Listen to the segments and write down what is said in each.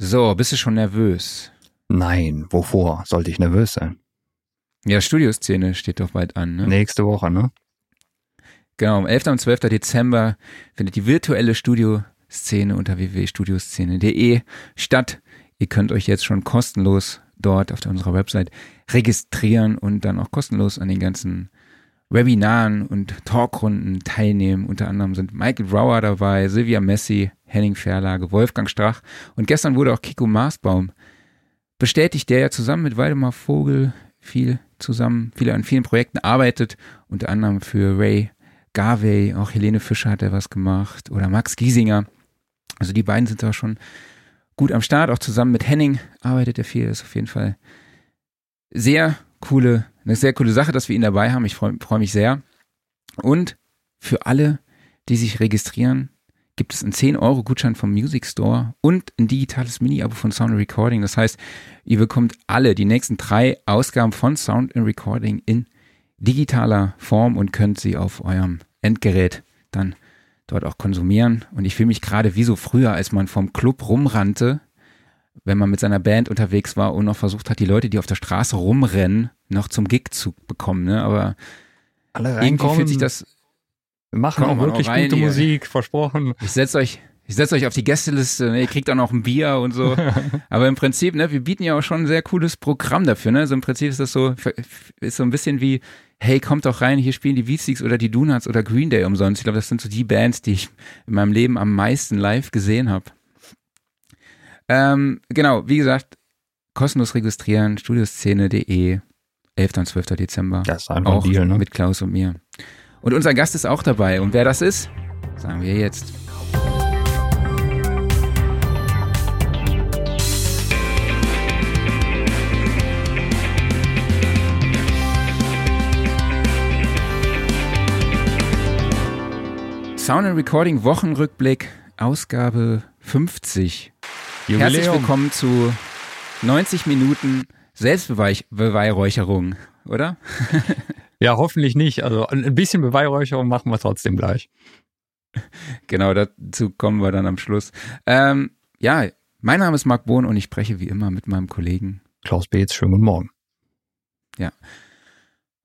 So, bist du schon nervös? Nein, wovor sollte ich nervös sein? Ja, Studioszene steht doch bald an, ne? Nächste Woche, ne? Genau, am 11. und 12. Dezember findet die virtuelle Studioszene unter www.studioszene.de statt. Ihr könnt euch jetzt schon kostenlos dort auf unserer Website registrieren und dann auch kostenlos an den ganzen Webinaren und Talkrunden teilnehmen. Unter anderem sind Michael Brower dabei, Silvia Messi, Henning Verlage, Wolfgang Strach und gestern wurde auch Kiko Maasbaum bestätigt, der ja zusammen mit Waldemar Vogel viel zusammen, viele an vielen Projekten arbeitet, unter anderem für Ray Garvey, auch Helene Fischer hat er was gemacht oder Max Giesinger. Also die beiden sind da schon gut am Start, auch zusammen mit Henning arbeitet er viel, ist auf jeden Fall sehr coole, eine sehr coole Sache, dass wir ihn dabei haben. Ich freue freu mich sehr. Und für alle, die sich registrieren, gibt es einen 10-Euro-Gutschein vom Music Store und ein digitales Mini-Abo von Sound Recording. Das heißt, ihr bekommt alle die nächsten drei Ausgaben von Sound Recording in digitaler Form und könnt sie auf eurem Endgerät dann dort auch konsumieren. Und ich fühle mich gerade wie so früher, als man vom Club rumrannte, wenn man mit seiner Band unterwegs war und noch versucht hat, die Leute, die auf der Straße rumrennen, noch zum Gig zu bekommen. Ne? Aber Alle irgendwie fühlt sich das Wir machen auch wirklich auch rein gute. Musik, versprochen. Ich setze euch, ich setze euch auf die Gästeliste, ne? ihr kriegt auch noch ein Bier und so. Aber im Prinzip, ne, wir bieten ja auch schon ein sehr cooles Programm dafür, ne? Also im Prinzip ist das so, ist so ein bisschen wie, hey, kommt doch rein, hier spielen die Beatsteaks oder die Donuts oder Green Day umsonst. Ich glaube, das sind so die Bands, die ich in meinem Leben am meisten live gesehen habe. Ähm, genau, wie gesagt, kostenlos registrieren, studioszene.de, 11. und 12. Dezember. Das ist einfach auch ein Deal, ne? mit Klaus und mir. Und unser Gast ist auch dabei. Und wer das ist, sagen wir jetzt. Sound and Recording Wochenrückblick, Ausgabe 50. Herzlich willkommen zu 90 Minuten Selbstbeweihräucherung, oder? Ja, hoffentlich nicht. Also ein bisschen Beweihräucherung machen wir trotzdem gleich. Genau, dazu kommen wir dann am Schluss. Ähm, ja, mein Name ist Marc Bohn und ich spreche wie immer mit meinem Kollegen. Klaus Beetz, schönen guten Morgen.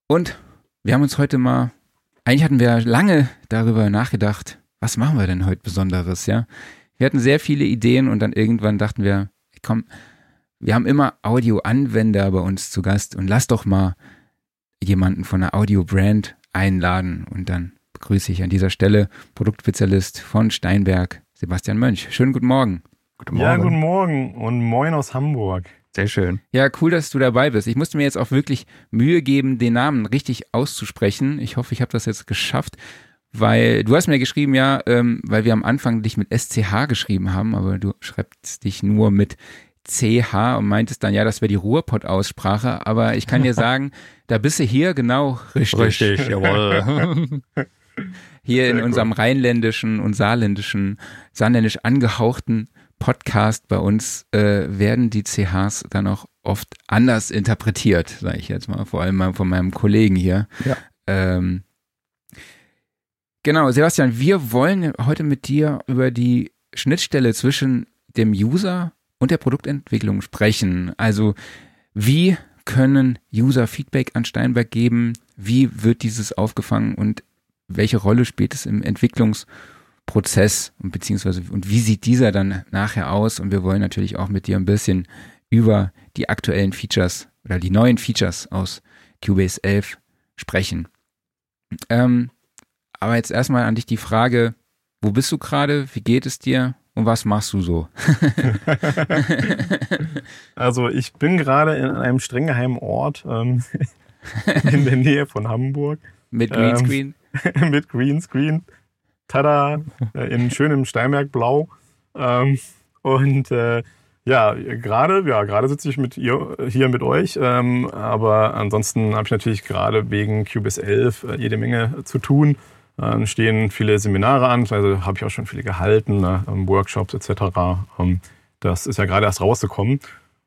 Und wir haben uns heute mal, eigentlich hatten wir lange darüber nachgedacht, was machen wir denn heute Besonderes, ja? Wir hatten sehr viele Ideen und dann irgendwann dachten wir, komm, wir haben immer Audioanwender bei uns zu Gast und lass doch mal jemanden von einer Audio-Brand einladen und dann begrüße ich an dieser Stelle Produktspezialist von Steinberg, Sebastian Mönch. Schönen guten Morgen. Guten Ja, guten Morgen und moin aus Hamburg. Sehr schön. Ja, cool, dass du dabei bist. Ich musste mir jetzt auch wirklich Mühe geben, den Namen richtig auszusprechen. Ich hoffe, ich habe das jetzt geschafft, weil du hast mir geschrieben, ja, ähm, weil wir am Anfang dich mit SCH geschrieben haben, aber du schreibst dich nur mit CH und meintest dann, ja, das wäre die Ruhrpott-Aussprache. Aber ich kann dir sagen, da bist du hier genau richtig. Richtig, jawohl. Hier in Sehr unserem rheinländischen und saarländischen, saarländisch angehauchten Podcast bei uns äh, werden die CHs dann auch oft anders interpretiert, sage ich jetzt mal, vor allem mal von meinem Kollegen hier. Ja. Ähm, genau, Sebastian, wir wollen heute mit dir über die Schnittstelle zwischen dem User und der Produktentwicklung sprechen. Also wie können User Feedback an Steinberg geben? Wie wird dieses aufgefangen und welche Rolle spielt es im Entwicklungsprozess und beziehungsweise und wie sieht dieser dann nachher aus? Und wir wollen natürlich auch mit dir ein bisschen über die aktuellen Features oder die neuen Features aus Cubase 11 sprechen. Ähm, aber jetzt erstmal an dich die Frage, wo bist du gerade? Wie geht es dir? Und was machst du so? Also ich bin gerade in einem streng geheimen Ort ähm, in der Nähe von Hamburg Mit Ähm, Greenscreen? mit Greenscreen. Tada, äh, in schönem Steinbergblau. Ähm, und äh, ja, gerade ja, gerade sitze ich mit ihr hier mit euch, ähm, aber ansonsten habe ich natürlich gerade wegen Cubase 11 äh, jede Menge zu tun. Ähm, stehen viele Seminare an, also habe ich auch schon viele gehalten, ne, ähm, Workshops etc. Ähm, das ist ja gerade erst rausgekommen.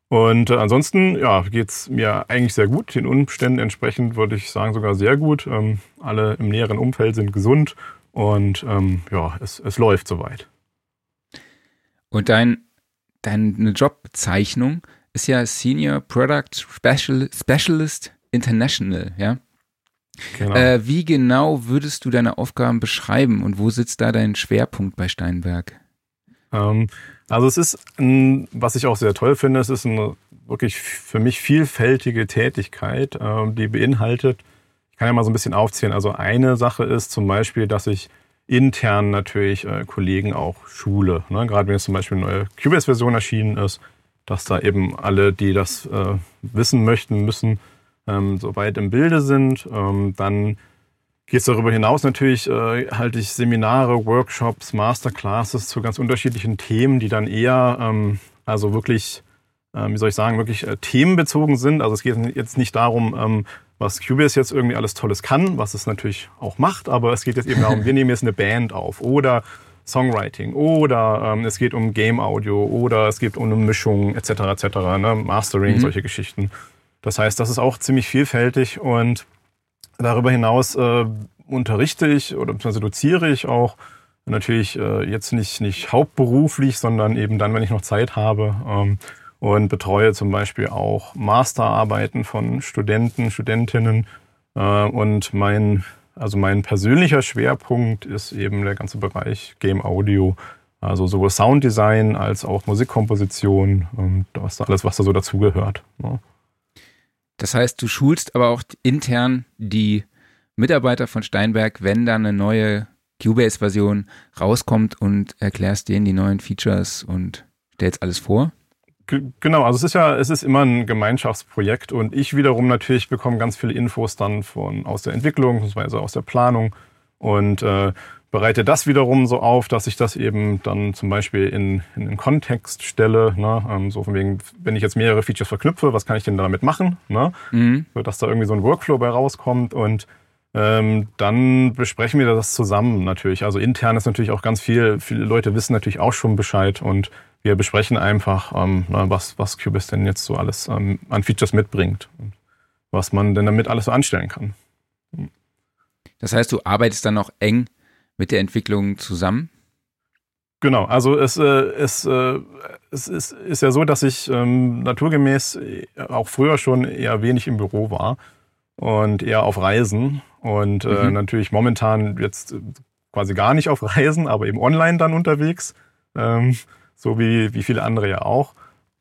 Und äh, ansonsten ja, geht es mir eigentlich sehr gut. Den Umständen entsprechend würde ich sagen sogar sehr gut. Ähm, alle im näheren Umfeld sind gesund und ähm, ja, es, es läuft soweit. Und dein, deine Jobbezeichnung ist ja Senior Product Special, Specialist International, ja? Genau. Äh, wie genau würdest du deine Aufgaben beschreiben und wo sitzt da dein Schwerpunkt bei Steinberg? Ähm, also es ist, ein, was ich auch sehr toll finde, es ist eine wirklich für mich vielfältige Tätigkeit, ähm, die beinhaltet, ich kann ja mal so ein bisschen aufzählen. Also eine Sache ist zum Beispiel, dass ich intern natürlich äh, Kollegen auch schule. Ne? Gerade wenn jetzt zum Beispiel eine neue Cubase-Version erschienen ist, dass da eben alle, die das äh, wissen möchten, müssen, ähm, soweit im Bilde sind. Ähm, dann geht es darüber hinaus natürlich, äh, halte ich Seminare, Workshops, Masterclasses zu ganz unterschiedlichen Themen, die dann eher, ähm, also wirklich, äh, wie soll ich sagen, wirklich äh, themenbezogen sind. Also es geht jetzt nicht darum, ähm, was Cubase jetzt irgendwie alles Tolles kann, was es natürlich auch macht, aber es geht jetzt eben darum, wir nehmen jetzt eine Band auf oder Songwriting oder ähm, es geht um Game Audio oder es geht um eine Mischung etc. etc. Ne? Mastering, mhm. solche Geschichten. Das heißt, das ist auch ziemlich vielfältig und darüber hinaus äh, unterrichte ich oder beziehungsweise doziere ich auch natürlich äh, jetzt nicht, nicht hauptberuflich, sondern eben dann, wenn ich noch Zeit habe ähm, und betreue zum Beispiel auch Masterarbeiten von Studenten, Studentinnen äh, und mein also mein persönlicher Schwerpunkt ist eben der ganze Bereich Game Audio, also sowohl Sounddesign als auch Musikkomposition und alles, was da so dazugehört. Ne? Das heißt, du schulst aber auch intern die Mitarbeiter von Steinberg, wenn da eine neue Cubase-Version rauskommt und erklärst denen die neuen Features und stellst alles vor? Genau, also es ist ja, es ist immer ein Gemeinschaftsprojekt und ich wiederum natürlich bekomme ganz viele Infos dann von aus der Entwicklung, beziehungsweise aus der Planung und äh, bereite das wiederum so auf, dass ich das eben dann zum Beispiel in, in den Kontext stelle. Ne? Ähm, so von wegen, wenn ich jetzt mehrere Features verknüpfe, was kann ich denn damit machen? Ne? Mhm. So, dass da irgendwie so ein Workflow bei rauskommt und ähm, dann besprechen wir das zusammen natürlich. Also intern ist natürlich auch ganz viel, viele Leute wissen natürlich auch schon Bescheid und wir besprechen einfach, ähm, was, was Cubase denn jetzt so alles ähm, an Features mitbringt und was man denn damit alles so anstellen kann. Das heißt, du arbeitest dann auch eng mit der Entwicklung zusammen? Genau, also es, äh, es, äh, es ist, ist ja so, dass ich ähm, naturgemäß äh, auch früher schon eher wenig im Büro war und eher auf Reisen und äh, mhm. natürlich momentan jetzt quasi gar nicht auf Reisen, aber eben online dann unterwegs, ähm, so wie, wie viele andere ja auch.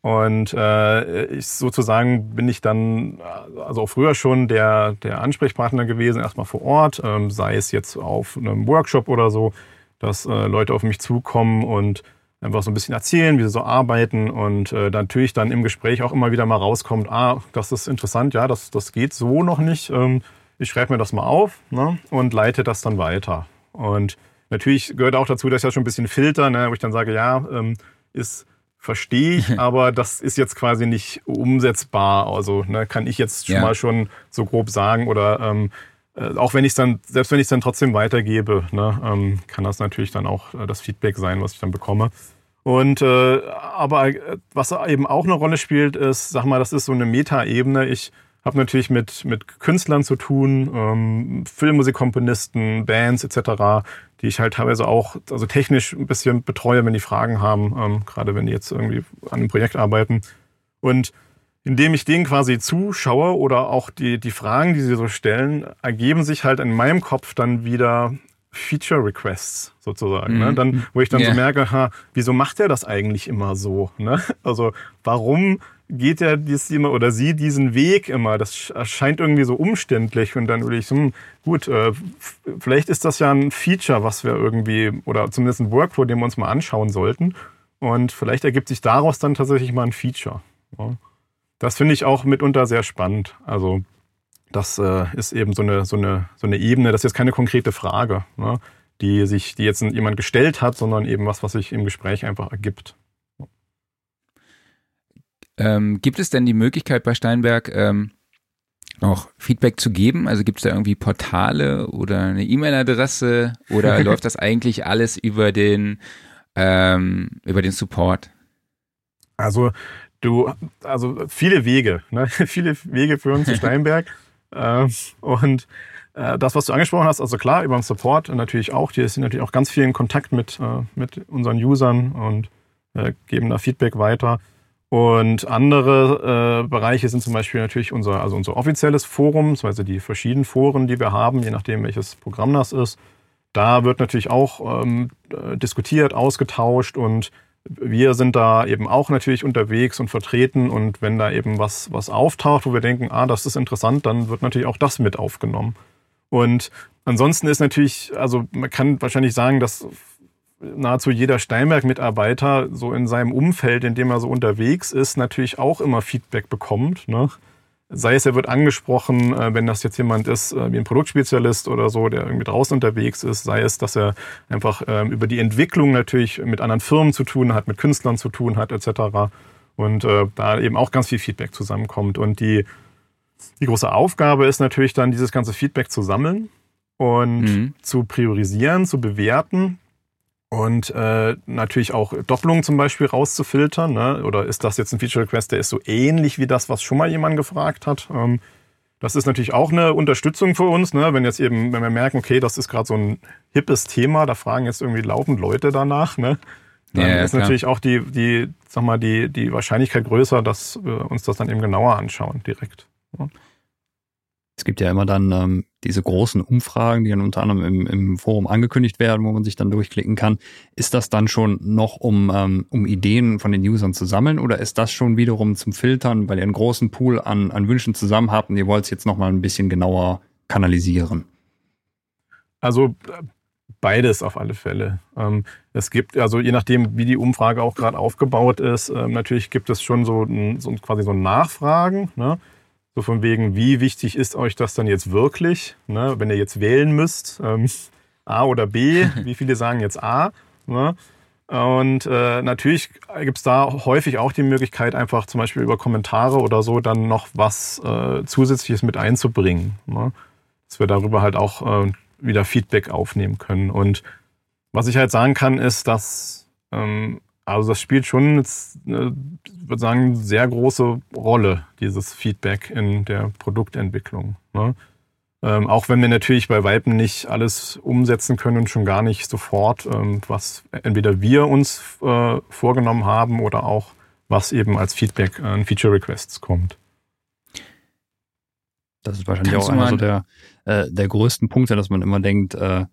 Und äh, ich sozusagen bin ich dann, also auch früher schon der, der Ansprechpartner gewesen, erstmal vor Ort, ähm, sei es jetzt auf einem Workshop oder so, dass äh, Leute auf mich zukommen und einfach so ein bisschen erzählen, wie sie so arbeiten und äh, natürlich dann im Gespräch auch immer wieder mal rauskommt, ah, das ist interessant, ja, das, das geht so noch nicht. Ähm, ich schreibe mir das mal auf ne, und leite das dann weiter. Und natürlich gehört auch dazu, dass ich das schon ein bisschen filter, ne, wo ich dann sage, ja, ähm, ist verstehe ich, aber das ist jetzt quasi nicht umsetzbar. Also ne, kann ich jetzt schon ja. mal schon so grob sagen oder ähm, äh, auch wenn ich es dann, selbst wenn ich es dann trotzdem weitergebe, ne, ähm, kann das natürlich dann auch äh, das Feedback sein, was ich dann bekomme. Und äh, aber äh, was eben auch eine Rolle spielt, ist, sag mal, das ist so eine Meta-Ebene. Ich habe natürlich mit, mit Künstlern zu tun, ähm, Filmmusikkomponisten, Bands etc., die ich halt teilweise auch also technisch ein bisschen betreue, wenn die Fragen haben, ähm, gerade wenn die jetzt irgendwie an einem Projekt arbeiten. Und indem ich denen quasi zuschaue oder auch die, die Fragen, die sie so stellen, ergeben sich halt in meinem Kopf dann wieder Feature Requests sozusagen. Ne? Mhm. Ne? Dann, wo ich dann yeah. so merke, ha, wieso macht er das eigentlich immer so? Ne? Also warum geht er dies immer oder sie diesen Weg immer. Das erscheint irgendwie so umständlich und dann würde ich, hm, gut, äh, vielleicht ist das ja ein Feature, was wir irgendwie, oder zumindest ein Workflow, den wir uns mal anschauen sollten. Und vielleicht ergibt sich daraus dann tatsächlich mal ein Feature. Ja. Das finde ich auch mitunter sehr spannend. Also das äh, ist eben so eine, so, eine, so eine Ebene, das ist jetzt keine konkrete Frage, ne, die sich, die jetzt jemand gestellt hat, sondern eben was, was sich im Gespräch einfach ergibt. Ähm, gibt es denn die Möglichkeit bei Steinberg ähm, auch Feedback zu geben? Also gibt es da irgendwie Portale oder eine E-Mail-Adresse oder läuft das eigentlich alles über den ähm, über den Support? Also du, also viele Wege, ne? viele Wege führen zu Steinberg äh, und äh, das, was du angesprochen hast, also klar, über den Support natürlich auch. Die sind natürlich auch ganz viel in Kontakt mit, äh, mit unseren Usern und äh, geben da Feedback weiter. Und andere äh, Bereiche sind zum Beispiel natürlich unser, also unser offizielles Forum, beziehungsweise die verschiedenen Foren, die wir haben, je nachdem welches Programm das ist. Da wird natürlich auch ähm, äh, diskutiert, ausgetauscht und wir sind da eben auch natürlich unterwegs und vertreten und wenn da eben was, was auftaucht, wo wir denken, ah, das ist interessant, dann wird natürlich auch das mit aufgenommen. Und ansonsten ist natürlich, also man kann wahrscheinlich sagen, dass nahezu jeder Steinberg-Mitarbeiter so in seinem Umfeld, in dem er so unterwegs ist, natürlich auch immer Feedback bekommt. Ne? Sei es, er wird angesprochen, äh, wenn das jetzt jemand ist, äh, wie ein Produktspezialist oder so, der irgendwie draußen unterwegs ist, sei es, dass er einfach ähm, über die Entwicklung natürlich mit anderen Firmen zu tun hat, mit Künstlern zu tun hat, etc. Und äh, da eben auch ganz viel Feedback zusammenkommt. Und die, die große Aufgabe ist natürlich dann, dieses ganze Feedback zu sammeln und mhm. zu priorisieren, zu bewerten und äh, natürlich auch Doppelungen zum Beispiel rauszufiltern. Ne? Oder ist das jetzt ein Feature Request, der ist so ähnlich wie das, was schon mal jemand gefragt hat? Ähm, das ist natürlich auch eine Unterstützung für uns, ne? wenn jetzt eben, wenn wir merken, okay, das ist gerade so ein hippes Thema, da fragen jetzt irgendwie laufend Leute danach, ne? Dann ja, ist klar. natürlich auch die, die, sag mal, die, die Wahrscheinlichkeit größer, dass wir uns das dann eben genauer anschauen, direkt. Ja. Es gibt ja immer dann ähm, diese großen Umfragen, die dann unter anderem im, im Forum angekündigt werden, wo man sich dann durchklicken kann. Ist das dann schon noch, um, ähm, um Ideen von den Usern zu sammeln oder ist das schon wiederum zum Filtern, weil ihr einen großen Pool an, an Wünschen zusammen habt und ihr wollt es jetzt nochmal ein bisschen genauer kanalisieren? Also beides auf alle Fälle. Ähm, es gibt, also je nachdem, wie die Umfrage auch gerade aufgebaut ist, ähm, natürlich gibt es schon so, so quasi so Nachfragen. Ne? So von wegen, wie wichtig ist euch das dann jetzt wirklich, ne? wenn ihr jetzt wählen müsst, ähm, A oder B, wie viele sagen jetzt A. Ne? Und äh, natürlich gibt es da häufig auch die Möglichkeit, einfach zum Beispiel über Kommentare oder so dann noch was äh, Zusätzliches mit einzubringen. Ne? Dass wir darüber halt auch äh, wieder Feedback aufnehmen können. Und was ich halt sagen kann, ist, dass ähm, also das spielt schon, jetzt, eine, ich würde sagen, sehr große Rolle, dieses Feedback in der Produktentwicklung. Ne? Ähm, auch wenn wir natürlich bei Weipen nicht alles umsetzen können und schon gar nicht sofort, ähm, was entweder wir uns äh, vorgenommen haben oder auch was eben als Feedback an Feature Requests kommt. Das ist wahrscheinlich Kannst auch einer so der, äh, der größten Punkte, dass man immer denkt, äh,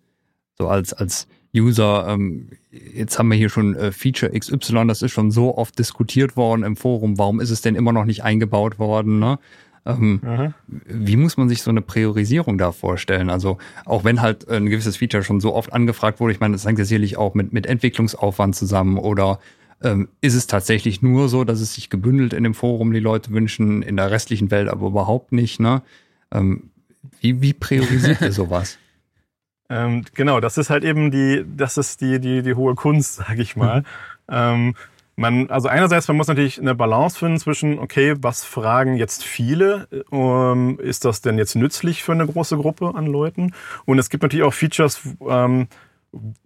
so als, als User, ähm, jetzt haben wir hier schon äh, Feature XY, das ist schon so oft diskutiert worden im Forum, warum ist es denn immer noch nicht eingebaut worden? Ne? Ähm, wie muss man sich so eine Priorisierung da vorstellen? Also auch wenn halt ein gewisses Feature schon so oft angefragt wurde, ich meine, das hängt ja sicherlich auch mit, mit Entwicklungsaufwand zusammen oder ähm, ist es tatsächlich nur so, dass es sich gebündelt in dem Forum die Leute wünschen, in der restlichen Welt aber überhaupt nicht? Ne? Ähm, wie, wie priorisiert ihr sowas? Ähm, genau, das ist halt eben die, das ist die, die, die hohe Kunst, sag ich mal. Mhm. Ähm, man, also einerseits, man muss natürlich eine Balance finden zwischen, okay, was fragen jetzt viele? Ähm, ist das denn jetzt nützlich für eine große Gruppe an Leuten? Und es gibt natürlich auch Features, ähm,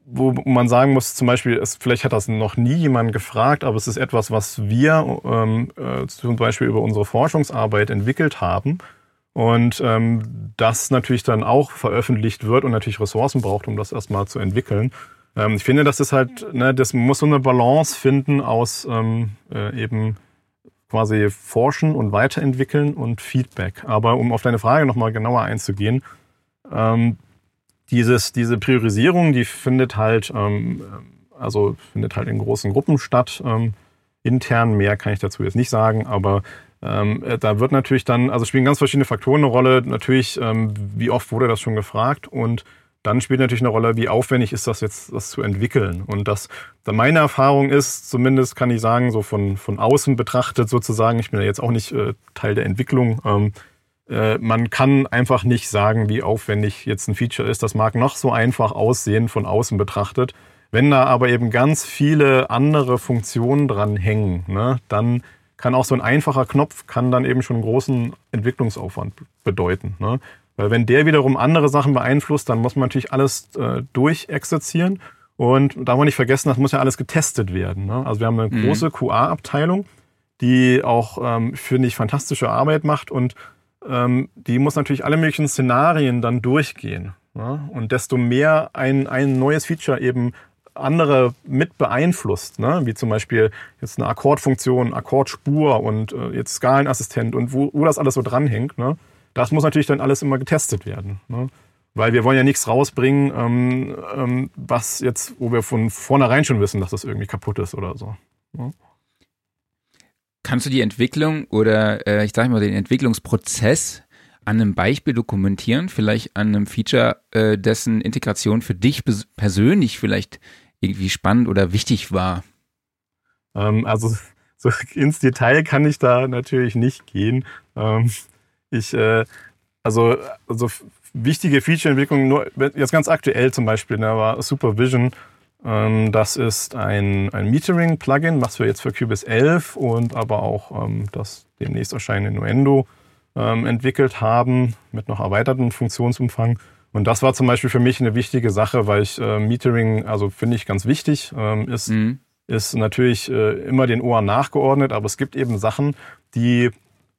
wo man sagen muss, zum Beispiel, es, vielleicht hat das noch nie jemand gefragt, aber es ist etwas, was wir ähm, äh, zum Beispiel über unsere Forschungsarbeit entwickelt haben und ähm, das natürlich dann auch veröffentlicht wird und natürlich Ressourcen braucht, um das erstmal zu entwickeln. Ähm, ich finde, das ist halt, ne, das muss so eine Balance finden aus ähm, äh, eben quasi Forschen und Weiterentwickeln und Feedback. Aber um auf deine Frage nochmal genauer einzugehen, ähm, dieses, diese Priorisierung, die findet halt, ähm, also findet halt in großen Gruppen statt. Ähm, intern mehr kann ich dazu jetzt nicht sagen, aber ähm, äh, da wird natürlich dann, also spielen ganz verschiedene Faktoren eine Rolle. Natürlich, ähm, wie oft wurde das schon gefragt und dann spielt natürlich eine Rolle, wie aufwendig ist das jetzt, das zu entwickeln. Und das, meine Erfahrung ist, zumindest kann ich sagen, so von, von außen betrachtet sozusagen, ich bin ja jetzt auch nicht äh, Teil der Entwicklung, ähm, äh, man kann einfach nicht sagen, wie aufwendig jetzt ein Feature ist. Das mag noch so einfach aussehen von außen betrachtet. Wenn da aber eben ganz viele andere Funktionen dran hängen, ne, dann kann auch so ein einfacher Knopf kann dann eben schon einen großen Entwicklungsaufwand bedeuten. Ne? Weil wenn der wiederum andere Sachen beeinflusst, dann muss man natürlich alles äh, durchexerzieren. Und darf man nicht vergessen, das muss ja alles getestet werden. Ne? Also wir haben eine mhm. große QA-Abteilung, die auch, ähm, finde ich, fantastische Arbeit macht und ähm, die muss natürlich alle möglichen Szenarien dann durchgehen. Ne? Und desto mehr ein, ein neues Feature eben andere mit beeinflusst, ne? wie zum Beispiel jetzt eine Akkordfunktion, Akkordspur und äh, jetzt Skalenassistent und wo, wo das alles so dranhängt, ne? das muss natürlich dann alles immer getestet werden. Ne? Weil wir wollen ja nichts rausbringen, ähm, ähm, was jetzt, wo wir von vornherein schon wissen, dass das irgendwie kaputt ist oder so. Ne? Kannst du die Entwicklung oder äh, ich sage mal den Entwicklungsprozess an einem Beispiel dokumentieren, vielleicht an einem Feature, äh, dessen Integration für dich persönlich vielleicht irgendwie spannend oder wichtig war? Ähm, also so ins Detail kann ich da natürlich nicht gehen. Ähm, ich, äh, also, also wichtige Feature-Entwicklung, nur jetzt ganz aktuell zum Beispiel, da war Supervision. Ähm, das ist ein, ein Metering-Plugin, was wir jetzt für Cubase 11 und aber auch das demnächst erscheinende Nuendo entwickelt haben mit noch erweiterten Funktionsumfang. Und das war zum Beispiel für mich eine wichtige Sache, weil ich äh, Metering, also finde ich ganz wichtig, ähm, ist, mhm. ist natürlich äh, immer den Ohren nachgeordnet, aber es gibt eben Sachen, die,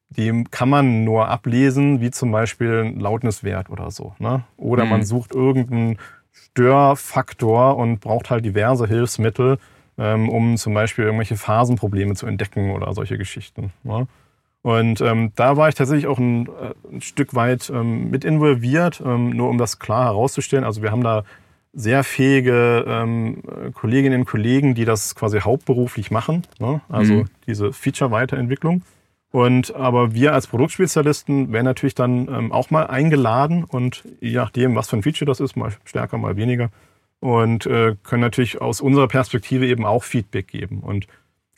die kann man nur ablesen, wie zum Beispiel ein Lautniswert oder so. Ne? Oder mhm. man sucht irgendeinen Störfaktor und braucht halt diverse Hilfsmittel, ähm, um zum Beispiel irgendwelche Phasenprobleme zu entdecken oder solche Geschichten. Ne? Und ähm, da war ich tatsächlich auch ein, äh, ein Stück weit ähm, mit involviert, ähm, nur um das klar herauszustellen. Also wir haben da sehr fähige ähm, Kolleginnen und Kollegen, die das quasi hauptberuflich machen, ne? also mhm. diese Feature-Weiterentwicklung. Und aber wir als Produktspezialisten werden natürlich dann ähm, auch mal eingeladen und je nachdem, was für ein Feature das ist, mal stärker, mal weniger, und äh, können natürlich aus unserer Perspektive eben auch Feedback geben. Und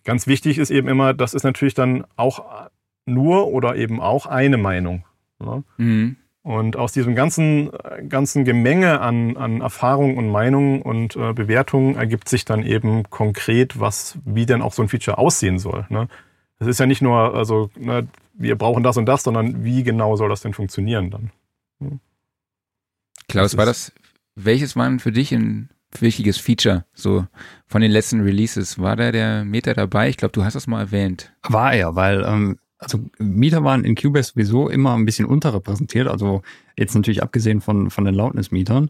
ganz wichtig ist eben immer, das ist natürlich dann auch nur oder eben auch eine Meinung. Ne? Mhm. Und aus diesem ganzen, ganzen Gemenge an, an Erfahrungen und Meinungen und äh, Bewertungen ergibt sich dann eben konkret, was, wie denn auch so ein Feature aussehen soll. Ne? Das ist ja nicht nur, also, ne, wir brauchen das und das, sondern wie genau soll das denn funktionieren dann? Hm. Klaus, war das, welches war denn für dich ein wichtiges Feature, so von den letzten Releases? War da der Meter dabei? Ich glaube, du hast das mal erwähnt. War er, weil ähm, also Mieter waren in Cubase sowieso immer ein bisschen unterrepräsentiert, also jetzt natürlich abgesehen von, von den Loudness-Mietern.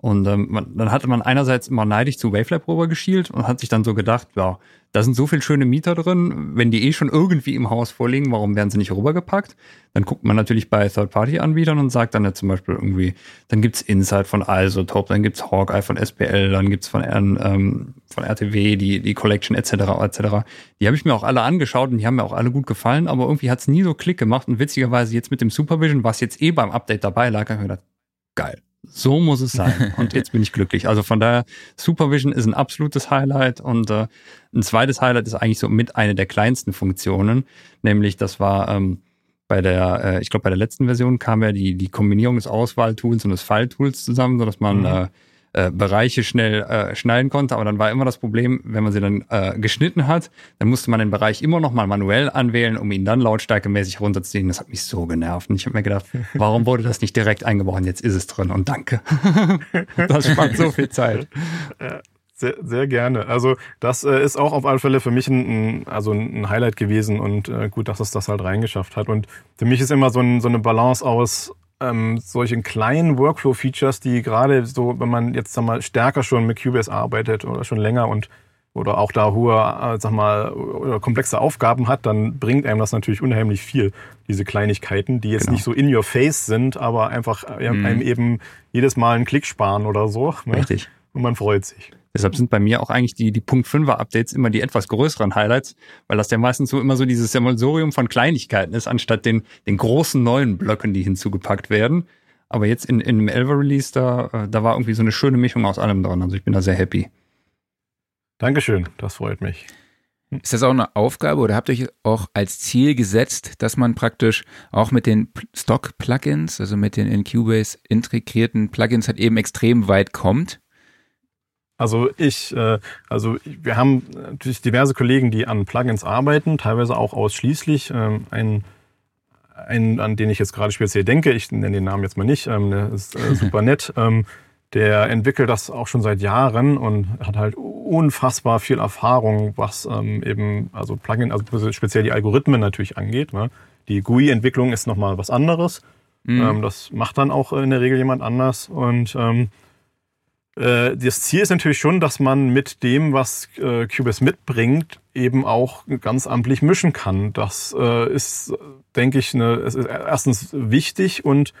Und ähm, man, dann hatte man einerseits immer neidisch zu Wavelab rüber geschielt und hat sich dann so gedacht, ja, da sind so viele schöne Mieter drin, wenn die eh schon irgendwie im Haus vorliegen, warum werden sie nicht rübergepackt? Dann guckt man natürlich bei Third-Party-Anbietern und sagt dann ja zum Beispiel irgendwie, dann gibt's Insight von Isotope, dann gibt's Hawkeye von SPL, dann gibt's von, ähm, von RTW die, die Collection etc. etc. Die habe ich mir auch alle angeschaut und die haben mir auch alle gut gefallen, aber irgendwie hat's nie so Klick gemacht und witzigerweise jetzt mit dem Supervision, was jetzt eh beim Update dabei lag, habe ich mir gedacht, geil so muss es sein. Und jetzt bin ich glücklich. Also von daher, Supervision ist ein absolutes Highlight. Und äh, ein zweites Highlight ist eigentlich so mit einer der kleinsten Funktionen. Nämlich, das war ähm, bei der, äh, ich glaube, bei der letzten Version kam ja die, die Kombinierung des Auswahltools und des File-Tools zusammen, sodass man mhm. äh, äh, Bereiche schnell äh, schneiden konnte. Aber dann war immer das Problem, wenn man sie dann äh, geschnitten hat, dann musste man den Bereich immer noch mal manuell anwählen, um ihn dann lautstärkemäßig runterzuziehen. Das hat mich so genervt. Und ich habe mir gedacht, warum wurde das nicht direkt eingebaut? Jetzt ist es drin und danke. das spart so viel Zeit. Sehr, sehr gerne. Also das äh, ist auch auf alle Fälle für mich ein, ein, also ein Highlight gewesen und äh, gut, dass es das halt reingeschafft hat. Und für mich ist immer so, ein, so eine Balance aus ähm, solchen kleinen Workflow-Features, die gerade so, wenn man jetzt sag mal stärker schon mit Cubase arbeitet oder schon länger und oder auch da hohe, äh, sag mal, oder komplexe Aufgaben hat, dann bringt einem das natürlich unheimlich viel, diese Kleinigkeiten, die jetzt genau. nicht so in your face sind, aber einfach äh, mhm. einem eben jedes Mal einen Klick sparen oder so. Ne? Richtig. Und man freut sich. Deshalb sind bei mir auch eigentlich die, die Punkt 5er Updates immer die etwas größeren Highlights, weil das ja meistens so immer so dieses Sammelsurium von Kleinigkeiten ist, anstatt den, den großen neuen Blöcken, die hinzugepackt werden. Aber jetzt in, in dem 11 Release, da, äh, da war irgendwie so eine schöne Mischung aus allem dran. Also ich bin da sehr happy. Dankeschön, das freut mich. Ist das auch eine Aufgabe oder habt ihr euch auch als Ziel gesetzt, dass man praktisch auch mit den Stock-Plugins, also mit den in Cubase integrierten Plugins halt eben extrem weit kommt? Also ich, äh, also wir haben natürlich diverse Kollegen, die an Plugins arbeiten, teilweise auch ausschließlich. Ähm, ein, ein, an den ich jetzt gerade speziell denke, ich nenne den Namen jetzt mal nicht, ähm, der ist äh, super nett. Ähm, der entwickelt das auch schon seit Jahren und hat halt unfassbar viel Erfahrung, was ähm, eben also Plugin, also speziell die Algorithmen natürlich angeht. Ne? Die GUI-Entwicklung ist nochmal was anderes. Mhm. Ähm, das macht dann auch in der Regel jemand anders und ähm, äh, das Ziel ist natürlich schon, dass man mit dem, was äh, Cubase mitbringt, eben auch ganz amtlich mischen kann. Das äh, ist, denke ich, eine, ist erstens wichtig und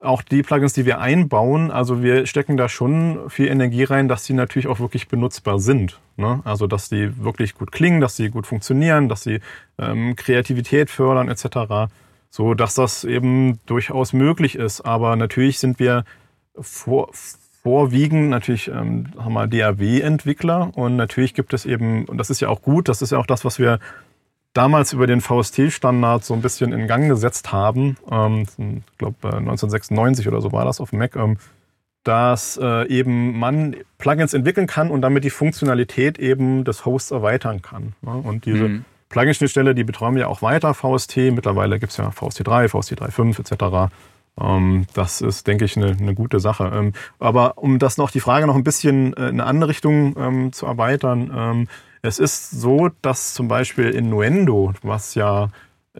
auch die Plugins, die wir einbauen, also wir stecken da schon viel Energie rein, dass sie natürlich auch wirklich benutzbar sind. Ne? Also dass die wirklich gut klingen, dass sie gut funktionieren, dass sie ähm, Kreativität fördern etc. So dass das eben durchaus möglich ist. Aber natürlich sind wir vor, vorwiegend natürlich ähm, haben wir DAW-Entwickler und natürlich gibt es eben, und das ist ja auch gut, das ist ja auch das, was wir damals über den VST-Standard so ein bisschen in Gang gesetzt haben. Ähm, ich glaube 1996 oder so war das auf dem Mac. Ähm, dass äh, eben man Plugins entwickeln kann und damit die Funktionalität eben des Hosts erweitern kann. Ne? Und diese mhm. Plugin-Schnittstelle, die betreuen wir auch weiter, VST. Mittlerweile gibt es ja VST3, VST 3.5 etc. Ähm, das ist, denke ich, eine, eine gute Sache. Ähm, aber um das noch, die Frage noch ein bisschen äh, in eine andere Richtung ähm, zu erweitern, es ist so, dass zum Beispiel in Nuendo, was ja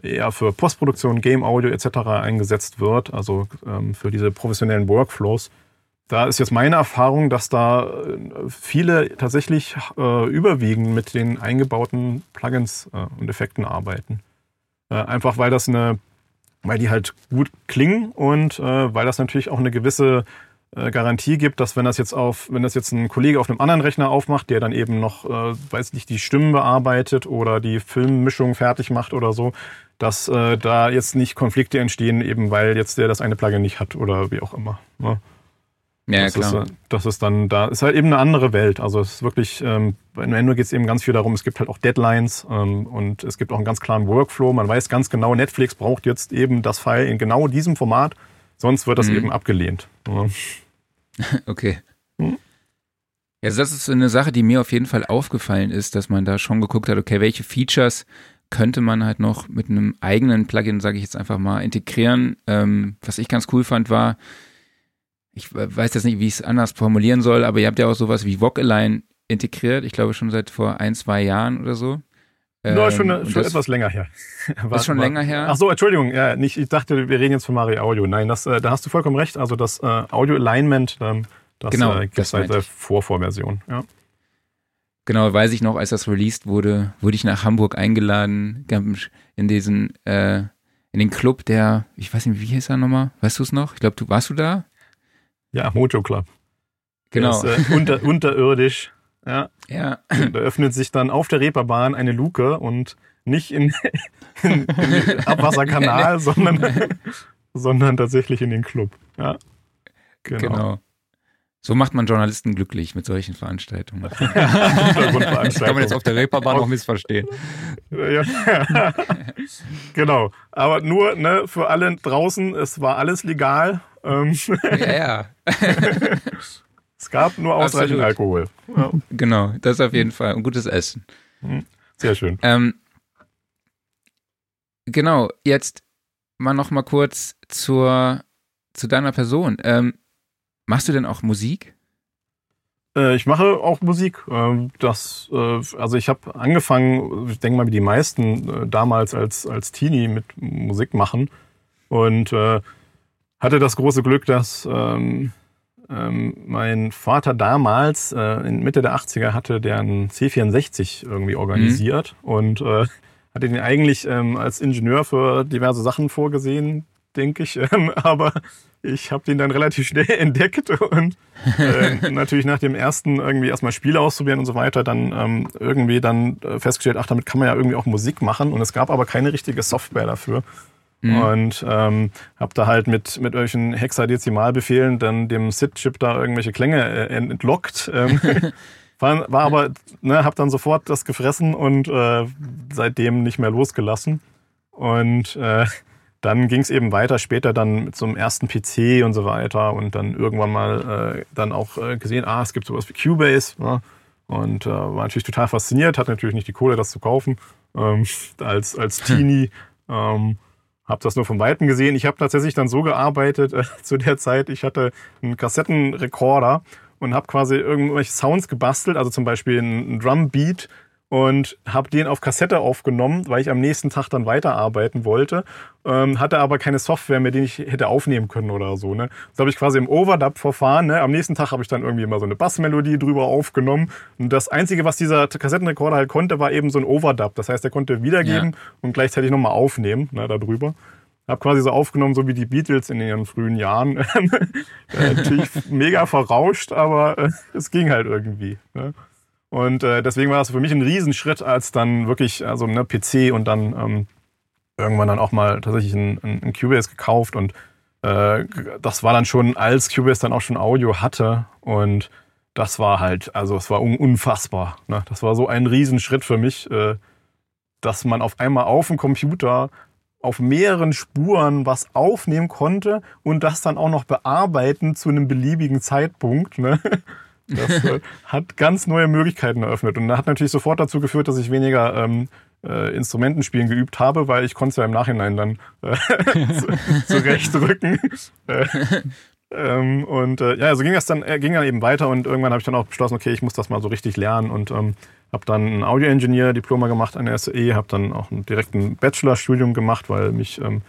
eher für Postproduktion, Game Audio etc. eingesetzt wird, also für diese professionellen Workflows, da ist jetzt meine Erfahrung, dass da äh, viele tatsächlich äh, überwiegend mit den eingebauten Plugins und Effekten arbeiten. Einfach weil das eine weil die halt gut klingen und äh, weil das natürlich auch eine gewisse äh, Garantie gibt, dass wenn das jetzt auf, wenn das jetzt ein Kollege auf einem anderen Rechner aufmacht, der dann eben noch, äh, weiß nicht, die Stimmen bearbeitet oder die Filmmischung fertig macht oder so, dass äh, da jetzt nicht Konflikte entstehen, eben weil jetzt der das eine Plugin nicht hat oder wie auch immer. Ne? Ja, das klar. Ist, das ist dann, da ist halt eben eine andere Welt. Also es ist wirklich, ähm, bei Nintendo geht es eben ganz viel darum, es gibt halt auch Deadlines ähm, und es gibt auch einen ganz klaren Workflow. Man weiß ganz genau, Netflix braucht jetzt eben das File in genau diesem Format, sonst wird das mhm. eben abgelehnt. Ja. Okay. Hm? Ja, also das ist eine Sache, die mir auf jeden Fall aufgefallen ist, dass man da schon geguckt hat, okay, welche Features könnte man halt noch mit einem eigenen Plugin, sage ich jetzt einfach mal, integrieren. Ähm, was ich ganz cool fand, war, ich weiß jetzt nicht, wie ich es anders formulieren soll, aber ihr habt ja auch sowas wie Vocalign integriert, ich glaube schon seit vor ein, zwei Jahren oder so. No, schon, ähm, schon etwas länger her. Was schon war, länger her? Ach so, Entschuldigung, ja, nicht, ich dachte, wir reden jetzt von Mario Audio. Nein, das, äh, da hast du vollkommen recht. Also das äh, Audio Alignment, ähm, das genau, äh, gibt es seit der Vorvorversion. Ja. Genau, weiß ich noch, als das released wurde, wurde ich nach Hamburg eingeladen in diesen, äh, in den Club, der, ich weiß nicht, wie hieß er nochmal? Weißt du es noch? Ich glaube, du warst du da? Ja, Mojo Club. Genau. Ist, äh, unter, unterirdisch. Ja. ja. Da öffnet sich dann auf der Reeperbahn eine Luke und nicht in, in, in den Abwasserkanal, sondern, sondern tatsächlich in den Club. Ja. Genau. genau. So macht man Journalisten glücklich mit solchen Veranstaltungen. Kann man jetzt auf der Reeperbahn noch missverstehen. Ja. genau. Aber nur ne, für alle draußen, es war alles legal. Ähm, ja, ja. es gab nur ausreichend Absolut. Alkohol. Ja. Genau, das auf jeden Fall. Und gutes Essen. Hm, sehr schön. Ähm, genau, jetzt mal noch mal kurz zur, zu deiner Person. Ähm, machst du denn auch Musik? Äh, ich mache auch Musik. Ähm, das, äh, also ich habe angefangen, ich denke mal wie die meisten äh, damals als, als Teenie mit Musik machen und hatte das große Glück, dass ähm, ähm, mein Vater damals, in Mitte der 80er, hatte der einen C64 irgendwie organisiert mhm. und hatte den eigentlich als Ingenieur für diverse Sachen vorgesehen, denke ich. Ähm, aber ich habe den dann relativ schnell entdeckt und äh, natürlich nach dem ersten irgendwie erstmal Spiele ausprobieren und so weiter, dann ähm, irgendwie dann äh, festgestellt, ach, damit kann man ja irgendwie auch Musik machen. Und es gab aber keine richtige Software dafür. Mhm. Und ähm, habe da halt mit, mit irgendwelchen Hexadezimalbefehlen dann dem SID-Chip da irgendwelche Klänge äh, entlockt. Ähm, war, war aber, ne, habe dann sofort das gefressen und äh, seitdem nicht mehr losgelassen. Und äh, dann ging es eben weiter, später dann mit so einem ersten PC und so weiter und dann irgendwann mal äh, dann auch äh, gesehen, ah, es gibt sowas wie Cubase. Ne? Und äh, war natürlich total fasziniert, hatte natürlich nicht die Kohle, das zu kaufen ähm, als, als Teenie. Ähm, habe das nur von Weitem gesehen. Ich habe tatsächlich dann so gearbeitet äh, zu der Zeit. Ich hatte einen Kassettenrekorder und habe quasi irgendwelche Sounds gebastelt, also zum Beispiel einen Drumbeat und habe den auf Kassette aufgenommen, weil ich am nächsten Tag dann weiterarbeiten wollte. Ähm, hatte aber keine Software mehr, die ich hätte aufnehmen können oder so. Ne? Das habe ich quasi im Overdub-Verfahren. Ne? Am nächsten Tag habe ich dann irgendwie mal so eine Bassmelodie drüber aufgenommen. Und das Einzige, was dieser Kassettenrekorder halt konnte, war eben so ein Overdub. Das heißt, er konnte wiedergeben ja. und gleichzeitig nochmal aufnehmen ne, darüber. Habe quasi so aufgenommen, so wie die Beatles in ihren frühen Jahren. Äh, natürlich mega verrauscht, aber äh, es ging halt irgendwie. Ne? Und äh, deswegen war das für mich ein Riesenschritt, als dann wirklich also ne PC und dann ähm, irgendwann dann auch mal tatsächlich ein, ein, ein Cubase gekauft und äh, das war dann schon, als Cubase dann auch schon Audio hatte und das war halt, also es war un unfassbar. Ne? Das war so ein Riesenschritt für mich, äh, dass man auf einmal auf dem Computer auf mehreren Spuren was aufnehmen konnte und das dann auch noch bearbeiten zu einem beliebigen Zeitpunkt. Ne? Das äh, hat ganz neue Möglichkeiten eröffnet und hat natürlich sofort dazu geführt, dass ich weniger ähm, äh, Instrumentenspielen geübt habe, weil ich konnte es ja im Nachhinein dann äh, zurechtrücken. äh, ähm, und äh, ja, so ging das dann, äh, ging dann eben weiter und irgendwann habe ich dann auch beschlossen, okay, ich muss das mal so richtig lernen und ähm, habe dann ein Audio-Engineer-Diploma gemacht an der SE, habe dann auch einen direkten Bachelorstudium gemacht, weil mich ähm,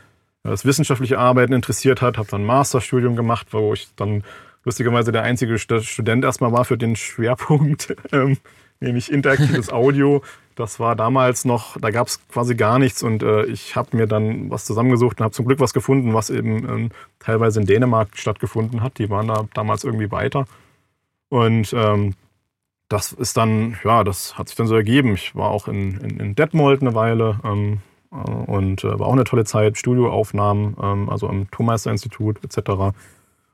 das wissenschaftliche Arbeiten interessiert hat, habe dann ein Masterstudium gemacht, wo ich dann lustigerweise der einzige Student erstmal war für den Schwerpunkt, ähm, nämlich interaktives Audio. Das war damals noch, da gab es quasi gar nichts und äh, ich habe mir dann was zusammengesucht und habe zum Glück was gefunden, was eben ähm, teilweise in Dänemark stattgefunden hat. Die waren da damals irgendwie weiter. Und ähm, das ist dann, ja, das hat sich dann so ergeben. Ich war auch in, in, in Detmold eine Weile ähm, äh, und äh, war auch eine tolle Zeit, Studioaufnahmen, ähm, also am Tonmeister-Institut etc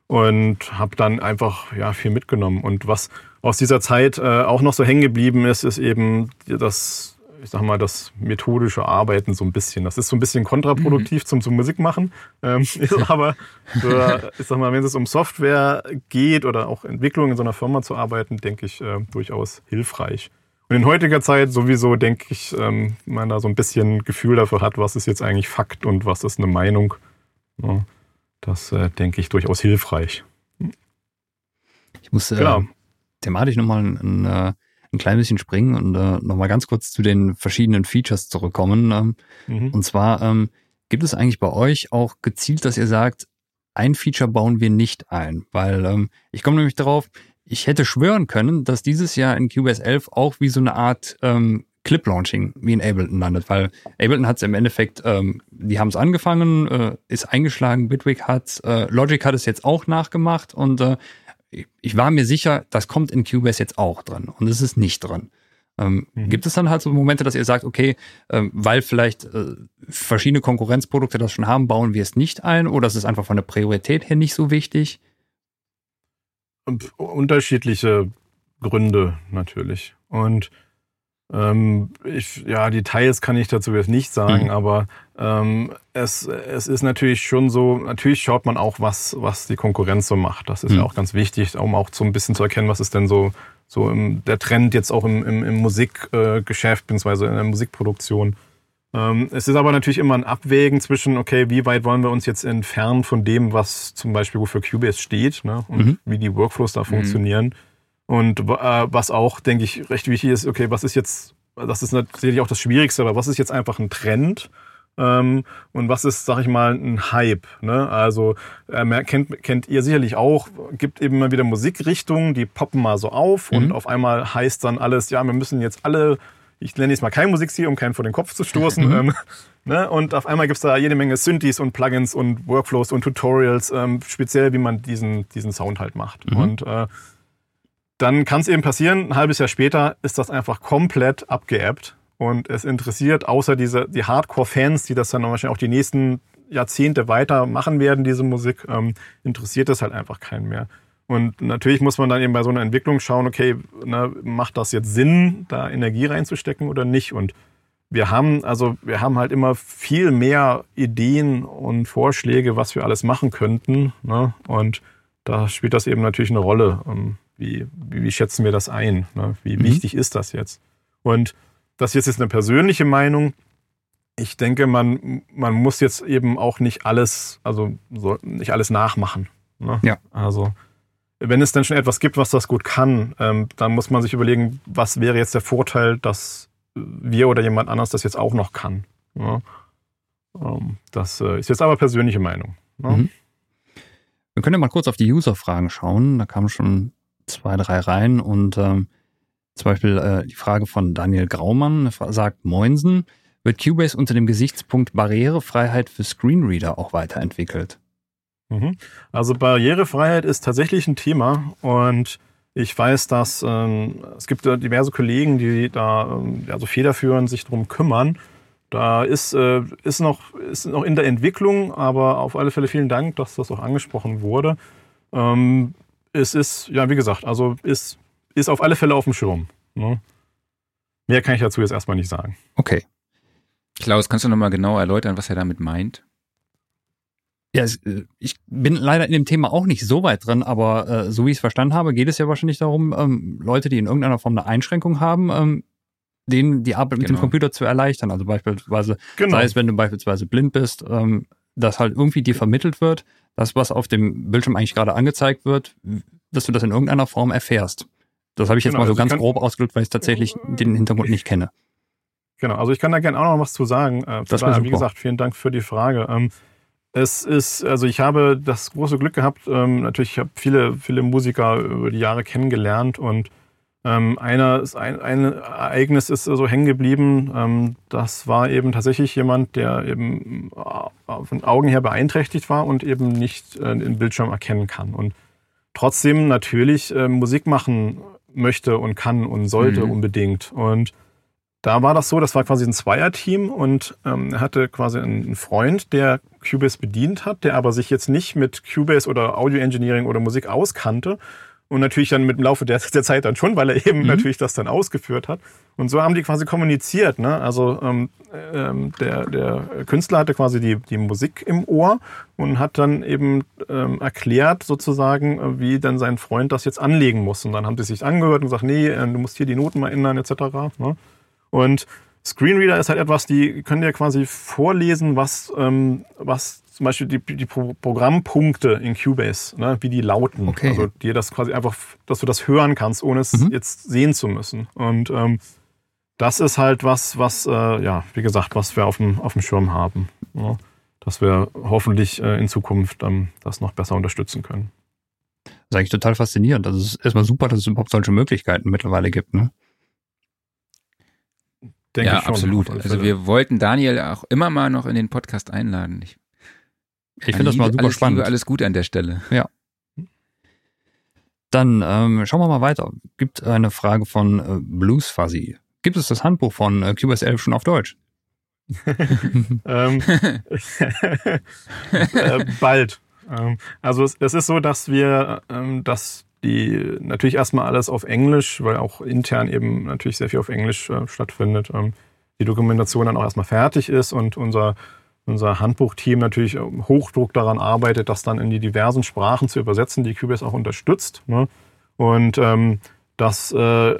und habe dann einfach ja viel mitgenommen. Und was aus dieser Zeit äh, auch noch so hängen geblieben ist, ist eben das, ich sag mal, das methodische Arbeiten so ein bisschen. Das ist so ein bisschen kontraproduktiv mhm. zum, zum Musikmachen, ähm, ist aber, für, ich sag mal, wenn es um Software geht oder auch Entwicklung in so einer Firma zu arbeiten, denke ich äh, durchaus hilfreich. Und in heutiger Zeit sowieso denke ich, ähm, man da so ein bisschen Gefühl dafür hat, was ist jetzt eigentlich Fakt und was ist eine Meinung. Ja. Das äh, denke ich durchaus hilfreich. Ich muss äh, genau. thematisch nochmal ein, ein, äh, ein klein bisschen springen und äh, nochmal ganz kurz zu den verschiedenen Features zurückkommen. Ähm, mhm. Und zwar ähm, gibt es eigentlich bei euch auch gezielt, dass ihr sagt, ein Feature bauen wir nicht ein, weil ähm, ich komme nämlich darauf, ich hätte schwören können, dass dieses Jahr in QBS 11 auch wie so eine Art ähm, Clip-Launching wie in Ableton landet, weil Ableton hat es im Endeffekt, ähm, die haben es angefangen, äh, ist eingeschlagen, Bitwig hat äh, Logic hat es jetzt auch nachgemacht und äh, ich war mir sicher, das kommt in Cubase jetzt auch drin und es ist nicht drin. Ähm, mhm. Gibt es dann halt so Momente, dass ihr sagt, okay, ähm, weil vielleicht äh, verschiedene Konkurrenzprodukte das schon haben, bauen wir es nicht ein oder ist es einfach von der Priorität her nicht so wichtig? Unterschiedliche Gründe natürlich. Und ähm, ich, ja, Details kann ich dazu jetzt nicht sagen, mhm. aber ähm, es, es ist natürlich schon so, natürlich schaut man auch, was, was die Konkurrenz so macht. Das ist mhm. ja auch ganz wichtig, um auch so ein bisschen zu erkennen, was ist denn so, so im, der Trend jetzt auch im, im, im Musikgeschäft, beziehungsweise in der Musikproduktion. Ähm, es ist aber natürlich immer ein Abwägen zwischen, okay, wie weit wollen wir uns jetzt entfernen von dem, was zum Beispiel wofür Cubase steht ne, und mhm. wie die Workflows da mhm. funktionieren und äh, was auch, denke ich, recht wichtig ist, okay, was ist jetzt, das ist natürlich auch das Schwierigste, aber was ist jetzt einfach ein Trend? Ähm, und was ist, sag ich mal, ein Hype? Ne? Also äh, kennt, kennt ihr sicherlich auch, gibt eben immer wieder Musikrichtungen, die poppen mal so auf mhm. und auf einmal heißt dann alles, ja, wir müssen jetzt alle, ich nenne jetzt mal kein Musikstil, um keinen vor den Kopf zu stoßen. Mhm. Ähm, ne? Und auf einmal gibt's da jede Menge Synthes und Plugins und Workflows und Tutorials, ähm, speziell wie man diesen, diesen Sound halt macht. Mhm. Und äh, dann kann es eben passieren, ein halbes Jahr später ist das einfach komplett abgeebbt und es interessiert außer diese, die Hardcore-Fans, die das dann wahrscheinlich auch die nächsten Jahrzehnte weiter machen werden, diese Musik, ähm, interessiert das halt einfach keinen mehr. Und natürlich muss man dann eben bei so einer Entwicklung schauen, okay, ne, macht das jetzt Sinn, da Energie reinzustecken oder nicht? Und wir haben, also wir haben halt immer viel mehr Ideen und Vorschläge, was wir alles machen könnten. Ne? Und da spielt das eben natürlich eine Rolle. Ähm, wie, wie, schätzen wir das ein? Ne? Wie mhm. wichtig ist das jetzt? Und das jetzt ist eine persönliche Meinung. Ich denke, man, man muss jetzt eben auch nicht alles, also so, nicht alles nachmachen. Ne? Ja. Also wenn es dann schon etwas gibt, was das gut kann, ähm, dann muss man sich überlegen, was wäre jetzt der Vorteil, das wir oder jemand anderes das jetzt auch noch kann. Ja. Ähm, das äh, ist jetzt aber persönliche Meinung. Ja. Mhm. Wir können ja mal kurz auf die User-Fragen schauen. Da kamen schon zwei, drei rein und ähm, zum Beispiel äh, die Frage von Daniel Graumann sagt Moinsen, wird Cubase unter dem Gesichtspunkt Barrierefreiheit für Screenreader auch weiterentwickelt? Mhm. Also Barrierefreiheit ist tatsächlich ein Thema und ich weiß, dass ähm, es gibt diverse Kollegen, die da ähm, ja, so federführend sich darum kümmern. Da ist, äh, ist, noch, ist noch in der Entwicklung, aber auf alle Fälle vielen Dank, dass das auch angesprochen wurde. Ähm, es ist, ja, wie gesagt, also ist, ist auf alle Fälle auf dem Schirm. Ne? Mehr kann ich dazu jetzt erstmal nicht sagen. Okay. Klaus, kannst du nochmal genau erläutern, was er damit meint? Ja, äh, ich bin leider in dem Thema auch nicht so weit drin, aber äh, so wie ich es verstanden habe, geht es ja wahrscheinlich darum, ähm, Leute, die in irgendeiner Form eine Einschränkung haben, ähm, denen die Arbeit mit genau. dem Computer zu erleichtern. Also beispielsweise, genau. sei es, wenn du beispielsweise blind bist, ähm, dass halt irgendwie dir vermittelt wird, das, was auf dem Bildschirm eigentlich gerade angezeigt wird, dass du das in irgendeiner Form erfährst. Das habe ich jetzt genau, mal so also ganz grob ausgedrückt, weil ich tatsächlich den Hintergrund nicht kenne. Genau, also ich kann da gerne auch noch was zu sagen. Äh, das war, wie gesagt, vielen Dank für die Frage. Ähm, es ist, also ich habe das große Glück gehabt, ähm, natürlich, ich habe viele, viele Musiker über die Jahre kennengelernt und ähm, einer, ein, ein Ereignis ist so hängen geblieben. Ähm, das war eben tatsächlich jemand, der eben äh, von Augen her beeinträchtigt war und eben nicht äh, den Bildschirm erkennen kann. Und trotzdem natürlich äh, Musik machen möchte und kann und sollte mhm. unbedingt. Und da war das so, das war quasi ein Zweierteam und ähm, er hatte quasi einen Freund, der Cubase bedient hat, der aber sich jetzt nicht mit Cubase oder Audio Engineering oder Musik auskannte und natürlich dann mit dem Laufe der, der Zeit dann schon, weil er eben mhm. natürlich das dann ausgeführt hat. Und so haben die quasi kommuniziert. Ne? Also ähm, ähm, der, der Künstler hatte quasi die, die Musik im Ohr und hat dann eben ähm, erklärt sozusagen, wie dann sein Freund das jetzt anlegen muss. Und dann haben sie sich angehört und gesagt, nee, äh, du musst hier die Noten mal ändern etc. Ne? Und Screenreader ist halt etwas, die können dir quasi vorlesen, was, ähm, was zum Beispiel die, die Programmpunkte in Cubase, ne, wie die lauten. Okay. Also dir das quasi einfach, dass du das hören kannst, ohne es mhm. jetzt sehen zu müssen. Und ähm, das ist halt was, was, äh, ja, wie gesagt, was wir auf dem, auf dem Schirm haben. Ja, dass wir hoffentlich äh, in Zukunft ähm, das noch besser unterstützen können. Das ist eigentlich total faszinierend. Also es ist erstmal super, dass es überhaupt solche Möglichkeiten mittlerweile gibt. Ne? Denke ja, absolut. Also wir wollten Daniel auch immer mal noch in den Podcast einladen. Ich ich finde das mal super alles spannend. Liebe, alles gut an der Stelle. Ja. Dann ähm, schauen wir mal weiter. Gibt eine Frage von äh, Blues Fuzzy. Gibt es das Handbuch von äh, Cubase 11 schon auf Deutsch? ähm, äh, bald. Ähm, also es, es, ist so, dass wir ähm, dass die natürlich erstmal alles auf Englisch, weil auch intern eben natürlich sehr viel auf Englisch äh, stattfindet, ähm, die Dokumentation dann auch erstmal fertig ist und unser unser Handbuchteam natürlich Hochdruck daran arbeitet, das dann in die diversen Sprachen zu übersetzen, die Cubase auch unterstützt. Ne? Und ähm, das äh,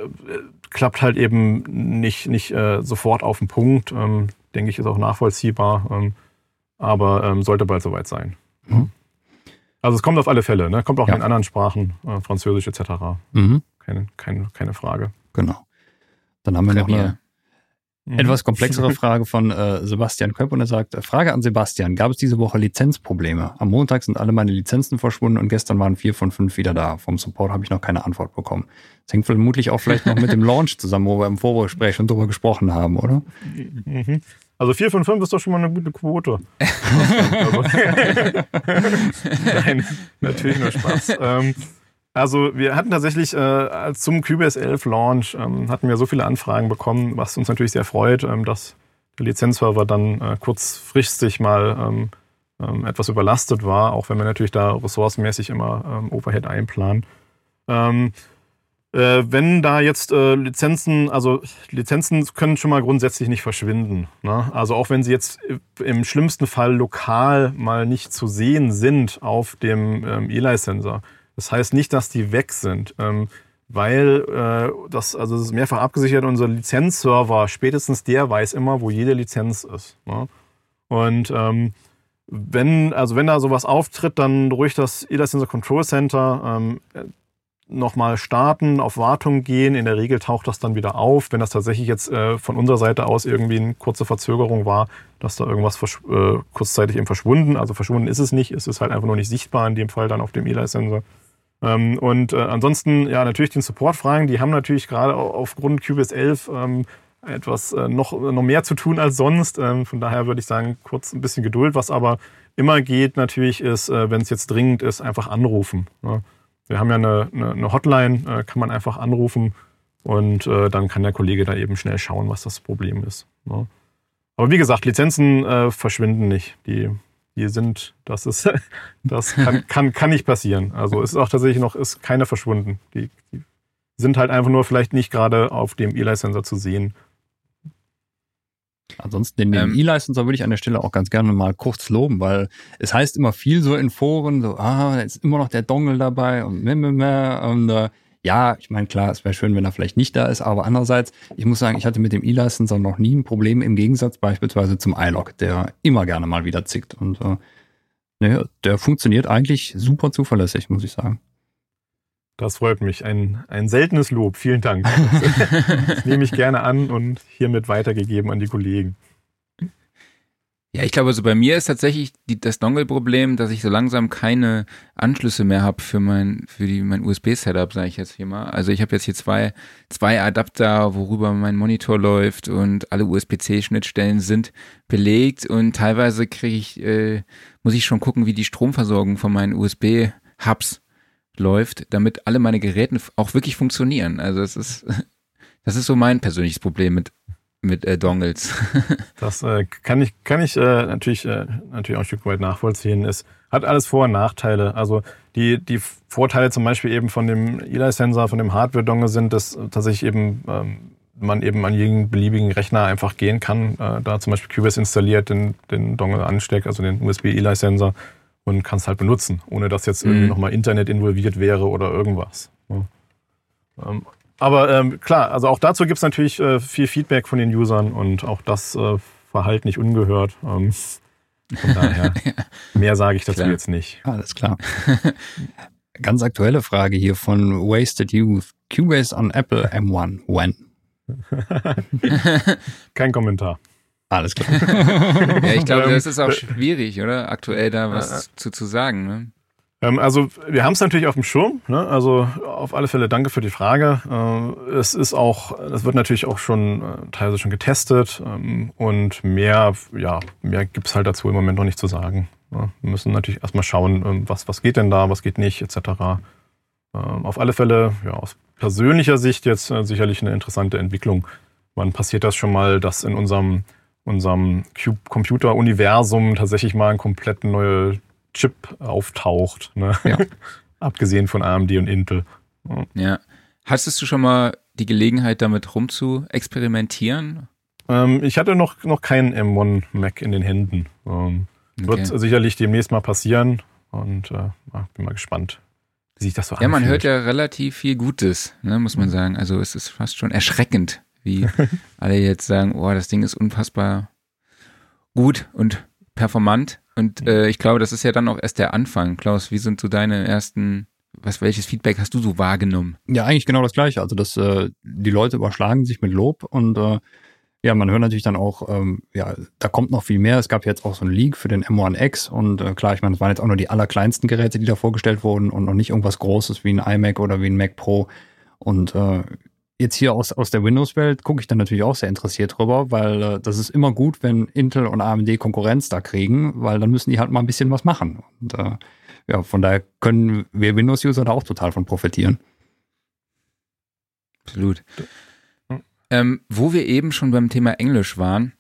klappt halt eben nicht, nicht äh, sofort auf den Punkt. Ähm, denke ich, ist auch nachvollziehbar, ähm, aber ähm, sollte bald soweit sein. Mhm. Also es kommt auf alle Fälle, ne? kommt auch ja. in anderen Sprachen, äh, Französisch etc. Mhm. Keine, keine, keine Frage. Genau. Dann haben wir Premiere. noch eine Mhm. Etwas komplexere Frage von äh, Sebastian Köpp und er sagt, Frage an Sebastian, gab es diese Woche Lizenzprobleme? Am Montag sind alle meine Lizenzen verschwunden und gestern waren vier von fünf wieder da. Vom Support habe ich noch keine Antwort bekommen. Das hängt vermutlich auch vielleicht noch mit dem Launch zusammen, wo wir im Vorgespräch schon drüber gesprochen haben, oder? Mhm. Also vier von fünf ist doch schon mal eine gute Quote. Nein, natürlich nur Spaß. Ähm, also wir hatten tatsächlich äh, zum Cubase 11 Launch ähm, hatten wir so viele Anfragen bekommen, was uns natürlich sehr freut, ähm, dass der Lizenzserver dann äh, kurzfristig mal ähm, ähm, etwas überlastet war, auch wenn wir natürlich da ressourcenmäßig immer ähm, Overhead einplanen. Ähm, äh, wenn da jetzt äh, Lizenzen, also Lizenzen können schon mal grundsätzlich nicht verschwinden. Ne? Also auch wenn sie jetzt im schlimmsten Fall lokal mal nicht zu sehen sind auf dem ähm, E-Licenser, das heißt nicht, dass die weg sind, ähm, weil äh, das, also das ist mehrfach abgesichert, unser Lizenzserver, spätestens der weiß immer, wo jede Lizenz ist. Ne? Und ähm, wenn, also wenn da sowas auftritt, dann ruhig das E-Licenser Control Center. Ähm, nochmal starten, auf Wartung gehen. In der Regel taucht das dann wieder auf. Wenn das tatsächlich jetzt äh, von unserer Seite aus irgendwie eine kurze Verzögerung war, dass da irgendwas äh, kurzzeitig eben verschwunden. Also verschwunden ist es nicht, es ist halt einfach nur nicht sichtbar in dem Fall dann auf dem Eli-Sensor. Ähm, und äh, ansonsten, ja, natürlich den Support-Fragen, die haben natürlich gerade aufgrund QBS 11 ähm, etwas äh, noch, noch mehr zu tun als sonst. Ähm, von daher würde ich sagen, kurz ein bisschen Geduld. Was aber immer geht natürlich ist, äh, wenn es jetzt dringend ist, einfach anrufen. Ne? Wir haben ja eine, eine, eine Hotline, äh, kann man einfach anrufen und äh, dann kann der Kollege da eben schnell schauen, was das Problem ist. Ne? Aber wie gesagt, Lizenzen äh, verschwinden nicht. Die, die sind, das ist, das kann, kann, kann nicht passieren. Also es ist auch tatsächlich noch, ist keine verschwunden. Die, die sind halt einfach nur vielleicht nicht gerade auf dem Eli-Sensor zu sehen. Ansonsten den, den ähm, E-Licenser würde ich an der Stelle auch ganz gerne mal kurz loben, weil es heißt immer viel so in Foren, so, ah, da ist immer noch der Dongle dabei und meh, meh, meh, und äh, ja, ich meine, klar, es wäre schön, wenn er vielleicht nicht da ist, aber andererseits, ich muss sagen, ich hatte mit dem E-Licenser noch nie ein Problem, im Gegensatz beispielsweise zum iLog, der immer gerne mal wieder zickt. Und äh, ne, der funktioniert eigentlich super zuverlässig, muss ich sagen. Das freut mich. Ein, ein seltenes Lob. Vielen Dank. Das, nehme ich gerne an und hiermit weitergegeben an die Kollegen. Ja, ich glaube, also bei mir ist tatsächlich die, das Dongle-Problem, dass ich so langsam keine Anschlüsse mehr habe für mein für die mein USB-Setup, sage ich jetzt hier mal. Also ich habe jetzt hier zwei zwei Adapter, worüber mein Monitor läuft und alle USB-C-Schnittstellen sind belegt und teilweise kriege ich äh, muss ich schon gucken, wie die Stromversorgung von meinen USB-Hubs läuft, damit alle meine Geräte auch wirklich funktionieren. Also es ist, das ist so mein persönliches Problem mit mit äh, Dongles. das äh, kann ich kann ich äh, natürlich äh, natürlich auch ein Stück weit nachvollziehen. Es hat alles Vor- und Nachteile. Also die die Vorteile zum Beispiel eben von dem Eli-Sensor, von dem Hardware-Dongle sind, dass tatsächlich eben ähm, man eben an jeden beliebigen Rechner einfach gehen kann, äh, da zum Beispiel Cubase installiert, den, den Dongle ansteckt, also den USB-Eli-Sensor und kannst halt benutzen, ohne dass jetzt irgendwie mhm. nochmal Internet involviert wäre oder irgendwas. Ja. Ähm, aber ähm, klar, also auch dazu gibt es natürlich äh, viel Feedback von den Usern und auch das äh, Verhalten nicht ungehört. Ähm, von daher, ja. mehr sage ich dazu klar. jetzt nicht. Alles klar. Ganz aktuelle Frage hier von Wasted Youth. Cubase on Apple M1. When? Kein Kommentar. Alles klar. ja, ich glaube, das ist auch schwierig, oder? Aktuell da was zu, zu sagen. Ne? Ähm, also wir haben es natürlich auf dem Schirm. Ne? Also auf alle Fälle danke für die Frage. Äh, es ist auch, es wird natürlich auch schon äh, teilweise schon getestet ähm, und mehr, ja, mehr gibt es halt dazu im Moment noch nicht zu sagen. Wir müssen natürlich erstmal schauen, ähm, was, was geht denn da, was geht nicht, etc. Auf alle Fälle, ja, aus persönlicher Sicht jetzt äh, sicherlich eine interessante Entwicklung. Wann passiert das schon mal, dass in unserem unserem Computer-Universum tatsächlich mal ein komplett neuer Chip auftaucht. Ne? Ja. Abgesehen von AMD und Intel. Ja. ja. Hattest du schon mal die Gelegenheit, damit rum zu experimentieren? Ähm, ich hatte noch, noch keinen M1 Mac in den Händen. Ähm, okay. Wird sicherlich demnächst mal passieren und äh, bin mal gespannt, wie sich das so anfühlt. Ja, man hört ja relativ viel Gutes, ne, muss man sagen. Also es ist fast schon erschreckend, wie alle jetzt sagen, oh, das Ding ist unfassbar gut und performant. Und mhm. äh, ich glaube, das ist ja dann auch erst der Anfang. Klaus, wie sind so deine ersten, was, welches Feedback hast du so wahrgenommen? Ja, eigentlich genau das gleiche. Also, dass äh, die Leute überschlagen sich mit Lob und äh, ja, man hört natürlich dann auch, ähm, ja, da kommt noch viel mehr. Es gab jetzt auch so ein Leak für den M1X und äh, klar, ich meine, es waren jetzt auch nur die allerkleinsten Geräte, die da vorgestellt wurden und noch nicht irgendwas Großes wie ein iMac oder wie ein Mac Pro. Und äh, jetzt hier aus, aus der Windows-Welt gucke ich dann natürlich auch sehr interessiert drüber, weil äh, das ist immer gut, wenn Intel und AMD Konkurrenz da kriegen, weil dann müssen die halt mal ein bisschen was machen. Und äh, ja, von daher können wir Windows-User da auch total von profitieren. Absolut. Ähm, wo wir eben schon beim Thema Englisch waren,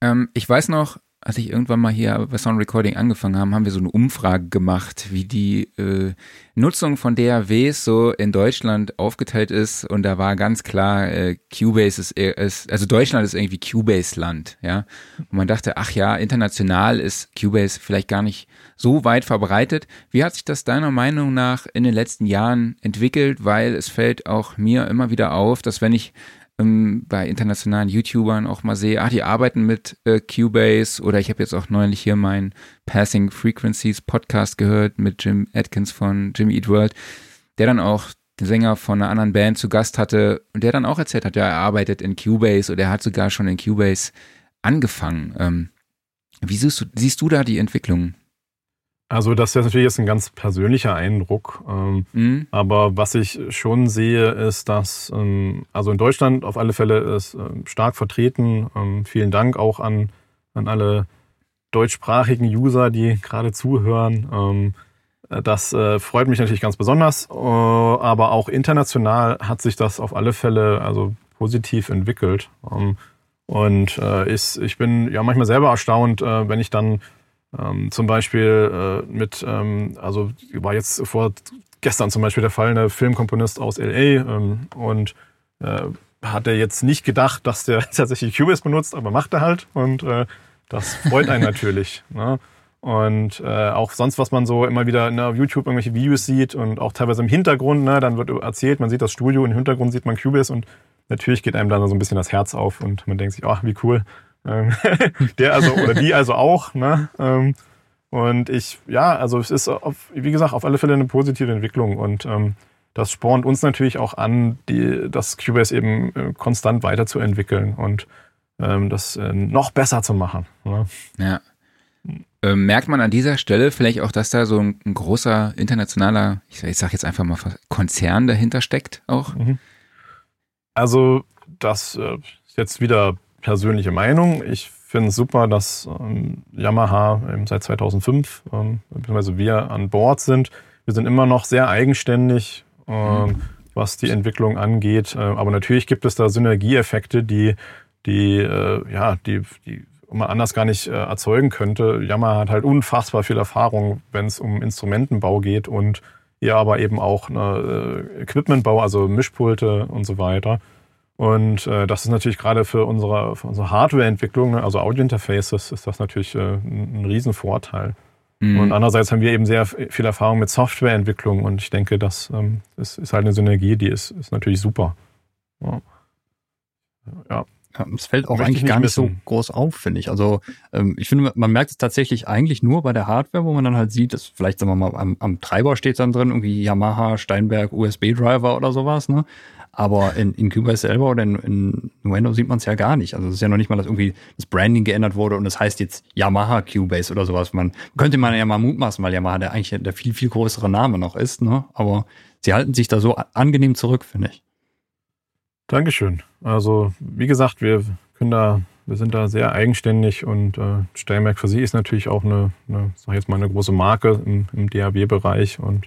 ähm, ich weiß noch, als ich irgendwann mal hier bei Sound Recording angefangen haben, haben wir so eine Umfrage gemacht, wie die äh, Nutzung von DAWs so in Deutschland aufgeteilt ist. Und da war ganz klar, äh, Cubase ist, ist, also Deutschland ist irgendwie Cubase-Land, ja. Und man dachte, ach ja, international ist Cubase vielleicht gar nicht so weit verbreitet. Wie hat sich das deiner Meinung nach in den letzten Jahren entwickelt? Weil es fällt auch mir immer wieder auf, dass wenn ich ähm, bei internationalen YouTubern auch mal sehe, ah, die arbeiten mit äh, Cubase oder ich habe jetzt auch neulich hier meinen Passing Frequencies Podcast gehört mit Jim Atkins von Jimmy Eat World. der dann auch den Sänger von einer anderen Band zu Gast hatte und der dann auch erzählt hat, ja, er arbeitet in Cubase oder er hat sogar schon in Cubase angefangen. Ähm, wie siehst du, siehst du da die Entwicklung? Also das ist natürlich jetzt ein ganz persönlicher Eindruck. Ähm, mhm. Aber was ich schon sehe, ist, dass ähm, also in Deutschland auf alle Fälle ist ähm, stark vertreten. Vielen Dank auch an, an alle deutschsprachigen User, die gerade zuhören. Das äh, freut mich natürlich ganz besonders. Äh, aber auch international hat sich das auf alle Fälle also positiv entwickelt. Und äh, ich, ich bin ja manchmal selber erstaunt, wenn ich dann ähm, zum Beispiel äh, mit, ähm, also war jetzt vor gestern zum Beispiel der Fall, ein Filmkomponist aus LA ähm, und äh, hat er jetzt nicht gedacht, dass der tatsächlich Cubase benutzt, aber macht er halt und äh, das freut einen natürlich. Ne? Und äh, auch sonst, was man so immer wieder ne, auf YouTube irgendwelche Videos sieht und auch teilweise im Hintergrund, ne, dann wird erzählt, man sieht das Studio, im Hintergrund sieht man Cubase und natürlich geht einem dann so ein bisschen das Herz auf und man denkt sich, ach, wie cool. Ähm, der also oder die also auch. Ne? Ähm, und ich, ja, also es ist, auf, wie gesagt, auf alle Fälle eine positive Entwicklung und ähm, das spornt uns natürlich auch an, die, das Cubase eben äh, konstant weiterzuentwickeln und ähm, das äh, noch besser zu machen. Ne? Ja. Ähm, merkt man an dieser Stelle vielleicht auch, dass da so ein, ein großer internationaler, ich, ich sag jetzt einfach mal Konzern dahinter steckt auch? Mhm. Also das äh, ist jetzt wieder persönliche Meinung. Ich finde es super, dass ähm, Yamaha seit 2005, ähm, beziehungsweise wir an Bord sind. Wir sind immer noch sehr eigenständig, ähm, mhm. was die Entwicklung angeht. Äh, aber natürlich gibt es da Synergieeffekte, die, die, äh, ja, die, die man anders gar nicht äh, erzeugen könnte. Yamaha hat halt unfassbar viel Erfahrung, wenn es um Instrumentenbau geht und ja, aber eben auch äh, Equipmentbau, also Mischpulte und so weiter. Und äh, das ist natürlich gerade für unsere, für unsere Hardware-Entwicklung, ne, also Audio-Interfaces, ist das natürlich äh, ein, ein Riesenvorteil. Mhm. Und andererseits haben wir eben sehr viel Erfahrung mit Softwareentwicklung und ich denke, das ähm, ist, ist halt eine Synergie, die ist, ist natürlich super. Ja. ja. Ja, es fällt auch eigentlich gar nicht so groß auf, finde ich. Also ähm, ich finde, man merkt es tatsächlich eigentlich nur bei der Hardware, wo man dann halt sieht, dass vielleicht, sagen wir mal, am, am Treiber steht dann drin, irgendwie Yamaha, Steinberg, USB-Driver oder sowas, ne? Aber in, in Cubase selber oder in, in Nuendo sieht man es ja gar nicht. Also es ist ja noch nicht mal, dass irgendwie das Branding geändert wurde und es das heißt jetzt Yamaha Cubase oder sowas. Man könnte man ja mal mutmaßen, weil Yamaha der eigentlich der viel, viel größere Name noch ist, ne? Aber sie halten sich da so angenehm zurück, finde ich. Dankeschön. Also, wie gesagt, wir können da, wir sind da sehr eigenständig und äh, Steinberg für Sie ist natürlich auch eine, eine sag jetzt mal, eine große Marke im, im DAW-Bereich und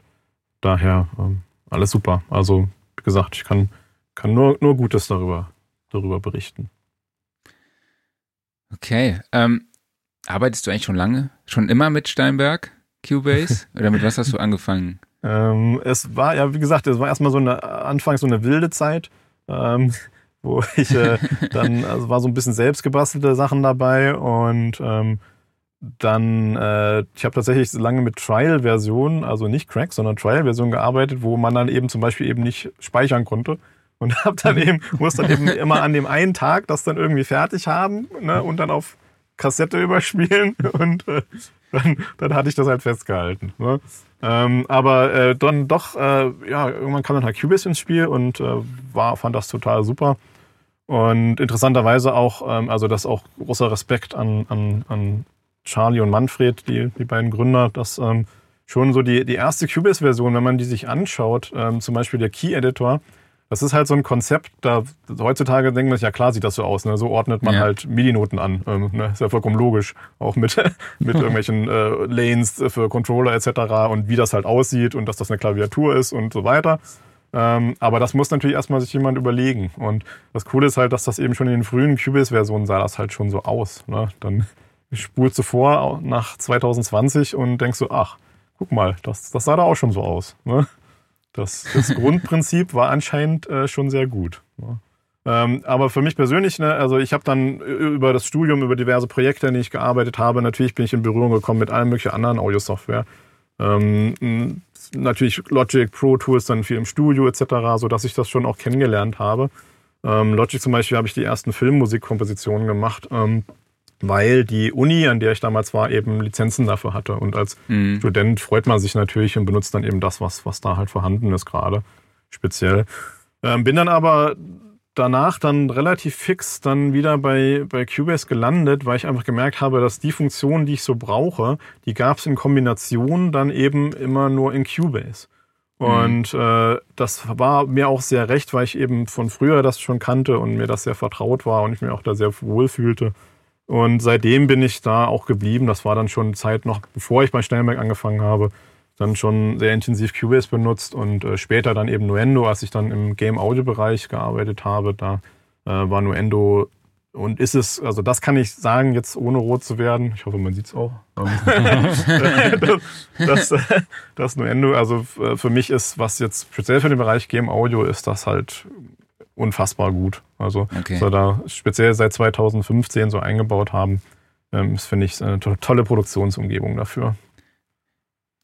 daher ähm, alles super. Also, wie gesagt, ich kann kann nur, nur Gutes darüber, darüber berichten. Okay. Ähm, arbeitest du eigentlich schon lange? Schon immer mit Steinberg, Cubase? Oder mit was hast du angefangen? Ähm, es war ja, wie gesagt, es war erstmal so eine, anfangs so eine wilde Zeit, ähm, wo ich äh, dann, also war so ein bisschen selbstgebastelte Sachen dabei und ähm, dann, äh, ich habe tatsächlich lange mit Trial-Versionen, also nicht Crack, sondern Trial-Versionen gearbeitet, wo man dann eben zum Beispiel eben nicht speichern konnte und hab dann eben, muss dann eben immer an dem einen Tag das dann irgendwie fertig haben ne, und dann auf Kassette überspielen und äh, dann, dann hatte ich das halt festgehalten. Ne? Ähm, aber äh, dann doch, äh, ja, irgendwann kam dann halt Cubase ins Spiel und äh, war, fand das total super. Und interessanterweise auch, ähm, also das auch großer Respekt an, an, an Charlie und Manfred, die, die beiden Gründer, dass ähm, schon so die, die erste Cubase-Version, wenn man die sich anschaut, ähm, zum Beispiel der Key-Editor, das ist halt so ein Konzept, da heutzutage denkt man sich, ja klar sieht das so aus, ne? so ordnet man ja. halt MIDI-Noten an. Ähm, ne? Ist ja vollkommen logisch. Auch mit, mit irgendwelchen äh, Lanes für Controller etc. und wie das halt aussieht und dass das eine Klaviatur ist und so weiter. Ähm, aber das muss natürlich erstmal sich jemand überlegen. Und das Coole ist halt, dass das eben schon in den frühen Cubase-Versionen sah das halt schon so aus. Ne? Dann spulst du vor nach 2020 und denkst so, ach, guck mal, das, das sah da auch schon so aus. Ne? Das, das Grundprinzip war anscheinend äh, schon sehr gut. Ja. Ähm, aber für mich persönlich, ne, also ich habe dann über das Studium, über diverse Projekte, in denen ich gearbeitet habe, natürlich bin ich in Berührung gekommen mit allen möglichen anderen Audio-Software. Ähm, natürlich Logic, Pro Tools, dann viel im Studio etc., so dass ich das schon auch kennengelernt habe. Ähm, Logic zum Beispiel habe ich die ersten Filmmusikkompositionen gemacht. Weil die Uni, an der ich damals war, eben Lizenzen dafür hatte. Und als mhm. Student freut man sich natürlich und benutzt dann eben das, was, was da halt vorhanden ist gerade, speziell. Ähm, bin dann aber danach dann relativ fix dann wieder bei, bei Cubase gelandet, weil ich einfach gemerkt habe, dass die Funktionen, die ich so brauche, die gab es in Kombination dann eben immer nur in Cubase. Mhm. Und äh, das war mir auch sehr recht, weil ich eben von früher das schon kannte und mir das sehr vertraut war und ich mir auch da sehr wohl fühlte. Und seitdem bin ich da auch geblieben. Das war dann schon Zeit noch, bevor ich bei Steinberg angefangen habe, dann schon sehr intensiv Cubase benutzt und äh, später dann eben Nuendo, als ich dann im Game-Audio-Bereich gearbeitet habe, da äh, war Nuendo und ist es, also das kann ich sagen, jetzt ohne rot zu werden. Ich hoffe, man sieht es auch. das, das, das Nuendo, also für mich ist, was jetzt speziell für den Bereich Game Audio ist, das halt unfassbar gut. Also, okay. was wir da speziell seit 2015 so eingebaut haben, ähm, ist, finde ich, eine tolle Produktionsumgebung dafür.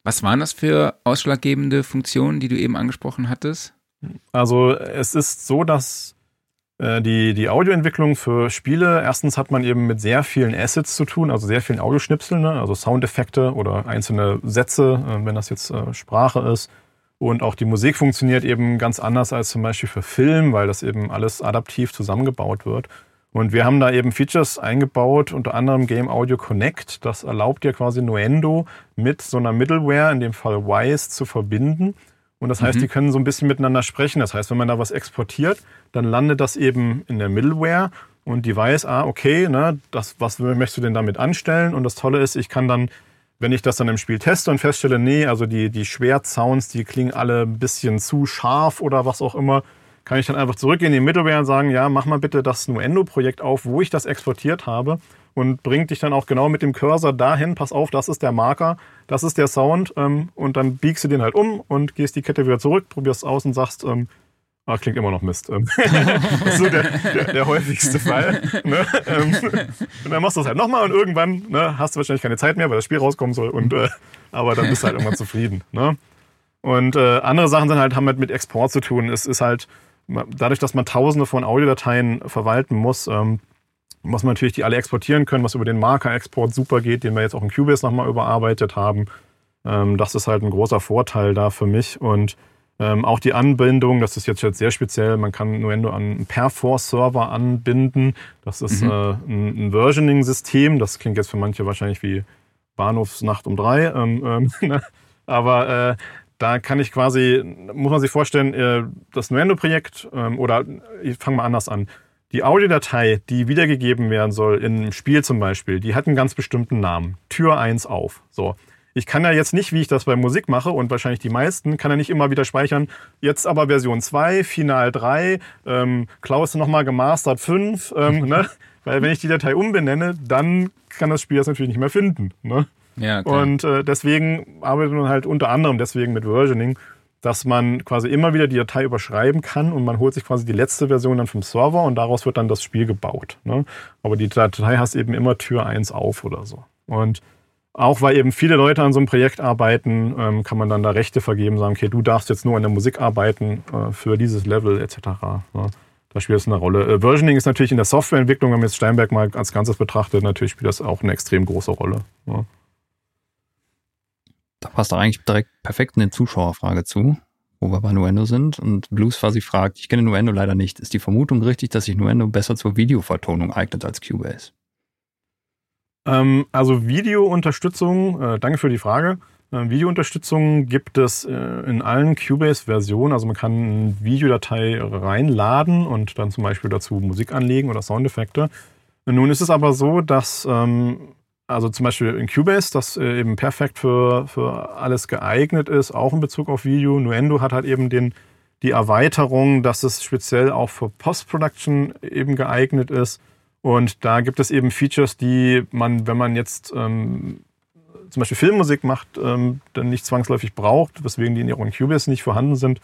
Was waren das für ausschlaggebende Funktionen, die du eben angesprochen hattest? Also, es ist so, dass äh, die, die Audioentwicklung für Spiele, erstens hat man eben mit sehr vielen Assets zu tun, also sehr vielen Audioschnipseln, ne? also Soundeffekte oder einzelne Sätze, äh, wenn das jetzt äh, Sprache ist und auch die Musik funktioniert eben ganz anders als zum Beispiel für Film, weil das eben alles adaptiv zusammengebaut wird. Und wir haben da eben Features eingebaut, unter anderem Game Audio Connect. Das erlaubt dir quasi Nuendo mit so einer Middleware, in dem Fall Wise, zu verbinden. Und das heißt, mhm. die können so ein bisschen miteinander sprechen. Das heißt, wenn man da was exportiert, dann landet das eben in der Middleware und die weiß, ah, okay, ne, das, was möchtest du denn damit anstellen? Und das Tolle ist, ich kann dann wenn ich das dann im Spiel teste und feststelle, nee, also die, die Schwertsounds, die klingen alle ein bisschen zu scharf oder was auch immer, kann ich dann einfach zurückgehen in die Middleware und sagen, ja, mach mal bitte das Nuendo-Projekt auf, wo ich das exportiert habe und bringt dich dann auch genau mit dem Cursor dahin, pass auf, das ist der Marker, das ist der Sound ähm, und dann biegst du den halt um und gehst die Kette wieder zurück, probierst aus und sagst, ähm, Ah, klingt immer noch Mist. Ähm, das ist so der, der, der häufigste Fall. Ne? Ähm, und dann machst du es halt nochmal und irgendwann ne, hast du wahrscheinlich keine Zeit mehr, weil das Spiel rauskommen soll. Und, äh, aber dann bist du halt irgendwann zufrieden. Ne? Und äh, andere Sachen sind halt, haben halt mit Export zu tun. Es ist halt, dadurch, dass man tausende von Audiodateien verwalten muss, ähm, muss man natürlich die alle exportieren können, was über den Marker-Export super geht, den wir jetzt auch in Cubase nochmal überarbeitet haben. Ähm, das ist halt ein großer Vorteil da für mich. Und ähm, auch die Anbindung, das ist jetzt, jetzt sehr speziell, man kann Nuendo an einen Perforce-Server anbinden. Das ist mhm. äh, ein, ein Versioning-System. Das klingt jetzt für manche wahrscheinlich wie Bahnhofsnacht um drei. Ähm, ähm, ne? aber äh, da kann ich quasi, muss man sich vorstellen, äh, das Nuendo-Projekt ähm, oder ich fange mal anders an. Die Audiodatei, die wiedergegeben werden soll, im Spiel zum Beispiel, die hat einen ganz bestimmten Namen. Tür 1 auf. So. Ich kann ja jetzt nicht, wie ich das bei Musik mache und wahrscheinlich die meisten, kann ja nicht immer wieder speichern. Jetzt aber Version 2, Final 3, ähm, Klaus nochmal gemastert 5. Ähm, ne? Weil wenn ich die Datei umbenenne, dann kann das Spiel das natürlich nicht mehr finden. Ne? Ja, klar. Und äh, deswegen arbeitet man halt unter anderem deswegen mit Versioning, dass man quasi immer wieder die Datei überschreiben kann und man holt sich quasi die letzte Version dann vom Server und daraus wird dann das Spiel gebaut. Ne? Aber die Datei hast eben immer Tür 1 auf oder so. Und auch weil eben viele Leute an so einem Projekt arbeiten, ähm, kann man dann da Rechte vergeben, sagen, okay, du darfst jetzt nur an der Musik arbeiten äh, für dieses Level etc. Ja, da spielt es eine Rolle. Äh, Versioning ist natürlich in der Softwareentwicklung, wenn man jetzt Steinberg mal als Ganzes betrachtet, natürlich spielt das auch eine extrem große Rolle. Ja. Da passt doch eigentlich direkt perfekt eine Zuschauerfrage zu, wo wir bei Nuendo sind. Und Blues quasi fragt, ich kenne Nuendo leider nicht. Ist die Vermutung richtig, dass sich Nuendo besser zur Videovertonung eignet als Cubase? Ähm, also Videounterstützung, äh, danke für die Frage. Äh, Videounterstützung gibt es äh, in allen Cubase-Versionen. Also man kann eine Videodatei reinladen und dann zum Beispiel dazu Musik anlegen oder Soundeffekte. Nun ist es aber so, dass ähm, also zum Beispiel in Cubase, das äh, eben perfekt für, für alles geeignet ist, auch in Bezug auf Video. Nuendo hat halt eben den, die Erweiterung, dass es speziell auch für Post-Production eben geeignet ist. Und da gibt es eben Features, die man, wenn man jetzt ähm, zum Beispiel Filmmusik macht, ähm, dann nicht zwangsläufig braucht, weswegen die in ihren Cubase nicht vorhanden sind.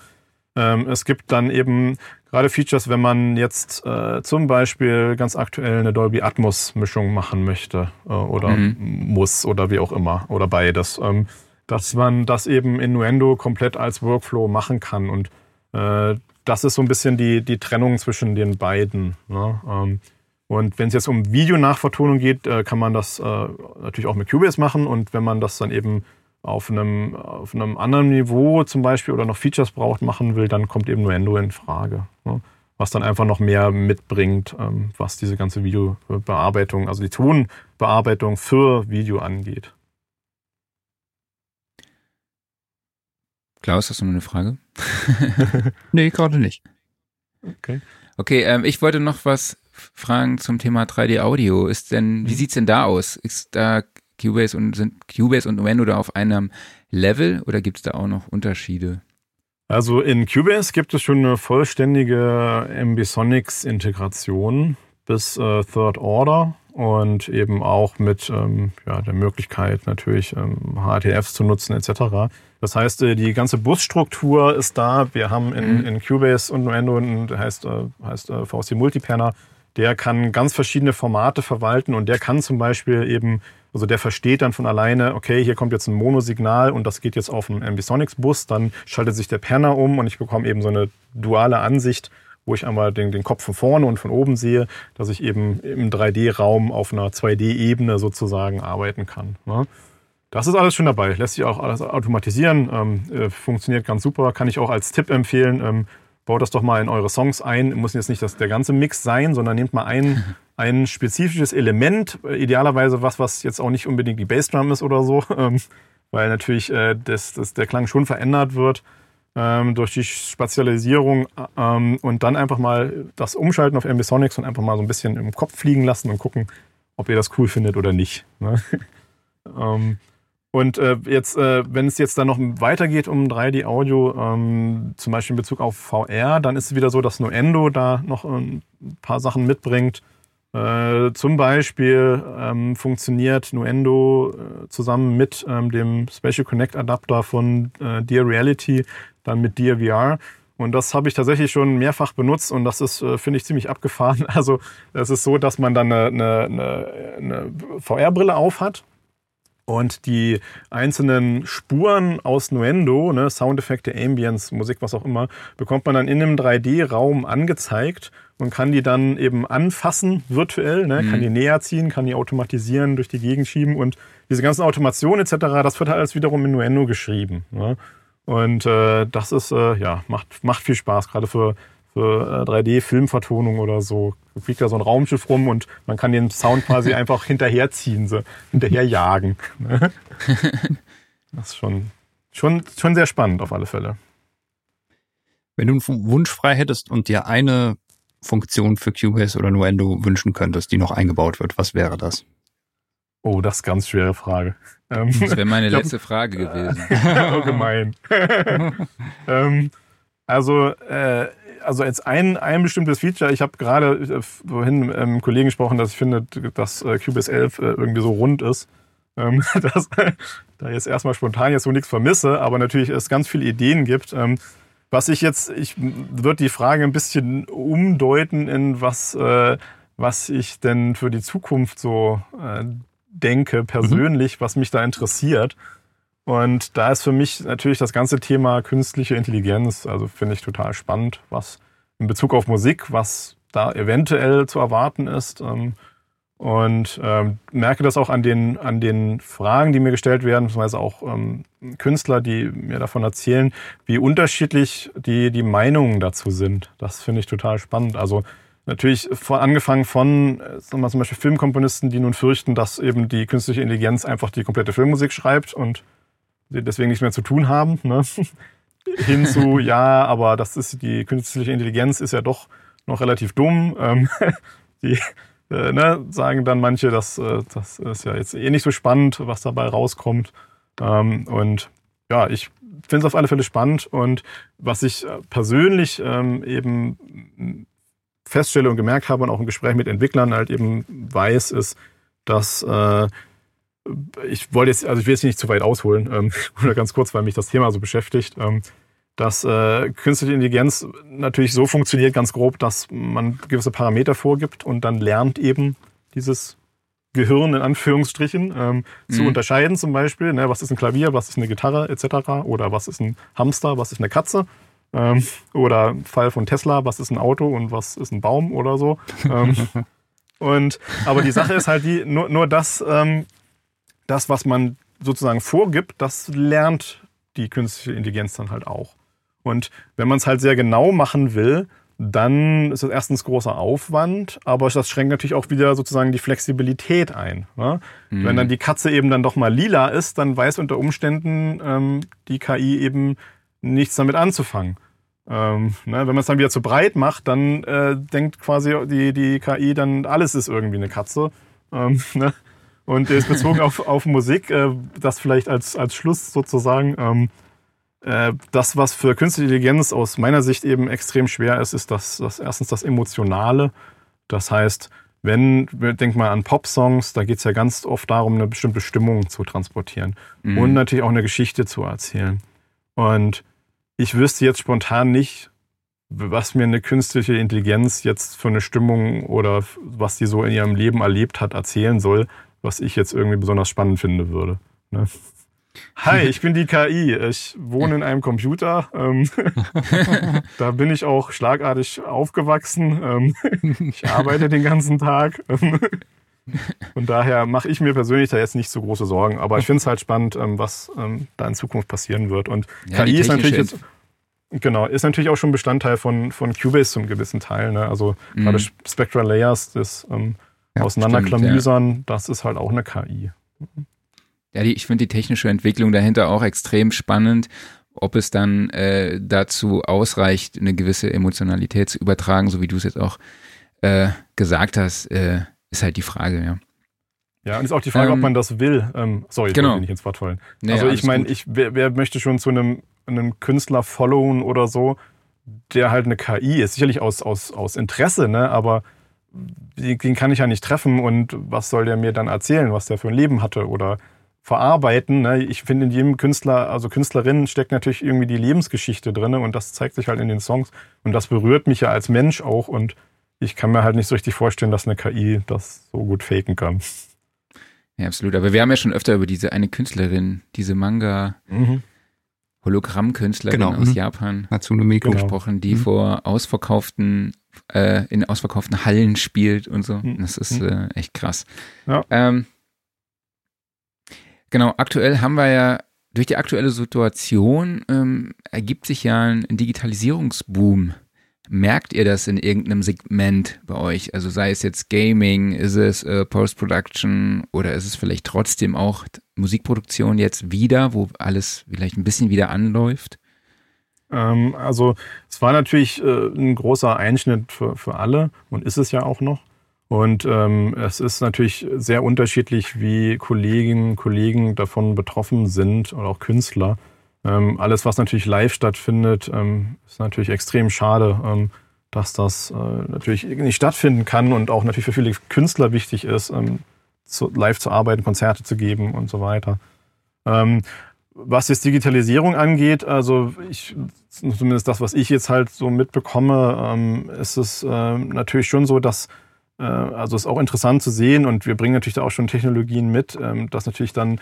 Ähm, es gibt dann eben gerade Features, wenn man jetzt äh, zum Beispiel ganz aktuell eine Dolby Atmos Mischung machen möchte äh, oder mhm. muss oder wie auch immer oder beides, ähm, dass man das eben in Nuendo komplett als Workflow machen kann und äh, das ist so ein bisschen die, die Trennung zwischen den beiden. Ne? Ähm, Und wenn es jetzt um Videonachvertonung geht, äh, kann man das äh, natürlich auch mit Cubase machen. Und wenn man das dann eben auf einem, auf einem anderen Niveau zum Beispiel oder noch Features braucht, machen will, dann kommt eben Nuendo in Frage. Ne? Was dann einfach noch mehr mitbringt, ähm, was diese ganze Videobearbeitung, also die Tonbearbeitung für Video angeht. Klaus, hast du noch eine Frage? nee, gerade nicht. Okay. Okay, ähm, ich wollte noch was fragen zum Thema 3D Audio. Ist denn, wie mhm. sieht's denn da aus? Ist da Cubase und sind Cubase und Nuendo da auf einem Level oder gibt es da auch noch Unterschiede? Also in Cubase gibt es schon eine vollständige Ambisonics-Integration bis äh, Third Order und eben auch mit ähm, ja, der Möglichkeit natürlich ähm, HTFs zu nutzen etc. Das heißt, äh, die ganze Busstruktur ist da. Wir haben in, mhm. in Cubase und Nuendo heißt, äh, heißt äh, VST Multipanner, der kann ganz verschiedene Formate verwalten und der kann zum Beispiel eben also der versteht dann von alleine, okay, hier kommt jetzt ein Monosignal und das geht jetzt auf einen Ambisonics-Bus, dann schaltet sich der Penner um und ich bekomme eben so eine duale Ansicht, wo ich einmal den, den Kopf von vorne und von oben sehe, dass ich eben im 3D-Raum auf einer 2D-Ebene sozusagen arbeiten kann. Ne? Das ist alles schon dabei, lässt sich auch alles automatisieren, ähm, äh, funktioniert ganz super, kann ich auch als Tipp empfehlen. Ähm, baut das doch mal in eure Songs ein. Muss jetzt nicht das, der ganze Mix sein, sondern nehmt mal ein, ein spezifisches Element, äh, idealerweise was, was jetzt auch nicht unbedingt die Bassdrum ist oder so, ähm, weil natürlich äh, das, das, der Klang schon verändert wird ähm, durch die Spatialisierung ähm, und dann einfach mal das umschalten auf Ambisonics und einfach mal so ein bisschen im Kopf fliegen lassen und gucken, ob ihr das cool findet oder nicht. Ne? ähm, und äh, jetzt, äh, wenn es jetzt dann noch weitergeht um 3D-Audio, ähm, zum Beispiel in Bezug auf VR, dann ist es wieder so, dass Nuendo da noch ein paar Sachen mitbringt. Äh, zum Beispiel ähm, funktioniert Nuendo äh, zusammen mit ähm, dem Spatial Connect Adapter von äh, Dear Reality, dann mit Dear VR. Und das habe ich tatsächlich schon mehrfach benutzt und das ist, äh, finde ich, ziemlich abgefahren. Also es ist so, dass man dann eine, eine, eine VR-Brille auf hat und die einzelnen Spuren aus Nuendo, ne, Soundeffekte, Ambience, Musik, was auch immer, bekommt man dann in einem 3D-Raum angezeigt und kann die dann eben anfassen virtuell, ne, mhm. kann die näher ziehen, kann die automatisieren, durch die Gegend schieben und diese ganzen Automationen etc., das wird halt alles wiederum in Nuendo geschrieben. Ne? Und äh, das ist, äh, ja, macht, macht viel Spaß, gerade für für 3D-Filmvertonung oder so. Da fliegt da so ein Raumschiff rum und man kann den Sound quasi einfach hinterherziehen, so hinterherjagen. das ist schon, schon, schon sehr spannend auf alle Fälle. Wenn du einen Wunsch frei hättest und dir eine Funktion für Cubase oder Nuendo wünschen könntest, die noch eingebaut wird, was wäre das? Oh, das ist eine ganz schwere Frage. Ähm, das wäre meine letzte Frage gewesen. oh, gemein. ähm, also, äh, also jetzt ein, ein bestimmtes Feature, ich habe gerade äh, vorhin mit einem Kollegen gesprochen, dass ich finde, dass äh, Cubase 11 äh, irgendwie so rund ist. Ähm, dass da jetzt erstmal spontan jetzt so nichts vermisse, aber natürlich es ganz viele Ideen gibt. Ähm, was ich jetzt, ich würde die Frage ein bisschen umdeuten in was, was ich denn für die Zukunft so denke persönlich, mhm. was mich da interessiert. Und da ist für mich natürlich das ganze Thema künstliche Intelligenz, also finde ich total spannend, was in Bezug auf Musik, was da eventuell zu erwarten ist. Ähm, und ähm, merke das auch an den, an den Fragen, die mir gestellt werden, beziehungsweise auch ähm, Künstler, die mir davon erzählen, wie unterschiedlich die, die Meinungen dazu sind. Das finde ich total spannend. Also natürlich von, angefangen von sagen wir zum Beispiel Filmkomponisten, die nun fürchten, dass eben die künstliche Intelligenz einfach die komplette Filmmusik schreibt und deswegen nichts mehr zu tun haben. Ne? Hinzu, ja, aber das ist die künstliche Intelligenz ist ja doch noch relativ dumm. Ähm, die äh, ne, sagen dann manche, dass äh, das ist ja jetzt eh nicht so spannend, was dabei rauskommt. Ähm, und ja, ich finde es auf alle Fälle spannend. Und was ich äh, persönlich ähm, eben feststelle und gemerkt habe und auch im Gespräch mit Entwicklern halt eben weiß, ist, dass äh, ich wollte jetzt, also ich will jetzt nicht zu weit ausholen, ähm, oder ganz kurz, weil mich das Thema so beschäftigt, ähm, dass äh, künstliche Intelligenz natürlich so funktioniert, ganz grob, dass man gewisse Parameter vorgibt und dann lernt eben dieses Gehirn in Anführungsstrichen ähm, mhm. zu unterscheiden, zum Beispiel, ne, was ist ein Klavier, was ist eine Gitarre etc. oder was ist ein Hamster, was ist eine Katze. Ähm, oder Fall von Tesla, was ist ein Auto und was ist ein Baum oder so. Ähm, Und, aber die Sache ist halt die, nur, nur das, ähm, das, was man sozusagen vorgibt, das lernt die künstliche Intelligenz dann halt auch. Und wenn man es halt sehr genau machen will, dann ist das erstens großer Aufwand, aber das schränkt natürlich auch wieder sozusagen die Flexibilität ein. Ne? Mhm. Wenn dann die Katze eben dann doch mal lila ist, dann weiß unter Umständen ähm, die KI eben nichts damit anzufangen. Ähm, ne? Wenn man es dann wieder zu breit macht, dann äh, denkt quasi die, die KI dann, alles ist irgendwie eine Katze. Ähm, ne? Und ist bezogen auf, auf Musik, äh, das vielleicht als, als Schluss sozusagen. Ähm, äh, das, was für künstliche Intelligenz aus meiner Sicht eben extrem schwer ist, ist das, das erstens das Emotionale. Das heißt, wenn, denk mal an Pop-Songs, da geht es ja ganz oft darum, eine bestimmte Stimmung zu transportieren mhm. und natürlich auch eine Geschichte zu erzählen. Und ich wüsste jetzt spontan nicht, was mir eine künstliche Intelligenz jetzt für eine Stimmung oder was die so in ihrem Leben erlebt hat, erzählen soll, was ich jetzt irgendwie besonders spannend finde würde. Ne? Hi, ich bin die KI. Ich wohne in einem Computer. Ähm, da bin ich auch schlagartig aufgewachsen. Ähm, ich arbeite den ganzen Tag. Und daher mache ich mir persönlich da jetzt nicht so große Sorgen. Aber ich finde es halt spannend, ähm, was ähm, da in Zukunft passieren wird. Und ja, KI ist natürlich jetzt. Genau, ist natürlich auch schon Bestandteil von, von Cubase zum gewissen Teil. Ne? Also mhm. gerade Spectral Layers, das ähm, ja, Auseinanderklamüsern, ja. das ist halt auch eine KI. Ja, die, ich finde die technische Entwicklung dahinter auch extrem spannend. Ob es dann äh, dazu ausreicht, eine gewisse Emotionalität zu übertragen, so wie du es jetzt auch äh, gesagt hast, äh, ist halt die Frage, ja. Ja, und ist auch die Frage, ähm, ob man das will. Ähm, sorry, ich genau. will nicht ins Wort fallen. Nee, also ich meine, ich, wer, wer, möchte schon zu einem, einem Künstler followen oder so, der halt eine KI ist, sicherlich aus, aus, aus Interesse, ne? aber den kann ich ja nicht treffen und was soll der mir dann erzählen, was der für ein Leben hatte oder verarbeiten. Ne? Ich finde, in jedem Künstler, also Künstlerin, steckt natürlich irgendwie die Lebensgeschichte drin und das zeigt sich halt in den Songs. Und das berührt mich ja als Mensch auch und ich kann mir halt nicht so richtig vorstellen, dass eine KI das so gut faken kann. Ja, absolut. Aber wir haben ja schon öfter über diese eine Künstlerin, diese Manga. Mhm. Hologrammkünstlerin genau. aus mhm. Japan Hatsune Miku genau. gesprochen, die mhm. vor ausverkauften äh, in ausverkauften Hallen spielt und so. Mhm. Das ist mhm. äh, echt krass. Ja. Ähm, Genau, aktuell haben wir ja durch die aktuelle Situation ähm, ergibt sich ja ein Digitalisierungsboom. Merkt ihr das in irgendeinem Segment bei euch? Also sei es jetzt Gaming, ist es äh, Post-Production oder ist es vielleicht trotzdem auch Musikproduktion jetzt wieder, wo alles vielleicht ein bisschen wieder anläuft? Ähm, also es war natürlich äh, ein großer Einschnitt für, für alle und ist es ja auch noch. Und ähm, es ist natürlich sehr unterschiedlich, wie Kolleginnen und Kollegen davon betroffen sind oder auch Künstler. Ähm, alles, was natürlich live stattfindet, ähm, ist natürlich extrem schade, ähm, dass das äh, natürlich nicht stattfinden kann und auch natürlich für viele Künstler wichtig ist, ähm, zu, live zu arbeiten, Konzerte zu geben und so weiter. Ähm, was jetzt Digitalisierung angeht, also ich, zumindest das, was ich jetzt halt so mitbekomme, ähm, ist es äh, natürlich schon so, dass äh, also ist auch interessant zu sehen und wir bringen natürlich da auch schon Technologien mit, dass natürlich dann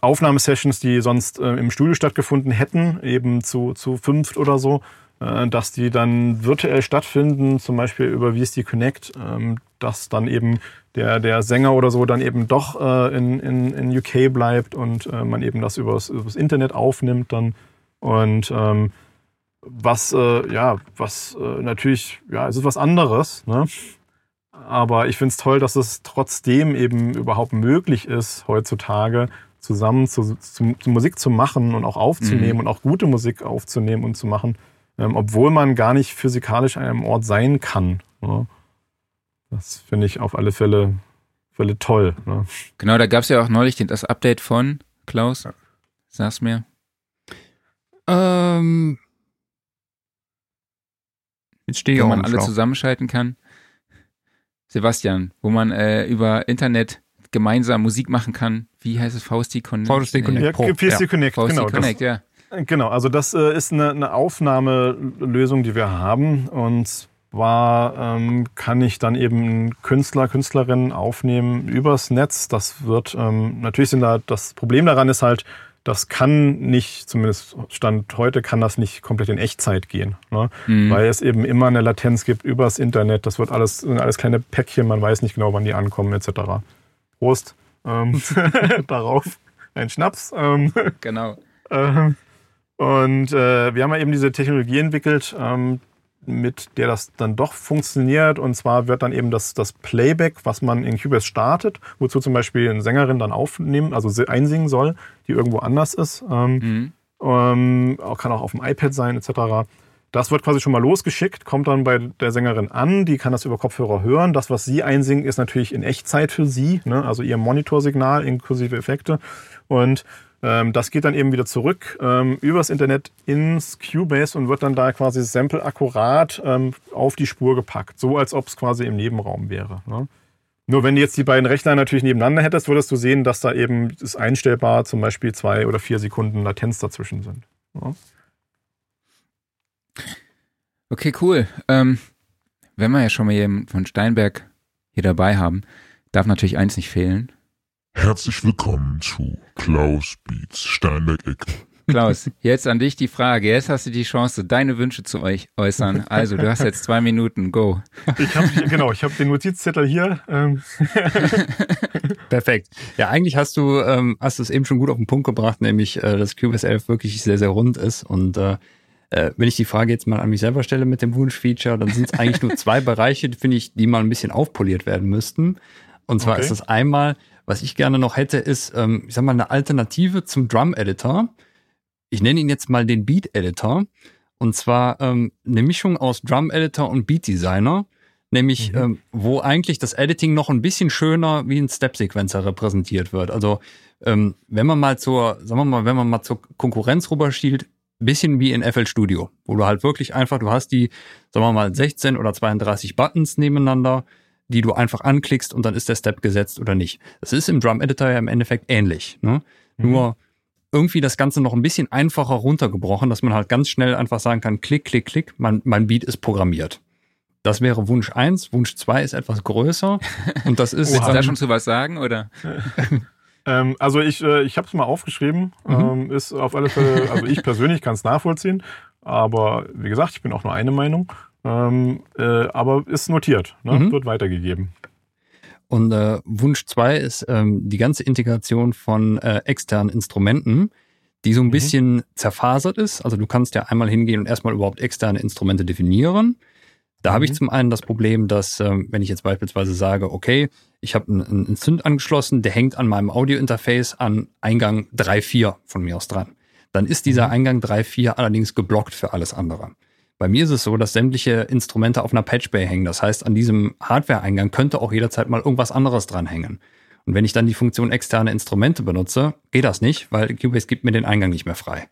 Aufnahmesessions, die sonst äh, im Studio stattgefunden hätten, eben zu, zu fünft oder so, äh, dass die dann virtuell stattfinden, zum Beispiel über VSD Connect, ähm, dass dann eben der, der Sänger oder so dann eben doch in, in, in UK bleibt und man eben das übers, übers Internet aufnimmt dann. Und ähm, was, äh, ja, was äh, natürlich, ja, es ist was anderes, ne? Aber ich finde es toll, dass es trotzdem eben überhaupt möglich ist, heutzutage zusammen zu, zu, zu Musik zu machen und auch aufzunehmen mhm. und auch gute Musik aufzunehmen und zu machen, ähm, obwohl man gar nicht physikalisch an einem Ort sein kann. Ne? Das finde ich auf alle Fälle, Fälle toll. Ne? Genau, da gab es ja auch neulich das Update von Klaus. Ja. Sag's mir. Ähm, Jetzt stehe ich Wo man alle zusammenschalten kann. Sebastian, wo man äh, über Internet gemeinsam Musik machen kann. Wie heißt es? VST Connect? VST Connect. Ja, VST Connect, VST genau. Connect, das, ja. Genau, also das äh, ist eine, eine Aufnahmelösung, die wir haben. Und zwar ähm, kann ich dann eben Künstler, Künstlerinnen aufnehmen übers Netz. Das wird, ähm, natürlich sind da, das Problem daran ist halt, das kann nicht, zumindest Stand heute, kann das nicht komplett in Echtzeit gehen. Ne? Mhm. Weil es eben immer eine Latenz gibt übers Internet. Das wird alles, sind alles kleine Päckchen, man weiß nicht genau, wann die ankommen, etc. Prost ähm, darauf. Ein Schnaps. Ähm, genau. Ähm, und äh, wir haben ja eben diese Technologie entwickelt, ähm, mit der das dann doch funktioniert. Und zwar wird dann eben das, das Playback, was man in Cubase startet, wozu zum Beispiel eine Sängerin dann aufnehmen, also einsingen soll, die irgendwo anders ist. Ähm, mhm. ähm, auch, kann auch auf dem iPad sein, etc. Das wird quasi schon mal losgeschickt, kommt dann bei der Sängerin an, die kann das über Kopfhörer hören. Das, was sie einsingen, ist natürlich in Echtzeit für sie, ne? also ihr Monitorsignal inklusive Effekte. Und ähm, das geht dann eben wieder zurück ähm, übers Internet ins Cubase und wird dann da quasi Sample akkurat ähm, auf die Spur gepackt, so als ob es quasi im Nebenraum wäre. Ne? Nur wenn du jetzt die beiden Rechner natürlich nebeneinander hättest, würdest du sehen, dass da eben ist einstellbar zum Beispiel zwei oder vier Sekunden Latenz dazwischen sind. Ja? Okay, cool. Ähm, wenn wir ja schon mal jemanden von Steinberg hier dabei haben, darf natürlich eins nicht fehlen. Herzlich willkommen zu Klaus Beats Steinberg Eck. Klaus, jetzt an dich die Frage. Jetzt hast du die Chance, deine Wünsche zu euch äußern. Also, du hast jetzt zwei Minuten. Go. Ich habe genau, ich habe den Notizzettel hier. Ähm. Perfekt. Ja, eigentlich hast du ähm, hast es eben schon gut auf den Punkt gebracht, nämlich äh, dass Cubase 11 wirklich sehr sehr rund ist und äh, äh, wenn ich die Frage jetzt mal an mich selber stelle mit dem Wunschfeature, dann sind es eigentlich nur zwei Bereiche, finde ich, die mal ein bisschen aufpoliert werden müssten. Und zwar okay. ist das einmal was ich gerne noch hätte, ist, ähm, ich sag mal, eine Alternative zum Drum Editor. Ich nenne ihn jetzt mal den Beat Editor. Und zwar ähm, eine Mischung aus Drum Editor und Beat Designer. Nämlich, mhm. ähm, wo eigentlich das Editing noch ein bisschen schöner wie ein Step-Sequencer repräsentiert wird. Also, ähm, wenn man mal zur, sagen wir mal, wenn man mal zur Konkurrenz rüberschielt, bisschen wie in FL Studio, wo du halt wirklich einfach, du hast die, sagen wir mal, 16 oder 32 Buttons nebeneinander die du einfach anklickst und dann ist der Step gesetzt oder nicht. Das ist im Drum Editor ja im Endeffekt ähnlich. Ne? Mhm. Nur irgendwie das Ganze noch ein bisschen einfacher runtergebrochen, dass man halt ganz schnell einfach sagen kann, klick, klick, klick, mein, mein Beat ist programmiert. Das wäre Wunsch eins. Wunsch zwei ist etwas größer. Und das ist. Willst du da schon zu was sagen, oder? ähm, also ich, äh, ich habe es mal aufgeschrieben. Mhm. Ähm, ist auf alle Fälle, also ich persönlich kann es nachvollziehen. Aber wie gesagt, ich bin auch nur eine Meinung. Ähm, äh, aber ist notiert, ne? mhm. wird weitergegeben. Und äh, Wunsch 2 ist ähm, die ganze Integration von äh, externen Instrumenten, die so ein mhm. bisschen zerfasert ist. Also du kannst ja einmal hingehen und erstmal überhaupt externe Instrumente definieren. Da mhm. habe ich zum einen das Problem, dass ähm, wenn ich jetzt beispielsweise sage, okay, ich habe einen, einen Synth angeschlossen, der hängt an meinem Audiointerface an Eingang 3.4 von mir aus dran. Dann ist dieser mhm. Eingang 3.4 allerdings geblockt für alles andere. Bei mir ist es so, dass sämtliche Instrumente auf einer Patchbay hängen. Das heißt, an diesem Hardware-Eingang könnte auch jederzeit mal irgendwas anderes dranhängen. Und wenn ich dann die Funktion externe Instrumente benutze, geht das nicht, weil Cubase gibt mir den Eingang nicht mehr frei.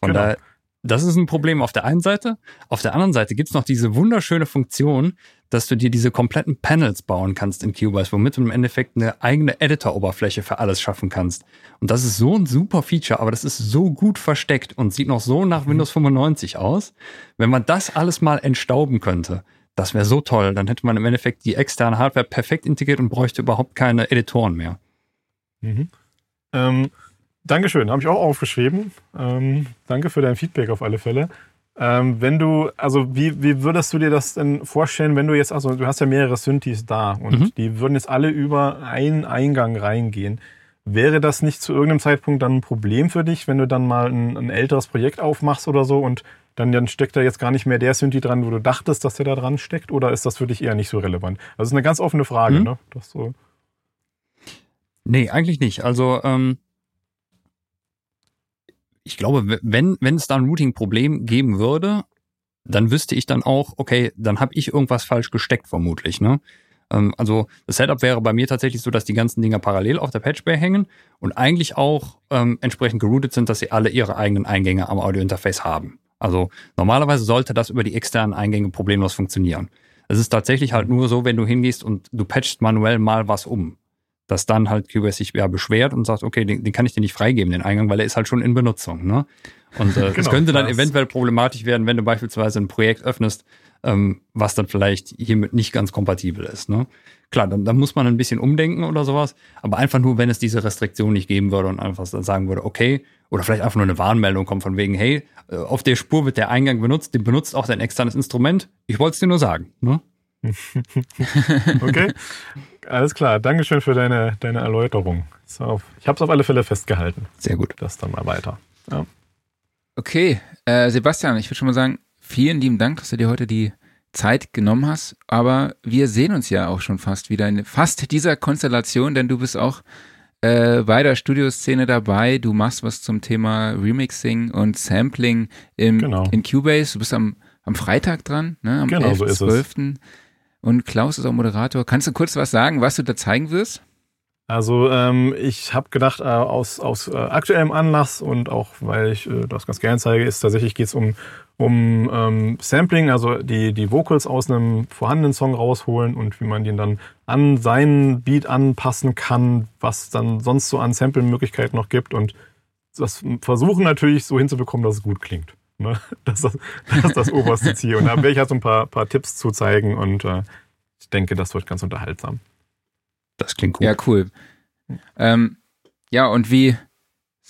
Von genau. daher das ist ein Problem auf der einen Seite. Auf der anderen Seite gibt's noch diese wunderschöne Funktion, dass du dir diese kompletten Panels bauen kannst in Cubase, womit du im Endeffekt eine eigene Editor-Oberfläche für alles schaffen kannst. Und das ist so ein super Feature, aber das ist so gut versteckt und sieht noch so nach Windows 95 aus. Wenn man das alles mal entstauben könnte, das wäre so toll. Dann hätte man im Endeffekt die externe Hardware perfekt integriert und bräuchte überhaupt keine Editoren mehr. Mhm. Ähm, Dankeschön, habe ich auch aufgeschrieben. Ähm, danke für dein Feedback auf alle Fälle. Ähm, wenn du, also wie, wie würdest du dir das denn vorstellen, wenn du jetzt, also du hast ja mehrere Synthes da und mhm. die würden jetzt alle über einen Eingang reingehen. Wäre das nicht zu irgendeinem Zeitpunkt dann ein Problem für dich, wenn du dann mal ein, ein älteres Projekt aufmachst oder so und dann, dann steckt da jetzt gar nicht mehr der Synthi dran, wo du dachtest, dass der da dran steckt? Oder ist das für dich eher nicht so relevant? Das ist eine ganz offene Frage, mhm. ne? Das so. Nee, eigentlich nicht. Also ähm, ich glaube, wenn, wenn es da ein Routing-Problem geben würde, dann wüsste ich dann auch, okay, dann habe ich irgendwas falsch gesteckt vermutlich. Ne? Ähm, also das Setup wäre bei mir tatsächlich so, dass die ganzen Dinger parallel auf der Patchbay hängen und eigentlich auch ähm, entsprechend geroutet sind, dass sie alle ihre eigenen Eingänge am Audiointerface haben. Also normalerweise sollte das über die externen Eingänge problemlos funktionieren. Es ist tatsächlich halt nur so, wenn du hingehst und du patchst manuell mal was um dass dann halt QoS sich ja beschwert und sagt, okay, den, den, kann ich dir nicht freigeben, den Eingang, weil er ist halt schon in Benutzung. Ne? Und äh, genau, das könnte dann das. eventuell problematisch werden, wenn du beispielsweise ein Projekt öffnest, ähm, was dann vielleicht hiermit nicht ganz kompatibel ist. Ne? Klar, dann, dann muss man ein bisschen umdenken oder sowas, aber einfach nur, wenn es diese Restriktion nicht geben würde und einfach sagen würde, okay, oder vielleicht einfach nur eine Warnmeldung kommt von wegen, hey, äh, auf der Spur wird der Eingang benutzt, den benutzt auch dein externes Instrument. Ich wollte es dir nur sagen. Ne? okay, alles klar. Dankeschön für deine, deine Erläuterung. So, ich habe es auf alle Fälle festgehalten. Sehr gut. Das dann mal weiter. Ja. Okay, äh, Sebastian, ich würde schon mal sagen, vielen lieben Dank, dass du dir heute die Zeit genommen hast. Aber wir sehen uns ja auch schon fast wieder in fast dieser Konstellation, denn du bist auch äh, bei der Studioszene dabei. Du machst was zum Thema Remixing und Sampling im, genau. in Cubase. Du bist am, am Freitag dran, ne? am genau, 11. So ist 12. Es. Und Klaus ist auch Moderator. Kannst du kurz was sagen, was du da zeigen wirst? Also ähm, ich habe gedacht, äh, aus, aus äh, aktuellem Anlass und auch weil ich äh, das ganz gerne zeige, ist tatsächlich geht es um, um ähm, Sampling, also die, die Vocals aus einem vorhandenen Song rausholen und wie man den dann an seinen Beat anpassen kann, was dann sonst so an Sample-Möglichkeiten noch gibt und das versuchen natürlich so hinzubekommen, dass es gut klingt. Ne? Das, ist das, ist das oberste Ziel. Und da werde ich halt so ein paar, paar Tipps zu zeigen und äh, ich denke, das wird ganz unterhaltsam. Das klingt gut. Ja, cool. Ähm, ja, und wie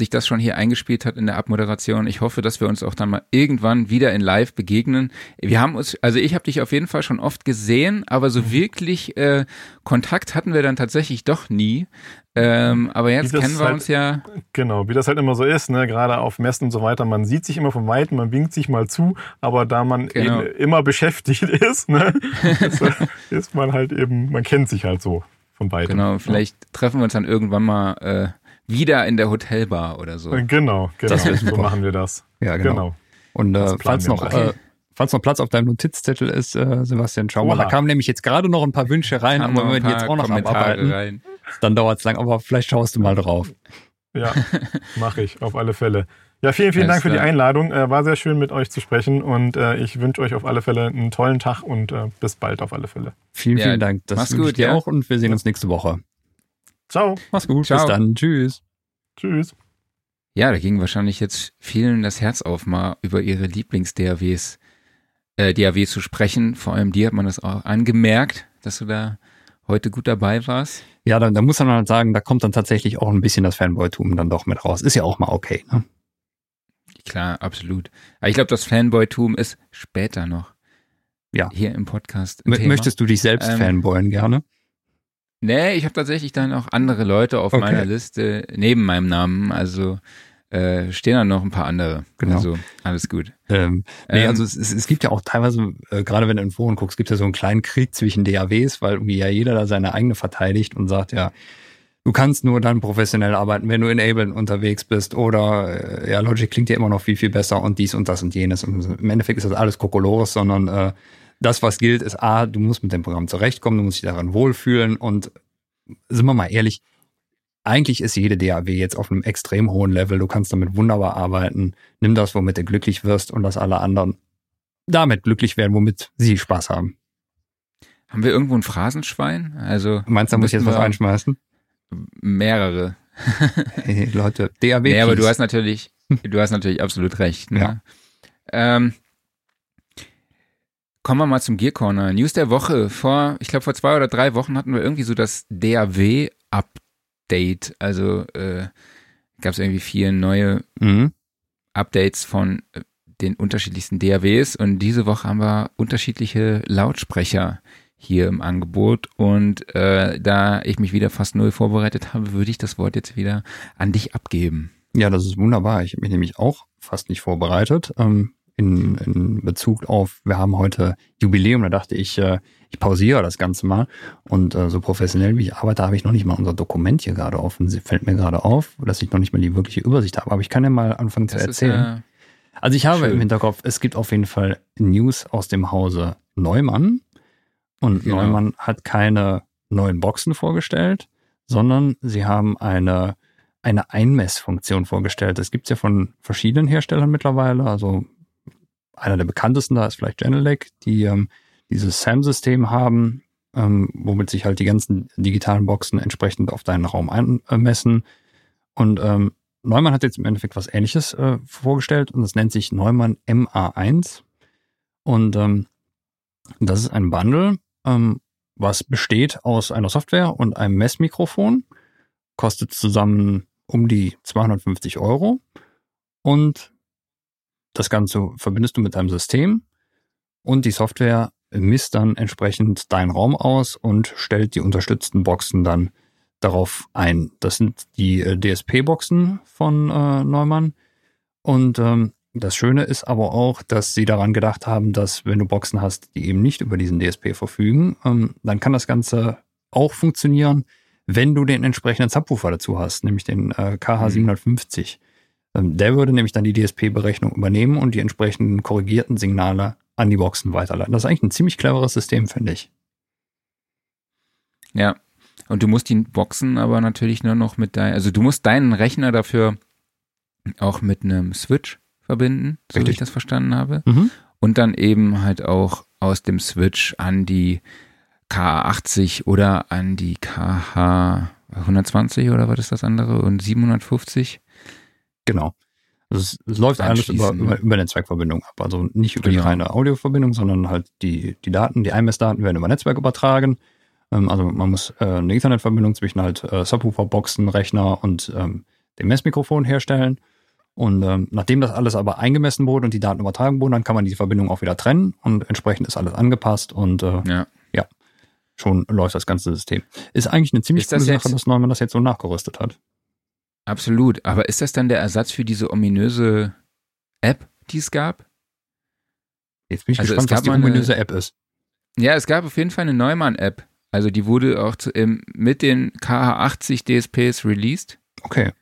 sich das schon hier eingespielt hat in der Abmoderation. Ich hoffe, dass wir uns auch dann mal irgendwann wieder in Live begegnen. Wir haben uns, also ich habe dich auf jeden Fall schon oft gesehen, aber so mhm. wirklich äh, Kontakt hatten wir dann tatsächlich doch nie. Ähm, aber jetzt kennen wir halt, uns ja. Genau, wie das halt immer so ist, ne? gerade auf Messen und so weiter. Man sieht sich immer von Weitem, man winkt sich mal zu, aber da man genau. eben immer beschäftigt ist, ne? ist, ist man halt eben, man kennt sich halt so von beiden. Genau, vielleicht treffen wir uns dann irgendwann mal äh, wieder in der Hotelbar oder so. Genau, genau. so machen wir das. Ja, genau. genau. Und äh, falls noch äh, falls noch Platz auf deinem Notizzettel ist, äh, Sebastian, schau mal. Da kamen nämlich jetzt gerade noch ein paar Wünsche rein, aber wenn wir die jetzt auch noch abarbeiten, rein. dann dauert es lang. Aber vielleicht schaust du mal drauf. Ja, mache ich, auf alle Fälle. Ja, vielen, vielen Dank für die Einladung. Äh, war sehr schön, mit euch zu sprechen und äh, ich wünsche euch auf alle Fälle einen tollen Tag und äh, bis bald auf alle Fälle. Vielen, ja, vielen Dank. Das mach's gut, dir ja. auch und wir sehen uns nächste Woche. Ciao. Mach's gut. Ciao. Bis dann. Tschüss. Tschüss. Ja, da ging wahrscheinlich jetzt vielen das Herz auf, mal über ihre Lieblings-DAWs äh, DAW zu sprechen. Vor allem dir hat man das auch angemerkt, dass du da heute gut dabei warst. Ja, da, da muss man halt sagen, da kommt dann tatsächlich auch ein bisschen das Fanboy-Tum dann doch mit raus. Ist ja auch mal okay, ne? Klar, absolut. Aber ich glaube, das Fanboy-Tum ist später noch. Ja. Hier im Podcast. M möchtest du dich selbst ähm, fanboyen gerne? Nee, ich habe tatsächlich dann auch andere Leute auf okay. meiner Liste neben meinem Namen. Also äh, stehen dann noch ein paar andere. Genau. Also alles gut. Ähm, nee, ähm, also es, es, gibt ja auch teilweise, äh, gerade wenn du in Foren guckst, gibt ja so einen kleinen Krieg zwischen DAWs, weil irgendwie ja jeder da seine eigene verteidigt und sagt, ja, du kannst nur dann professionell arbeiten, wenn du in Ableton unterwegs bist oder äh, ja, Logic klingt ja immer noch viel, viel besser und dies und das und jenes. Und im Endeffekt ist das alles Kokolores, sondern äh, das, was gilt, ist A, du musst mit dem Programm zurechtkommen, du musst dich daran wohlfühlen und sind wir mal ehrlich, eigentlich ist jede DAW jetzt auf einem extrem hohen Level. Du kannst damit wunderbar arbeiten. Nimm das, womit du glücklich wirst und dass alle anderen damit glücklich werden, womit sie Spaß haben. Haben wir irgendwo ein Phrasenschwein? Also meinst du, da muss ich jetzt was einschmeißen? mehrere. hey, Leute, DAW. Nee, aber du hast natürlich, du hast natürlich absolut recht. Ne? Ja. Ähm, kommen wir mal zum Gear Corner. News der Woche. Vor, ich glaube, vor zwei oder drei Wochen hatten wir irgendwie so das DAW-Update. Also äh, gab es irgendwie vier neue mhm. Updates von äh, den unterschiedlichsten DAWs und diese Woche haben wir unterschiedliche Lautsprecher hier im Angebot. Und äh, da ich mich wieder fast null vorbereitet habe, würde ich das Wort jetzt wieder an dich abgeben. Ja, das ist wunderbar. Ich habe mich nämlich auch fast nicht vorbereitet. Ähm, in, in Bezug auf, wir haben heute Jubiläum, da dachte ich, äh, ich pausiere das Ganze mal. Und äh, so professionell wie ich arbeite, habe ich noch nicht mal unser Dokument hier gerade offen. Sie fällt mir gerade auf, dass ich noch nicht mal die wirkliche Übersicht habe. Aber ich kann ja mal anfangen das zu erzählen. Ja also ich habe schön. im Hinterkopf, es gibt auf jeden Fall News aus dem Hause Neumann. Und genau. Neumann hat keine neuen Boxen vorgestellt, sondern sie haben eine, eine Einmessfunktion vorgestellt. Das gibt es ja von verschiedenen Herstellern mittlerweile. Also einer der bekanntesten da ist vielleicht Genelec, die ähm, dieses SAM-System haben, ähm, womit sich halt die ganzen digitalen Boxen entsprechend auf deinen Raum einmessen. Und ähm, Neumann hat jetzt im Endeffekt was ähnliches äh, vorgestellt und das nennt sich Neumann MA1. Und ähm, Das ist ein Bundle, ähm, was besteht aus einer Software und einem Messmikrofon, kostet zusammen um die 250 Euro und das Ganze verbindest du mit deinem System und die Software misst dann entsprechend deinen Raum aus und stellt die unterstützten Boxen dann darauf ein. Das sind die äh, DSP-Boxen von äh, Neumann. Und ähm, das Schöne ist aber auch, dass sie daran gedacht haben, dass wenn du Boxen hast, die eben nicht über diesen DSP verfügen, ähm, dann kann das Ganze auch funktionieren, wenn du den entsprechenden Subwoofer dazu hast, nämlich den äh, KH750. Ähm, der würde nämlich dann die DSP-Berechnung übernehmen und die entsprechenden korrigierten Signale an die Boxen weiterleiten. Das ist eigentlich ein ziemlich cleveres System, finde ich. Ja, und du musst die Boxen aber natürlich nur noch mit deinem, also du musst deinen Rechner dafür auch mit einem Switch verbinden, so wie ich das verstanden habe. Mhm. Und dann eben halt auch aus dem Switch an die K80 oder an die KH 120 oder was ist das andere und 750. Genau. Also es, es läuft alles über, über, über Netzwerkverbindung ab. Also nicht über genau. die reine Audioverbindung, sondern halt die, die Daten, die Einmessdaten werden über Netzwerk übertragen. Ähm, also man muss äh, eine Internetverbindung zwischen halt äh, Subwoofer-Boxen, Rechner und ähm, dem Messmikrofon herstellen. Und ähm, nachdem das alles aber eingemessen wurde und die Daten übertragen wurden, dann kann man die Verbindung auch wieder trennen und entsprechend ist alles angepasst und äh, ja. ja, schon läuft das ganze System. Ist eigentlich eine ziemlich coole Sache, dass Neumann das jetzt so nachgerüstet hat. Absolut. Aber ist das dann der Ersatz für diese ominöse App, die es gab? Jetzt bin ich also gespannt, was die ominöse App ist. Ja, es gab auf jeden Fall eine Neumann-App. Also die wurde auch zu, ähm, mit den KH80 DSPs released. Okay.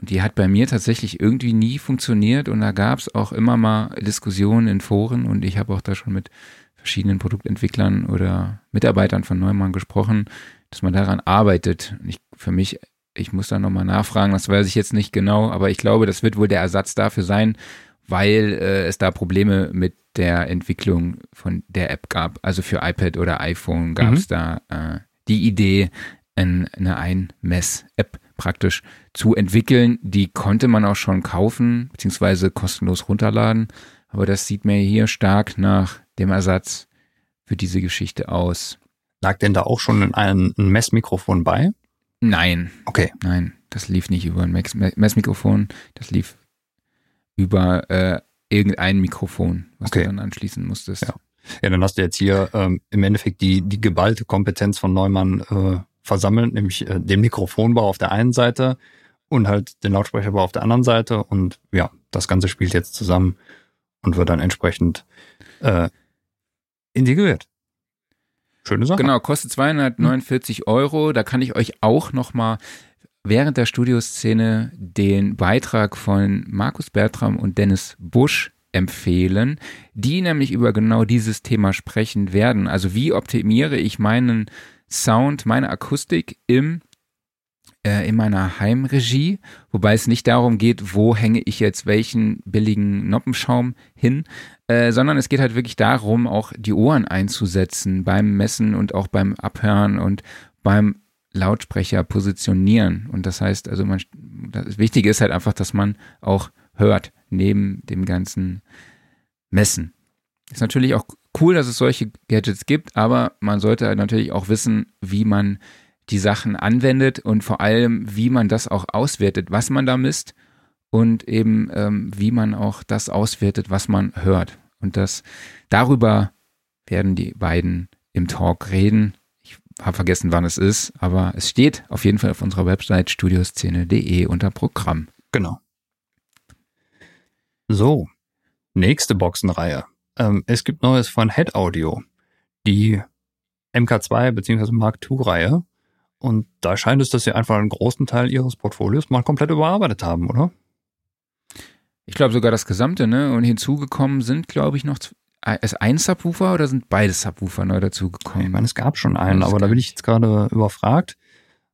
Und die hat bei mir tatsächlich irgendwie nie funktioniert und da gab es auch immer mal Diskussionen in Foren und ich habe auch da schon mit verschiedenen Produktentwicklern oder Mitarbeitern von Neumann gesprochen, dass man daran arbeitet. Und ich, für mich ich muss da nochmal nachfragen, das weiß ich jetzt nicht genau, aber ich glaube, das wird wohl der Ersatz dafür sein, weil äh, es da Probleme mit der Entwicklung von der App gab. Also für iPad oder iPhone gab es mhm. da äh, die Idee, in, eine Einmess-App praktisch zu entwickeln. Die konnte man auch schon kaufen, beziehungsweise kostenlos runterladen. Aber das sieht mir hier stark nach dem Ersatz für diese Geschichte aus. Lag denn da auch schon ein, ein Messmikrofon bei? Nein. Okay. Nein, das lief nicht über ein Messmikrofon, das lief über äh, irgendein Mikrofon, was okay. du dann anschließen musstest. Ja. ja, dann hast du jetzt hier ähm, im Endeffekt die, die geballte Kompetenz von Neumann äh, versammelt, nämlich äh, den Mikrofonbau auf der einen Seite und halt den Lautsprecherbau auf der anderen Seite. Und ja, das Ganze spielt jetzt zusammen und wird dann entsprechend äh, integriert. Schöne Sache. Genau, kostet 249 hm. Euro. Da kann ich euch auch nochmal während der Studioszene den Beitrag von Markus Bertram und Dennis Busch empfehlen, die nämlich über genau dieses Thema sprechen werden. Also wie optimiere ich meinen Sound, meine Akustik im äh, in meiner Heimregie, wobei es nicht darum geht, wo hänge ich jetzt welchen billigen Noppenschaum hin, äh, sondern es geht halt wirklich darum, auch die Ohren einzusetzen beim Messen und auch beim Abhören und beim Lautsprecher positionieren. Und das heißt, also man, das Wichtige ist halt einfach, dass man auch hört, neben dem ganzen Messen. Ist natürlich auch cool, dass es solche Gadgets gibt, aber man sollte halt natürlich auch wissen, wie man die Sachen anwendet und vor allem, wie man das auch auswertet, was man da misst und eben ähm, wie man auch das auswertet, was man hört. Und das darüber werden die beiden im Talk reden. Ich habe vergessen, wann es ist, aber es steht auf jeden Fall auf unserer Website studioszene.de unter Programm. Genau. So, nächste Boxenreihe. Ähm, es gibt Neues von Head Audio. Die MK2 bzw. Mark II-Reihe und da scheint es, dass sie einfach einen großen Teil ihres Portfolios mal komplett überarbeitet haben, oder? Ich glaube sogar das gesamte, ne? Und hinzugekommen sind, glaube ich, noch ist ein Subwoofer oder sind beide Subwoofer neu dazugekommen? Ich meine, es gab schon einen, aber da bin ich jetzt gerade überfragt.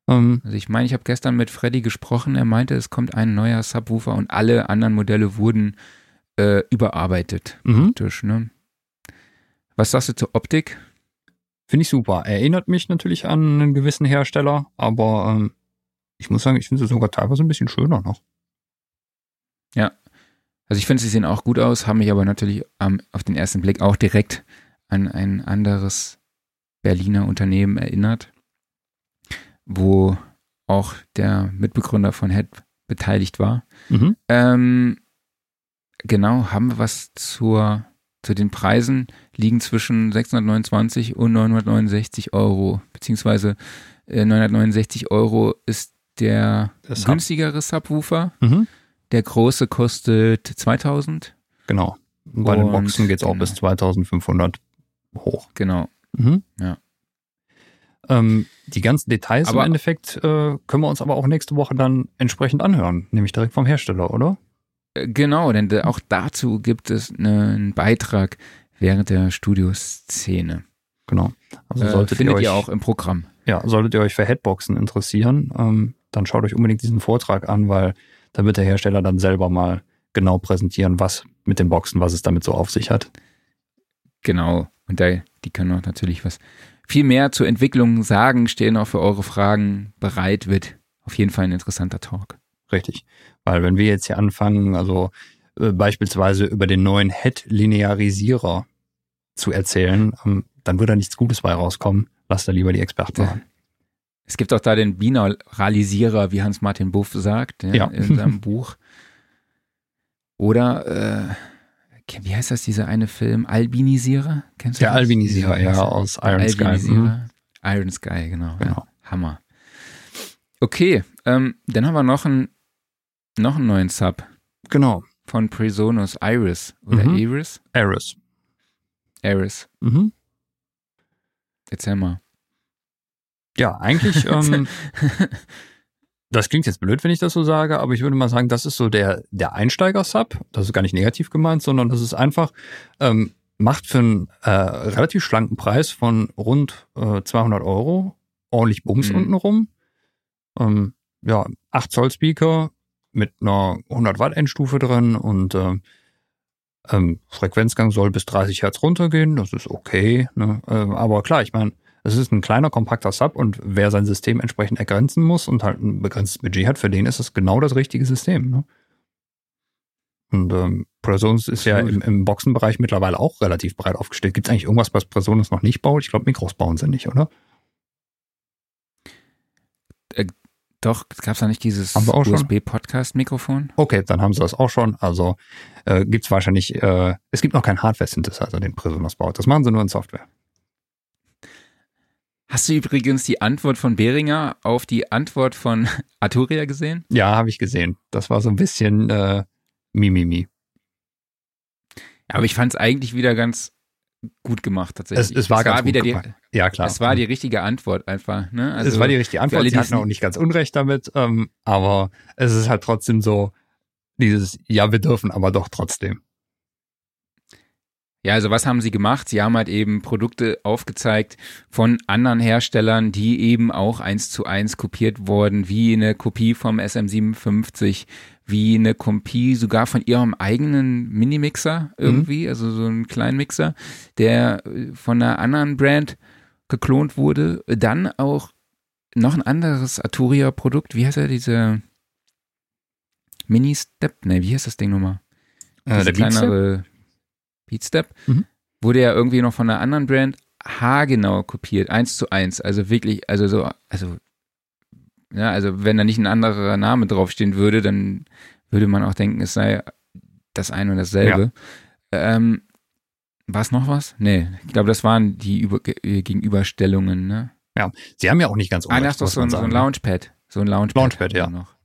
Ähm, also ich meine, ich habe gestern mit Freddy gesprochen, er meinte, es kommt ein neuer Subwoofer und alle anderen Modelle wurden äh, überarbeitet. Mhm. Ne? Was sagst du zur Optik? Finde ich super. Erinnert mich natürlich an einen gewissen Hersteller, aber ähm, ich muss sagen, ich finde sie sogar teilweise ein bisschen schöner noch. Ja. Also ich finde, sie sehen auch gut aus, haben mich aber natürlich ähm, auf den ersten Blick auch direkt an ein anderes Berliner Unternehmen erinnert, wo auch der Mitbegründer von Head beteiligt war. Mhm. Ähm, genau, haben wir was zur, zu den Preisen, liegen zwischen 629 und 969 Euro, beziehungsweise äh, 969 Euro ist der Sub. günstigere Subwoofer. Mhm. Der große kostet 2000. Genau. Bei den Und- Boxen geht's auch genau. bis 2500 hoch. Genau. Mhm. Ja. Ähm, die ganzen Details Aber- im Endeffekt äh, können wir uns aber auch nächste Woche dann entsprechend anhören, nämlich direkt vom Hersteller, oder? Äh, Genau, denn da- auch dazu gibt es ne- einen Beitrag während der Studioszene. Genau. Also Äh, solltet findet ihr euch ihr auch im Programm. ja, solltet ihr euch für Headboxen interessieren, ähm, dann schaut euch unbedingt diesen Vortrag an, weil da wird der Hersteller dann selber mal genau präsentieren, was mit den Boxen, was es damit so auf sich hat. Genau. Und da, die können auch natürlich was viel mehr zur Entwicklung sagen, stehen auch für eure Fragen bereit, wird auf jeden Fall ein interessanter Talk. Richtig. Weil wenn wir jetzt hier anfangen, also äh, beispielsweise über den neuen Head-Linearisierer zu erzählen, ähm, dann wird da nichts Gutes bei rauskommen. Lasst da lieber die Experten Ja. Es gibt auch da den Binauralisierer, wie Hans-Martin Buff sagt, ja, Ja. in seinem Buch. Oder, äh, wie heißt das, dieser eine Film? Albinisierer? Kennst du Der das? Albinisierer, ja, aus Iron Sky. Mhm. Albinisierer. Iron Sky, genau. Genau. Ja, Hammer. Okay, ähm, dann haben wir noch einen, noch einen neuen Sub Genau. von Presonus Iris oder Mhm. Iris. Eris. Iris. Mhm. Erzähl mal. Ja, eigentlich, ähm, das klingt jetzt blöd, wenn ich das so sage, aber ich würde mal sagen, das ist so der, der Einsteiger-Sub. Das ist gar nicht negativ gemeint, sondern das ist einfach, ähm, macht für einen äh, relativ schlanken Preis von rund äh, 200 Euro ordentlich Bums Mhm. unten rum. Ähm, ja, 8 Zoll Speaker mit einer 100 Watt Endstufe drin und ähm, ähm, Frequenzgang soll bis 30 Hertz runtergehen. Das ist okay. Ne? Ähm, aber klar, ich meine, es ist ein kleiner, kompakter Sub und wer sein System entsprechend ergrenzen muss und halt ein begrenztes Budget hat, für den ist es genau das richtige System. Ne? Und ähm, Presonus ist ja im, im Boxenbereich mittlerweile auch relativ breit aufgestellt. Gibt es eigentlich irgendwas, was Presonus noch nicht baut? Ich glaube, Mikros bauen sie nicht, oder? Doch, gab es da nicht dieses? USB-Podcast-Mikrofon? Okay, dann haben sie das auch schon. Also äh, gibt es wahrscheinlich, äh, es gibt noch keinen Hardware-Synthesizer, den Presonus baut. Das machen sie nur in Software. Hast du übrigens die Antwort von Behringer auf die Antwort von Arturia gesehen? Ja, habe ich gesehen. Das war so ein bisschen äh, Mimimi. Aber ich fand es eigentlich wieder ganz gut gemacht tatsächlich. Es, es war ganz gut wieder die, gemacht. Ja, klar. Es war die richtige Antwort einfach. Ne? Also, es war die richtige Antwort. alle, die hatten es auch nicht ganz unrecht damit. Ähm, aber es ist halt trotzdem so dieses, ja, wir dürfen aber doch trotzdem. Ja, also was haben sie gemacht? Sie haben halt eben Produkte aufgezeigt von anderen Herstellern, die eben auch eins zu eins kopiert wurden, wie eine Kopie vom SM57, wie eine Kopie sogar von ihrem eigenen Minimixer irgendwie, also so einen kleinen Mixer, der äh, von einer anderen Brand geklont wurde. Dann auch noch ein anderes Arturia-Produkt, wie heißt er, diese Mini-Step? Ne, wie heißt das Ding nochmal? Diese der kleinere Beatstep Mhm. wurde ja irgendwie noch von einer anderen Brand haargenau kopiert, eins zu eins. Also wirklich, also so, also ja, also wenn da nicht ein anderer Name draufstehen würde, dann würde man auch denken, es sei das eine und dasselbe. Ähm, war es noch was? Nee, ich glaube, das waren die Über Ge- Gegenüberstellungen, ne? Sie haben ja auch nicht ganz Ah, unrecht. das ist doch so ein, so ein sagen. Launchpad. So ein Launchpad. Launchpad, ja. Noch.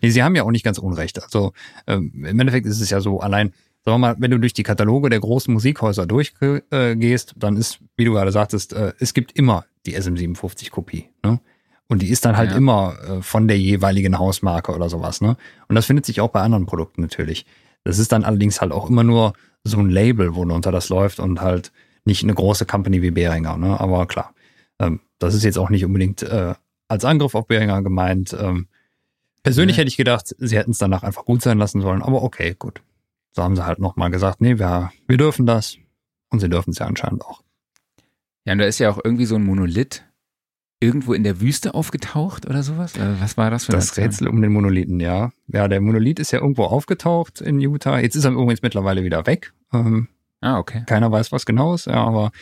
Nee, sie haben ja auch nicht ganz unrecht. Also ähm, im Endeffekt ist es ja so, allein, sagen wir mal, wenn du durch die Kataloge der großen Musikhäuser durchgehst, äh, dann ist, wie du gerade sagtest, äh, es gibt immer die SM57-Kopie. Ne? Und die ist dann halt Ja. immer äh, von der jeweiligen Hausmarke oder sowas. Ne? Und das findet sich auch bei anderen Produkten natürlich. Das ist dann allerdings halt auch immer nur so ein Label, worunter das läuft und halt nicht eine große Company wie Behringer. Ne? Aber klar, ähm, das ist jetzt auch nicht unbedingt äh, als Angriff auf Behringer gemeint. Ähm, persönlich Ja. hätte ich gedacht, sie hätten es danach einfach gut sein lassen sollen. Aber okay, gut. So haben sie halt nochmal gesagt, nee, wir, wir dürfen das. Und sie dürfen es ja anscheinend auch. Ja, und da ist ja auch irgendwie so ein Monolith irgendwo in der Wüste aufgetaucht oder sowas. Äh, was war das für Das Rätsel um den Monolithen, ja. Ja, der Monolith ist ja irgendwo aufgetaucht in Utah. Jetzt ist er übrigens mittlerweile wieder weg. Ähm, Ah, okay. Keiner weiß, was genau ist, ja, aber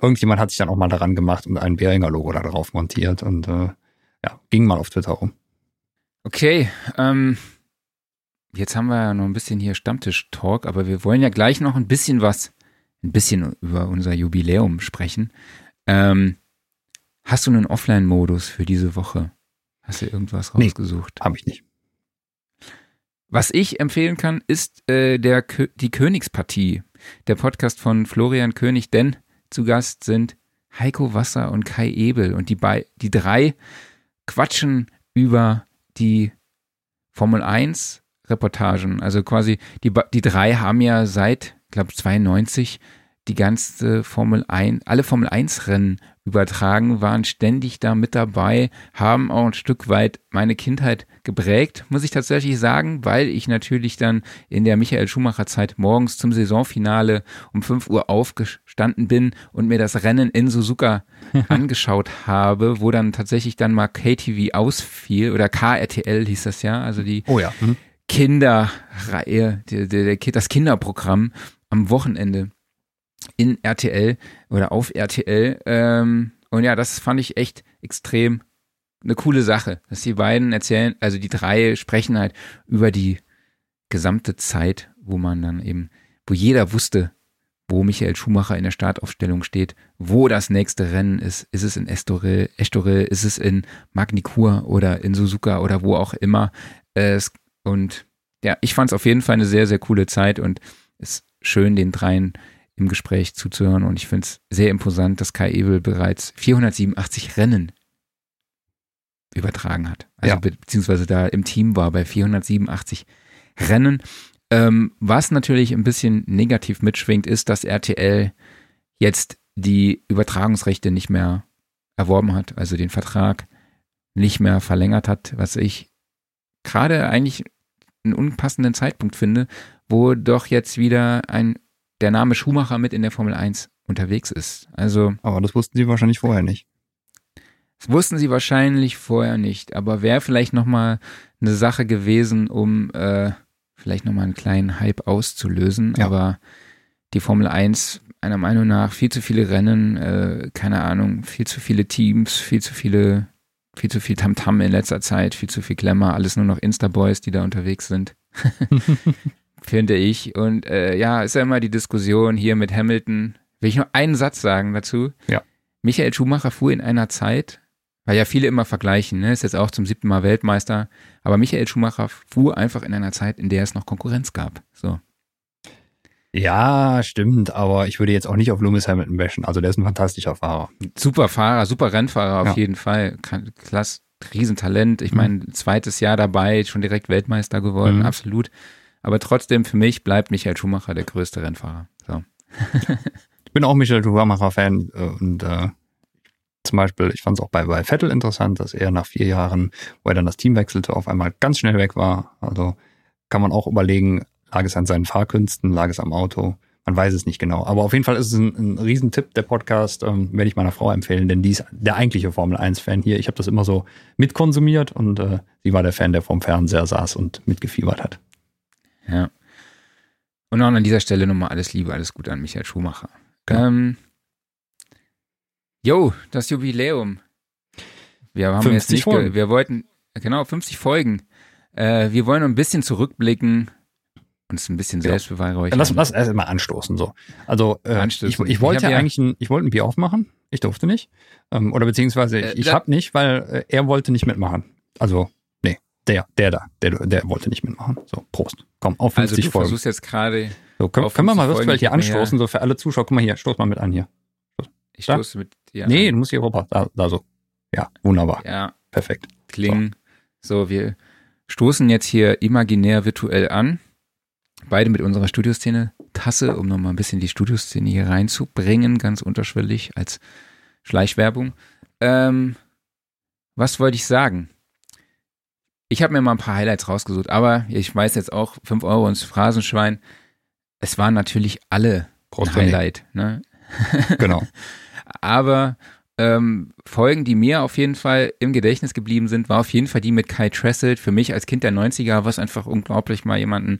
irgendjemand hat sich dann auch mal daran gemacht und ein Behringer-Logo da drauf montiert und äh, ja, ging mal auf Twitter rum. Okay, ähm, jetzt haben wir ja noch ein bisschen hier Stammtisch-Talk, aber wir wollen ja gleich noch ein bisschen was, ein bisschen über unser Jubiläum sprechen. Ähm, hast du einen Offline-Modus für diese Woche? Hast du irgendwas rausgesucht? Nee, habe ich nicht. Was ich empfehlen kann, ist äh, der die Königspartie, der Podcast von Florian König, denn zu Gast sind Heiko Wasser und Kai Ebel und die, die drei quatschen über die Formel 1 Reportagen. Also quasi, die, die drei haben ja seit, glaube 92 die ganze Formel 1, alle Formel 1 Rennen übertragen, waren ständig da mit dabei, haben auch ein Stück weit meine Kindheit geprägt, muss ich tatsächlich sagen, weil ich natürlich dann in der Michael Schumacher Zeit morgens zum Saisonfinale um 5 Uhr aufgestanden bin und mir das Rennen in Suzuka angeschaut habe, wo dann tatsächlich dann mal KTV ausfiel oder KRTL hieß das ja, also die oh ja. Mhm. Kinderreihe, die, die, die, das Kinderprogramm am Wochenende in RTL oder auf RTL. Ähm, und ja, das fand ich echt extrem eine coole Sache, dass die beiden erzählen, also die drei sprechen halt über die gesamte Zeit, wo man dann eben, wo jeder wusste, wo Michael Schumacher in der Startaufstellung steht, wo das nächste Rennen ist. Ist es in Estoril, Estoril ist es in Magnicur oder in Suzuka oder wo auch immer. Und ja, ich fand es auf jeden Fall eine sehr, sehr coole Zeit und es ist schön, den dreien im Gespräch zuzuhören. Und ich finde es sehr imposant, dass Kai Ebel bereits 487 Rennen übertragen hat. Also ja. be beziehungsweise da im Team war bei 487 Rennen. Ähm, was natürlich ein bisschen negativ mitschwingt, ist, dass RTL jetzt die Übertragungsrechte nicht mehr erworben hat, also den Vertrag nicht mehr verlängert hat, was ich gerade eigentlich einen unpassenden Zeitpunkt finde, wo doch jetzt wieder ein der Name Schumacher mit in der Formel 1 unterwegs ist. Also. Aber das wussten sie wahrscheinlich vorher nicht. Das wussten sie wahrscheinlich vorher nicht, aber wäre vielleicht nochmal eine Sache gewesen, um äh, vielleicht nochmal einen kleinen Hype auszulösen. Ja. Aber die Formel 1, meiner Meinung nach, viel zu viele Rennen, äh, keine Ahnung, viel zu viele Teams, viel zu viele, viel zu viel Tamtam -Tam in letzter Zeit, viel zu viel Glamour, alles nur noch Insta-Boys, die da unterwegs sind. finde ich. Und äh, ja, ist ja immer die Diskussion hier mit Hamilton. Will ich nur einen Satz sagen dazu? Ja. Michael Schumacher fuhr in einer Zeit, weil ja viele immer vergleichen, ne? ist jetzt auch zum siebten Mal Weltmeister, aber Michael Schumacher fuhr einfach in einer Zeit, in der es noch Konkurrenz gab. So. Ja, stimmt, aber ich würde jetzt auch nicht auf Lewis Hamilton bashen. Also der ist ein fantastischer Fahrer. Super Fahrer, super Rennfahrer auf ja. jeden Fall. Klasse, Riesentalent. Ich mhm. meine, zweites Jahr dabei, schon direkt Weltmeister geworden, mhm. absolut. Aber trotzdem, für mich bleibt Michael Schumacher der größte Rennfahrer. So. ich bin auch Michael Schumacher-Fan äh, und äh, zum Beispiel, ich fand es auch bei, bei Vettel interessant, dass er nach vier Jahren, wo er dann das Team wechselte, auf einmal ganz schnell weg war. Also kann man auch überlegen, lag es an seinen Fahrkünsten, lag es am Auto. Man weiß es nicht genau. Aber auf jeden Fall ist es ein, ein Riesentipp, der Podcast. Ähm, werde ich meiner Frau empfehlen, denn die ist der eigentliche Formel 1-Fan hier. Ich habe das immer so mitkonsumiert und äh, sie war der Fan, der vorm Fernseher saß und mitgefiebert hat. Ja. Und auch an dieser Stelle nochmal alles Liebe, alles Gute an Michael Schumacher. Genau. Ähm, jo, das Jubiläum. Wir haben jetzt nicht, Folgen. wir wollten, genau, 50 Folgen. Äh, wir wollen ein bisschen zurückblicken und es ein bisschen ja. selbstbeweihräuchern. Lass, lass erst mal anstoßen, so. Also, äh, anstoßen. Ich, ich wollte ich ja eigentlich ein, ich wollte ein Bier aufmachen. Ich durfte nicht. Ähm, oder beziehungsweise äh, ich habe nicht, weil äh, er wollte nicht mitmachen. Also, der, der da, der, der wollte nicht mitmachen. So, Prost. Komm, auf 50 also du Folgen. versuchst jetzt gerade. So, können, können wir mal virtuell hier anstoßen, so für alle Zuschauer. Guck mal hier, stoß mal mit an hier. Ich stoße mit dir Nee, an. du musst hier rüber. Da, da so. Ja, wunderbar. Ja. Perfekt. Klingen. So. so, wir stoßen jetzt hier imaginär virtuell an. Beide mit unserer Studioszene-Tasse, um nochmal ein bisschen die Studioszene hier reinzubringen, ganz unterschwellig als Schleichwerbung. Ähm, was wollte ich sagen? Ich habe mir mal ein paar Highlights rausgesucht, aber ich weiß jetzt auch 5 Euro ins Phrasenschwein. Es waren natürlich alle ein Highlight. Ne? Genau. aber ähm, Folgen, die mir auf jeden Fall im Gedächtnis geblieben sind, war auf jeden Fall die mit Kai Tressel. Für mich als Kind der 90er war es einfach unglaublich, mal jemanden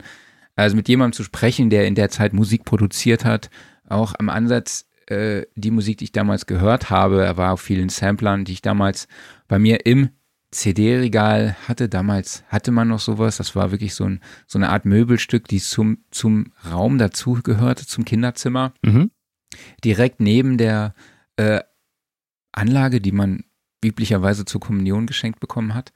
Also mit jemandem zu sprechen, der in der Zeit Musik produziert hat, auch am Ansatz äh, die Musik, die ich damals gehört habe, er war auf vielen Samplern, die ich damals bei mir im CD-Regal hatte. Damals hatte man noch sowas. Das war wirklich so, ein, so eine Art Möbelstück, die zum, zum Raum dazu gehörte, zum Kinderzimmer. Mhm. Direkt neben der äh, Anlage, die man üblicherweise zur Kommunion geschenkt bekommen hat.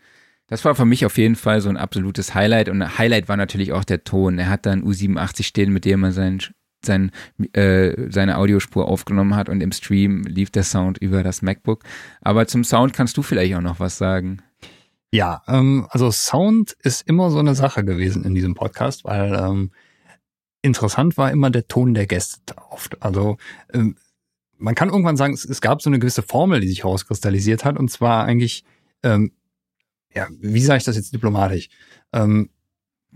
Das war für mich auf jeden Fall so ein absolutes Highlight. Und ein Highlight war natürlich auch der Ton. Er hat dann U87 stehen, mit dem er seinen sein, äh, seine Audiospur aufgenommen hat und im Stream lief der Sound über das MacBook. Aber zum Sound kannst du vielleicht auch noch was sagen. Ja, ähm, also Sound ist immer so eine Sache gewesen in diesem Podcast, weil ähm, interessant war immer der Ton der Gäste oft. Also ähm, man kann irgendwann sagen, es, es, gab so eine gewisse Formel, die sich herauskristallisiert hat, und zwar eigentlich, ähm, ja, wie sage ich das jetzt diplomatisch? Ähm,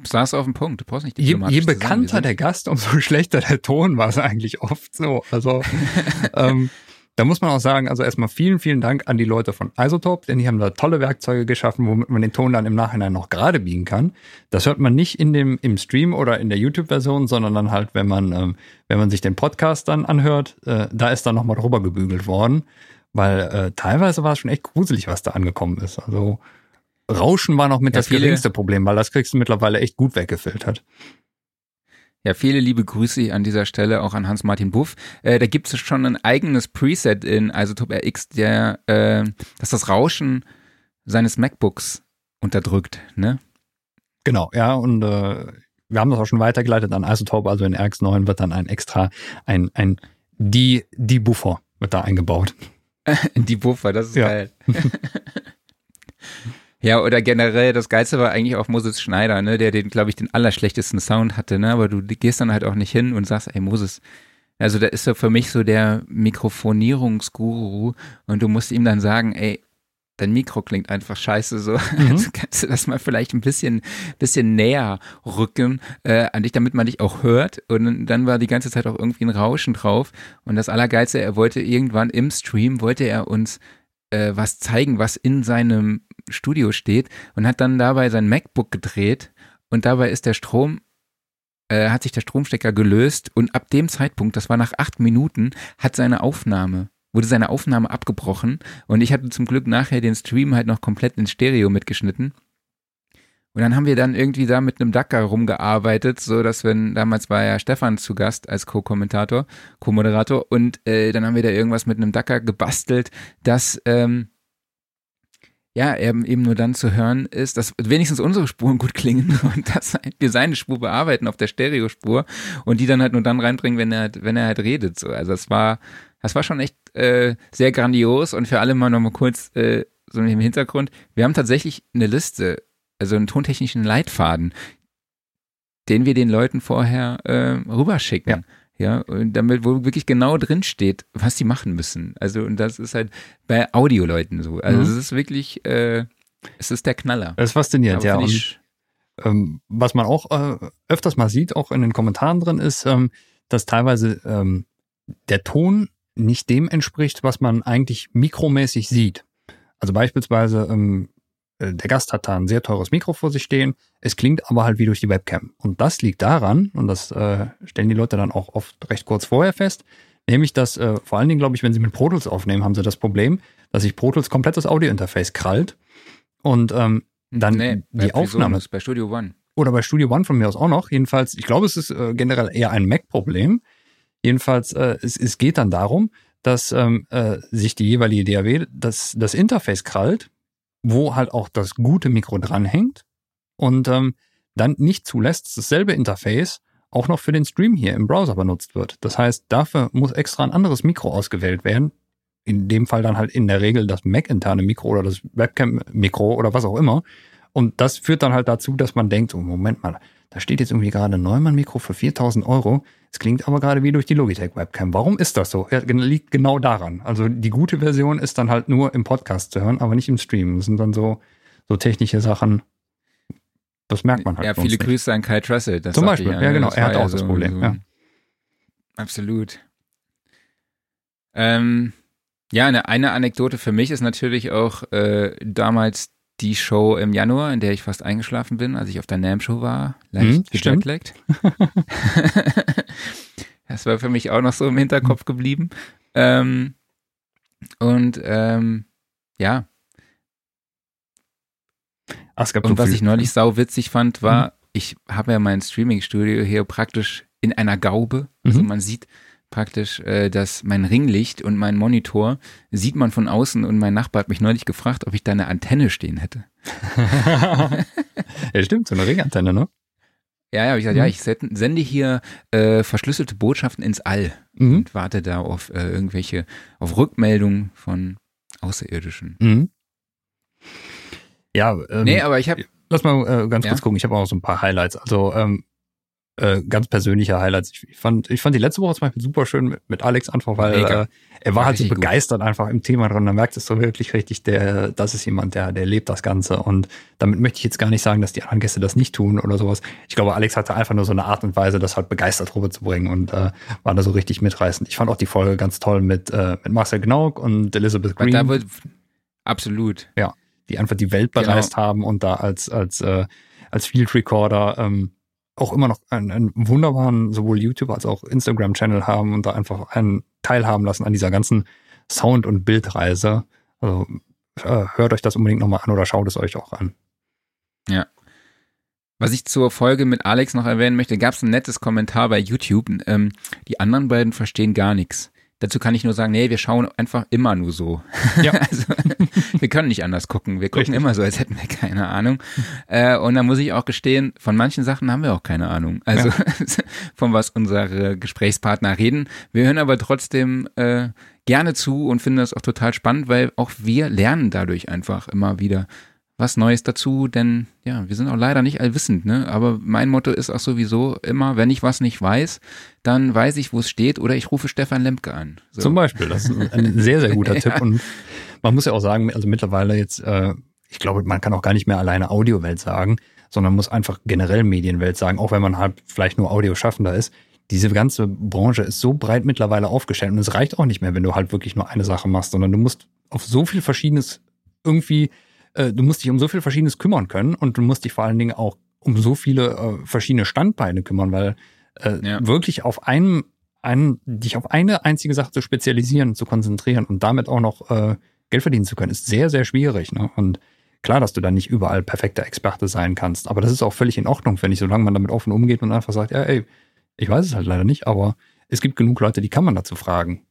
saß auf dem Punkt. Du brauchst nicht je, je bekannter der Gast, umso schlechter der Ton war es eigentlich oft so. Also ähm, da muss man auch sagen, also erstmal vielen, vielen Dank an die Leute von Isotope, denn die haben da tolle Werkzeuge geschaffen, womit man den Ton dann im Nachhinein noch gerade biegen kann. Das hört man nicht in dem im Stream oder in der YouTube-Version, sondern dann halt, wenn man ähm, wenn man sich den Podcast dann anhört, äh, da ist dann nochmal drüber gebügelt worden, weil äh, teilweise war es schon echt gruselig, was da angekommen ist. Also Rauschen war noch mit ja, das viele, geringste Problem, weil das kriegst du mittlerweile echt gut weggefiltert. Ja, viele liebe Grüße an dieser Stelle auch an Hans-Martin Buff. Äh, da gibt es schon ein eigenes Preset in Isotope RX, der äh, das das Rauschen seines MacBooks unterdrückt, ne? Genau, ja, und äh, wir haben das auch schon weitergeleitet an Isotope, also in RX9 wird dann ein extra, ein, ein die, die Buffer wird da eingebaut. die Buffer, das ist ja. geil. Ja, oder generell, das Geilste war eigentlich auch Moses Schneider, ne, der den, glaube ich, den allerschlechtesten Sound hatte, ne, aber du gehst dann halt auch nicht hin und sagst, ey Moses, also da ist so für mich so der Mikrofonierungsguru und du musst ihm dann sagen, ey, dein Mikro klingt einfach scheiße so. Mhm. Also kannst du das mal vielleicht ein bisschen, bisschen näher rücken äh, an dich, damit man dich auch hört. Und dann war die ganze Zeit auch irgendwie ein Rauschen drauf. Und das Allergeilste, er wollte irgendwann im Stream, wollte er uns äh, was zeigen, was in seinem Studio steht und hat dann dabei sein MacBook gedreht und dabei ist der Strom äh, hat sich der Stromstecker gelöst und ab dem Zeitpunkt, das war nach acht Minuten, hat seine Aufnahme, wurde seine Aufnahme abgebrochen und ich hatte zum Glück nachher den Stream halt noch komplett in Stereo mitgeschnitten. Und dann haben wir dann irgendwie da mit einem Dacker rumgearbeitet, so dass wenn damals war ja Stefan zu Gast als Co-Kommentator, Co-Moderator und äh, dann haben wir da irgendwas mit einem Dacker gebastelt, dass ähm, ja, eben nur dann zu hören ist, dass wenigstens unsere Spuren gut klingen und dass wir seine Spur bearbeiten auf der Stereospur und die dann halt nur dann reinbringen, wenn er wenn er halt redet. So, also das war das war schon echt äh, sehr grandios und für alle mal nochmal kurz äh, so im Hintergrund. Wir haben tatsächlich eine Liste also einen tontechnischen Leitfaden, den wir den Leuten vorher äh, rüberschicken. Ja. Ja, und damit, wo wirklich genau drin steht, was sie machen müssen. Also, und das ist halt bei Audioleuten so. Also, mhm. es ist wirklich, äh, es ist der Knaller. Das ist faszinierend, ja. Und, ähm, was man auch äh, öfters mal sieht, auch in den Kommentaren drin, ist, ähm, dass teilweise ähm, der Ton nicht dem entspricht, was man eigentlich mikromäßig sieht. Also beispielsweise ähm, äh, der Gast hat da ein sehr teures Mikro vor sich stehen. Es klingt aber halt wie durch die Webcam. Und das liegt daran, und das äh, stellen die Leute dann auch oft recht kurz vorher fest, nämlich dass äh, vor allen Dingen, glaube ich, wenn sie mit Pro Tools aufnehmen, haben sie das Problem, dass sich Pro Tools komplett das Audiointerface krallt und ähm, dann nee, die Aufnahme. Ist bei Studio One. Oder bei Studio One von mir aus auch noch. Jedenfalls, ich glaube, es ist äh, generell eher ein Mac-Problem. Jedenfalls, äh, es, es geht dann darum, dass ähm, äh, sich die jeweilige DAW das, das Interface krallt wo halt auch das gute Mikro dranhängt und ähm, dann nicht zulässt, dass dasselbe Interface auch noch für den Stream hier im Browser benutzt wird. Das heißt, dafür muss extra ein anderes Mikro ausgewählt werden. In dem Fall dann halt in der Regel das Mac-interne Mikro oder das Webcam-Mikro oder was auch immer. Und das führt dann halt dazu, dass man denkt, oh, Moment mal, da steht jetzt irgendwie gerade ein Neumann-Mikro für 4000 Euro. Es klingt aber gerade wie durch die Logitech-Webcam. Warum ist das so? Ja, liegt genau daran. Also die gute Version ist dann halt nur im Podcast zu hören, aber nicht im Stream. Das sind dann so, so technische Sachen. Das merkt man halt. Ja, viele Grüße an Kai Trussell. Zum Beispiel, ja, ja, genau. Er hat auch ja das Problem, so, ja. Absolut. Ähm, ja, eine, eine Anekdote für mich ist natürlich auch äh, damals die Show im Januar, in der ich fast eingeschlafen bin, als ich auf der NAM-Show war, leicht Mhm, stimmt. gejetlaggt. das war für mich auch noch so im Hinterkopf geblieben. Ähm, und ähm, ja, Ach, und so was viel. ich neulich sau witzig fand, war, ich habe ja mein Streaming-Studio hier praktisch in einer Gaube. Also Mhm. man sieht praktisch, äh, dass mein Ringlicht und mein Monitor sieht man von außen und mein Nachbar hat mich neulich gefragt, ob ich da eine Antenne stehen hätte. ja, stimmt, so eine Ringantenne, ne? Ja, ja, ich gesagt, Mhm. ja, ich sende hier äh, verschlüsselte Botschaften ins All Mhm. und warte da auf äh, irgendwelche, auf Rückmeldungen von Außerirdischen. Mhm. Ja, ähm, nee, aber ich habe lass mal äh, ganz Ja? kurz gucken. Ich habe auch so ein paar Highlights. Also ähm, äh, ganz persönliche Highlights. Ich, ich fand, ich fand die letzte Woche zum Beispiel super schön mit, mit Alex einfach, weil Mega. äh, er war War halt so richtig gut. begeistert einfach im Thema drin. Da merkt es so wirklich richtig, der, das ist jemand, der, der lebt das Ganze. Und damit möchte ich jetzt gar nicht sagen, dass die anderen Gäste das nicht tun oder sowas. Ich glaube, Alex hatte einfach nur so eine Art und Weise, das halt begeistert rüberzubringen und äh, war da so richtig mitreißend. Ich fand auch die Folge ganz toll mit, äh, mit Marcel Gnauk und Elizabeth Green da wird absolut. die einfach die Welt Genau. bereist haben und da als, als, äh, als Field Recorder ähm, auch immer noch einen, einen wunderbaren sowohl YouTube als auch Instagram-Channel haben und da einfach einen teilhaben lassen an dieser ganzen Sound- und Bildreise. Also äh, hört euch das unbedingt nochmal an oder schaut es euch auch an. Was ich zur Folge mit Alex noch erwähnen möchte, gab es ein nettes Kommentar bei YouTube. Ähm, die anderen beiden verstehen gar nichts. Dazu kann ich nur sagen, nee, wir schauen einfach immer nur so. Ja. also, wir können nicht anders gucken. Wir gucken Richtig. immer so, als hätten wir keine Ahnung. Äh, und da muss ich auch gestehen, von manchen Sachen haben wir auch keine Ahnung. Also von was unsere Gesprächspartner reden. Wir hören aber trotzdem äh, gerne zu und finden das auch total spannend, weil auch wir lernen dadurch einfach immer wieder was Neues dazu, denn ja, wir sind auch leider nicht allwissend, ne? Aber mein Motto ist auch sowieso immer, wenn ich was nicht weiß, dann weiß ich, wo es steht oder ich rufe Stefan Lemke an. So. Zum Beispiel, das ist ein sehr, sehr guter Tipp. Und man muss ja auch sagen, also mittlerweile jetzt, äh, ich glaube, man kann auch gar nicht mehr alleine Audiowelt sagen, sondern muss einfach generell Medienwelt sagen, auch wenn man halt vielleicht nur Audioschaffender ist. Diese ganze Branche ist so breit mittlerweile aufgestellt und es reicht auch nicht mehr, wenn du halt wirklich nur eine Sache machst, sondern du musst auf so viel Verschiedenes irgendwie, äh, du musst dich um so viel Verschiedenes kümmern können und du musst dich vor allen Dingen auch um so viele äh, verschiedene Standbeine kümmern, weil äh, Ja. wirklich auf einem einen, dich auf eine einzige Sache zu spezialisieren, zu konzentrieren und damit auch noch äh, Geld verdienen zu können, ist sehr, sehr schwierig. Ne? Und klar, dass du dann nicht überall perfekter Experte sein kannst, aber das ist auch völlig in Ordnung, finde ich, solange man damit offen umgeht und einfach sagt, ja, ey, ich weiß es halt leider nicht, aber es gibt genug Leute, die kann man dazu fragen.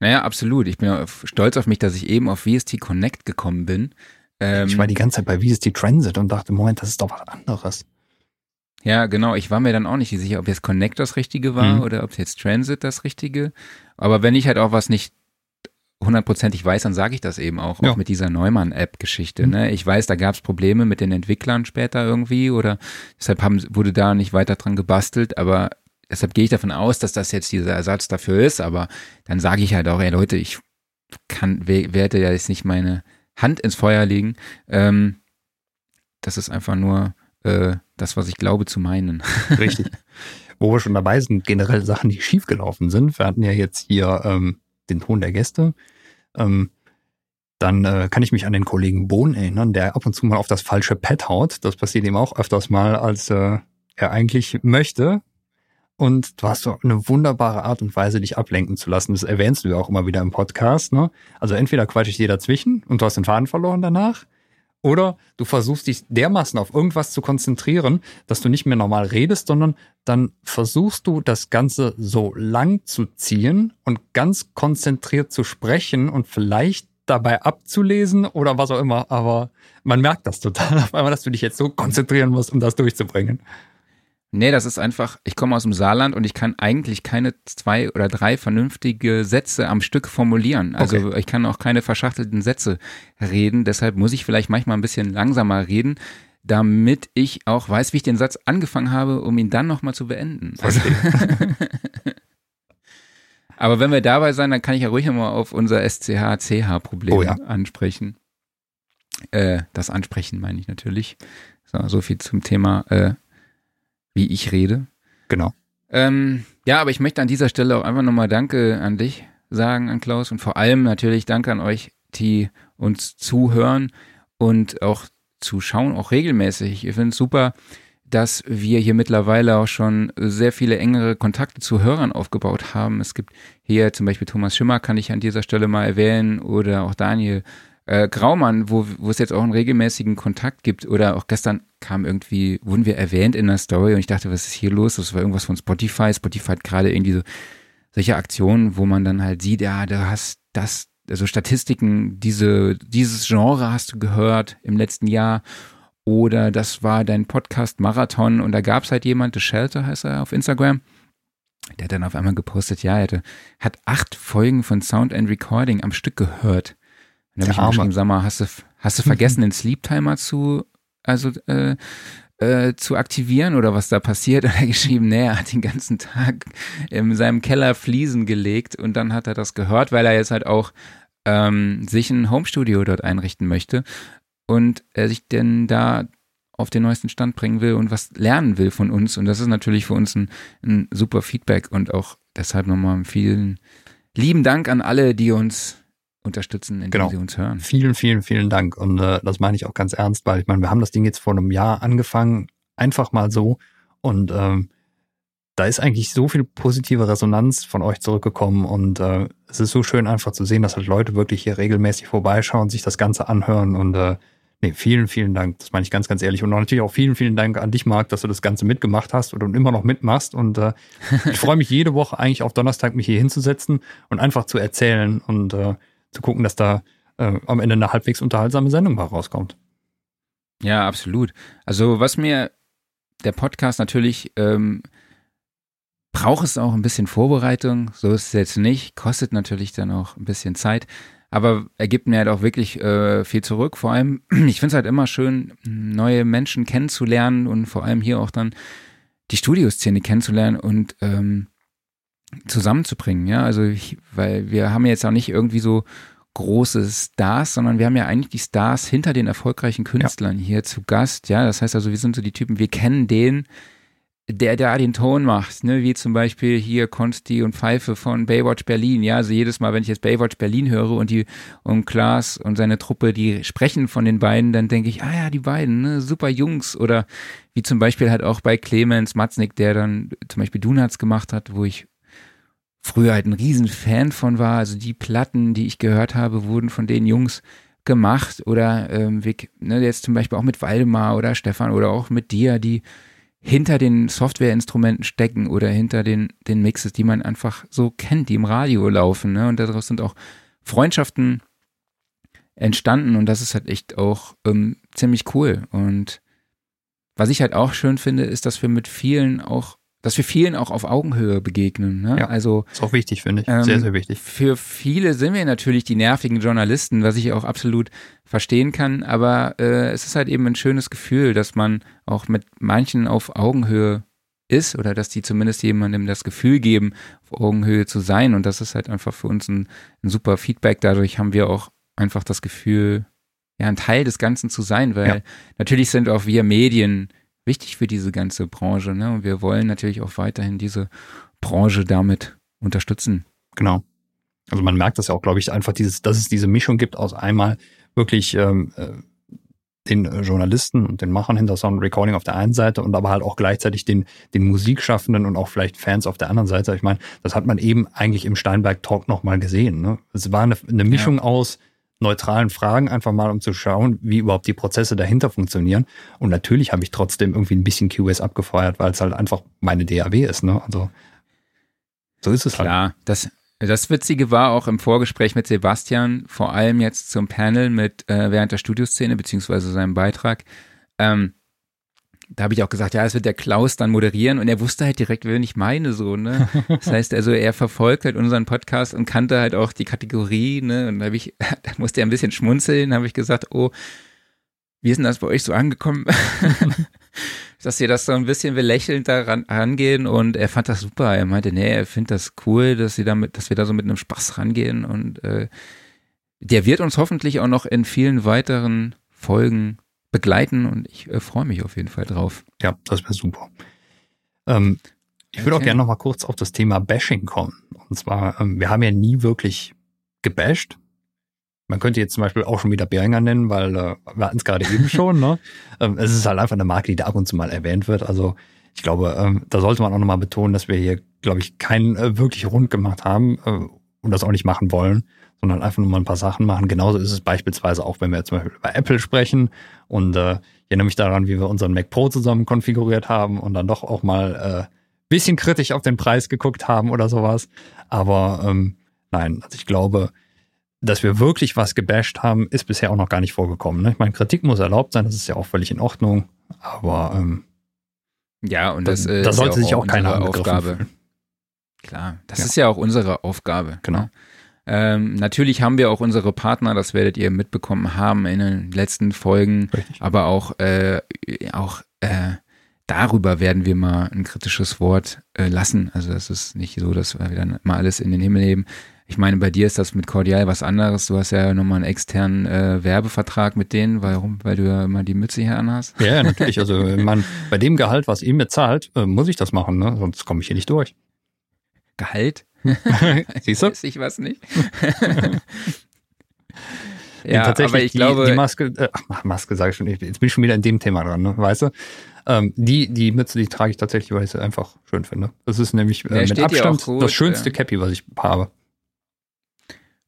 Naja, absolut. Ich bin auf- stolz auf mich, dass ich eben auf VST Connect gekommen bin. Ähm, ich war die ganze Zeit bei VST Transit und dachte, Moment, das ist doch was anderes. Ja, genau. Ich war mir dann auch nicht sicher, ob jetzt Connect das Richtige war Mhm. oder ob jetzt Transit das Richtige. Aber wenn ich halt auch was nicht hundertprozentig weiß, dann sage ich das eben auch, Ja. auch mit dieser Neumann-App-Geschichte. Mhm. Ne? Ich weiß, da gab es Probleme mit den Entwicklern später irgendwie oder deshalb haben, wurde da nicht weiter dran gebastelt, aber deshalb gehe ich davon aus, dass das jetzt dieser Ersatz dafür ist, aber dann sage ich halt auch, ey Leute, ich kann, we- werde ja jetzt nicht meine Hand ins Feuer legen. Ähm, das ist einfach nur äh, das, was ich glaube zu meinen. Richtig. Wo wir schon dabei sind, generell Sachen, die schiefgelaufen sind. Wir hatten ja jetzt hier ähm, den Ton der Gäste. Ähm, dann äh, kann ich mich an den Kollegen Bohn erinnern, der ab und zu mal auf das falsche Pad haut. Das passiert ihm auch öfters mal, als äh, er eigentlich möchte. Und du hast so eine wunderbare Art und Weise, dich ablenken zu lassen. Das erwähnst du ja auch immer wieder im Podcast. Ne? Also entweder quatsch ich dir dazwischen und du hast den Faden verloren danach. Oder du versuchst dich dermaßen auf irgendwas zu konzentrieren, dass du nicht mehr normal redest, sondern dann versuchst du das Ganze so lang zu ziehen und ganz konzentriert zu sprechen und vielleicht dabei abzulesen oder was auch immer. Aber man merkt das total auf einmal, dass du dich jetzt so konzentrieren musst, um das durchzubringen. Nee, das ist einfach, ich komme aus dem Saarland und ich kann eigentlich keine zwei oder drei vernünftige Sätze am Stück formulieren. Also ich kann auch keine verschachtelten Sätze reden. Deshalb muss ich vielleicht manchmal ein bisschen langsamer reden, damit ich auch weiß, wie ich den Satz angefangen habe, um ihn dann nochmal zu beenden. Also, aber wenn wir dabei sein, dann kann ich ja ruhig nochmal auf unser SCH-CH-Problem Oh ja. ansprechen. Äh, das Ansprechen meine ich natürlich. So, so viel zum Thema, äh, wie ich rede. Genau. Ähm, ja, aber ich möchte an dieser Stelle auch einfach nochmal Danke an dich sagen, an Klaus und vor allem natürlich Danke an euch die uns zuhören und auch zuschauen, auch regelmäßig. Ich finde es super, dass wir hier mittlerweile auch schon sehr viele engere Kontakte zu Hörern aufgebaut haben. Es gibt hier zum Beispiel Thomas Schimmer, kann ich an dieser Stelle mal erwähnen, oder auch Daniel äh, Graumann, wo, wo es jetzt auch einen regelmäßigen Kontakt gibt. Oder auch gestern kam irgendwie, wurden wir erwähnt in der Story und ich dachte, was ist hier los? Das war irgendwas von Spotify. Spotify hat gerade irgendwie so solche Aktionen, wo man dann halt sieht, ja, du hast das, also Statistiken, diese, dieses Genre hast du gehört im letzten Jahr oder das war dein Podcast Marathon und da gab es halt jemand, The Shelter heißt er auf Instagram, der hat dann auf einmal gepostet, ja, er hatte, hat acht Folgen von Sound and Recording am Stück gehört. Und dann habe ich ihm sag mal, hast du, hast du vergessen, den Sleep Timer zu, also äh, äh, zu aktivieren oder was da passiert? Und er geschrieben, nee, er hat den ganzen Tag in seinem Keller Fliesen gelegt und dann hat er das gehört, weil er jetzt halt auch ähm, sich ein Homestudio dort einrichten möchte und er sich denn da auf den neuesten Stand bringen will und was lernen will von uns. Und das ist natürlich für uns ein, ein super Feedback und auch deshalb nochmal vielen lieben Dank an alle, die uns unterstützen, indem genau. sie uns hören. Vielen, vielen, vielen Dank. Und äh, das meine ich auch ganz ernst, weil ich meine, wir haben das Ding jetzt vor einem Jahr angefangen, einfach mal so. Und ähm, da ist eigentlich so viel positive Resonanz von euch zurückgekommen und äh, es ist so schön einfach zu sehen, dass halt Leute wirklich hier regelmäßig vorbeischauen, sich das Ganze anhören und äh, Nee, vielen, vielen Dank. Das meine ich ganz, ganz ehrlich. Und natürlich auch vielen, vielen Dank an dich, Marc, dass du das Ganze mitgemacht hast oder immer noch mitmachst. Und äh, ich freue mich jede Woche eigentlich auf Donnerstag, mich hier hinzusetzen und einfach zu erzählen und äh, zu gucken, dass da äh, am Ende eine halbwegs unterhaltsame Sendung mal rauskommt. Ja, absolut. Also was mir der Podcast natürlich ähm, braucht es auch ein bisschen Vorbereitung. So ist es jetzt nicht. Kostet natürlich dann auch ein bisschen Zeit aber er gibt mir halt auch wirklich äh, viel zurück. Vor allem, ich finde es halt immer schön, neue Menschen kennenzulernen und vor allem hier auch dann die Studioszene kennenzulernen und ähm, zusammenzubringen. Ja, also ich, weil wir haben jetzt auch nicht irgendwie so große Stars, sondern wir haben ja eigentlich die Stars hinter den erfolgreichen Künstlern ja. hier zu Gast. Ja, das heißt also, wir sind so die Typen, wir kennen den, der da den Ton macht, ne, wie zum Beispiel hier Konsti und Pfeife von Baywatch Berlin, ja, also jedes Mal, wenn ich jetzt Baywatch Berlin höre und die und Klaas und seine Truppe, die sprechen von den beiden, dann denke ich, ah ja, die beiden, ne, super Jungs oder wie zum Beispiel halt auch bei Clemens Matznik, der dann zum Beispiel Donuts gemacht hat, wo ich früher halt ein riesen Fan von war, also die Platten, die ich gehört habe, wurden von den Jungs gemacht oder ähm, wie, ne, jetzt zum Beispiel auch mit Waldemar oder Stefan oder auch mit dir, die hinter den Softwareinstrumenten stecken oder hinter den, den Mixes, die man einfach so kennt, die im Radio laufen. Ne? Und daraus sind auch Freundschaften entstanden und das ist halt echt auch ähm, ziemlich cool. Und was ich halt auch schön finde, ist, dass wir mit vielen auch dass wir vielen auch auf Augenhöhe begegnen. Ne? Ja, also ist auch wichtig, finde ich. Sehr, ähm, sehr wichtig. Für viele sind wir natürlich die nervigen Journalisten, was ich auch absolut verstehen kann. Aber äh, es ist halt eben ein schönes Gefühl, dass man auch mit manchen auf Augenhöhe ist oder dass die zumindest jemandem das Gefühl geben, auf Augenhöhe zu sein. Und das ist halt einfach für uns ein, ein super Feedback. Dadurch haben wir auch einfach das Gefühl, ja, ein Teil des Ganzen zu sein, weil ja. natürlich sind auch wir Medien wichtig für diese ganze Branche. Ne? Und wir wollen natürlich auch weiterhin diese Branche damit unterstützen. Genau. Also man merkt das ja auch, glaube ich, einfach dieses, dass es diese Mischung gibt aus einmal wirklich ähm, äh, den Journalisten und den Machern hinter Sound Recording auf der einen Seite und aber halt auch gleichzeitig den, den Musikschaffenden und auch vielleicht Fans auf der anderen Seite. Ich meine, das hat man eben eigentlich im Steinberg Talk nochmal gesehen. Ne? Es war eine, eine Mischung ja. aus neutralen Fragen, einfach mal um zu schauen, wie überhaupt die Prozesse dahinter funktionieren. Und natürlich habe ich trotzdem irgendwie ein bisschen QS abgefeuert, weil es halt einfach meine DAW ist. Ne? Also so ist es halt. Klar, das, das Witzige war auch im Vorgespräch mit Sebastian, vor allem jetzt zum Panel mit äh, während der Studioszene, beziehungsweise seinem Beitrag. Ähm, da habe ich auch gesagt, ja, es wird der Klaus dann moderieren und er wusste halt direkt, wen ich meine, so, ne? Das heißt also, er verfolgt halt unseren Podcast und kannte halt auch die Kategorie, ne? Und da habe ich, da musste er ein bisschen schmunzeln, habe ich gesagt, oh, wie ist denn das bei euch so angekommen? dass ihr das so ein bisschen belächelnd da ran, rangehen und er fand das super. Er meinte, nee, er findet das cool, dass sie damit, dass wir da so mit einem Spaß rangehen und äh, der wird uns hoffentlich auch noch in vielen weiteren Folgen begleiten und ich äh, freue mich auf jeden Fall drauf. Ja, das wäre super. Ähm, ich würde auch gerne noch mal kurz auf das Thema Bashing kommen. Und zwar, ähm, wir haben ja nie wirklich gebasht. man könnte jetzt zum Beispiel auch schon wieder Behringer nennen, weil äh, wir hatten es gerade eben schon. Ne? Ähm, es ist halt einfach eine Marke, die da ab und zu mal erwähnt wird. Also ich glaube, ähm, da sollte man auch nochmal betonen, dass wir hier, glaube ich, keinen äh, wirklich rund gemacht haben äh, und das auch nicht machen wollen, sondern einfach nur mal ein paar Sachen machen. Genauso ist es beispielsweise auch, wenn wir jetzt zum Beispiel über Apple sprechen und äh, ich erinnere mich daran, wie wir unseren Mac Pro zusammen konfiguriert haben und dann doch auch mal äh, bisschen kritisch auf den Preis geguckt haben oder sowas. Aber ähm, nein, also ich glaube, dass wir wirklich was gebasht haben, ist bisher auch noch gar nicht vorgekommen. Ne? Ich meine, Kritik muss erlaubt sein, das ist ja auch völlig in Ordnung, aber ähm, ja, und das, äh, da sollte sich auch keine Aufgabe. Fühlen. Klar, das ja. ist ja auch unsere Aufgabe. Genau. Ne? Ähm, natürlich haben wir auch unsere Partner, das werdet ihr mitbekommen haben in den letzten Folgen, Richtig. aber auch, äh, auch äh, darüber werden wir mal ein kritisches Wort äh, lassen. Also das ist nicht so, dass wir dann mal alles in den Himmel heben. Ich meine, bei dir ist das mit Cordial was anderes. Du hast ja nochmal einen externen äh, Werbevertrag mit denen. Warum? Weil du ja immer die Mütze hier anhast. Ja, natürlich. Also man, bei dem Gehalt, was ihm bezahlt, äh, muss ich das machen, ne? sonst komme ich hier nicht durch. Gehalt? Siehst du? Weiß ich was nicht. ja, tatsächlich aber ich die, glaube, die Maske, äh, Maske sage ich schon, jetzt bin ich schon wieder in dem Thema dran, ne? weißt du? Ähm, die, die Mütze, die trage ich tatsächlich, weil ich sie einfach schön finde. Das ist nämlich äh, mit Abstand das schönste Cappy, was ich habe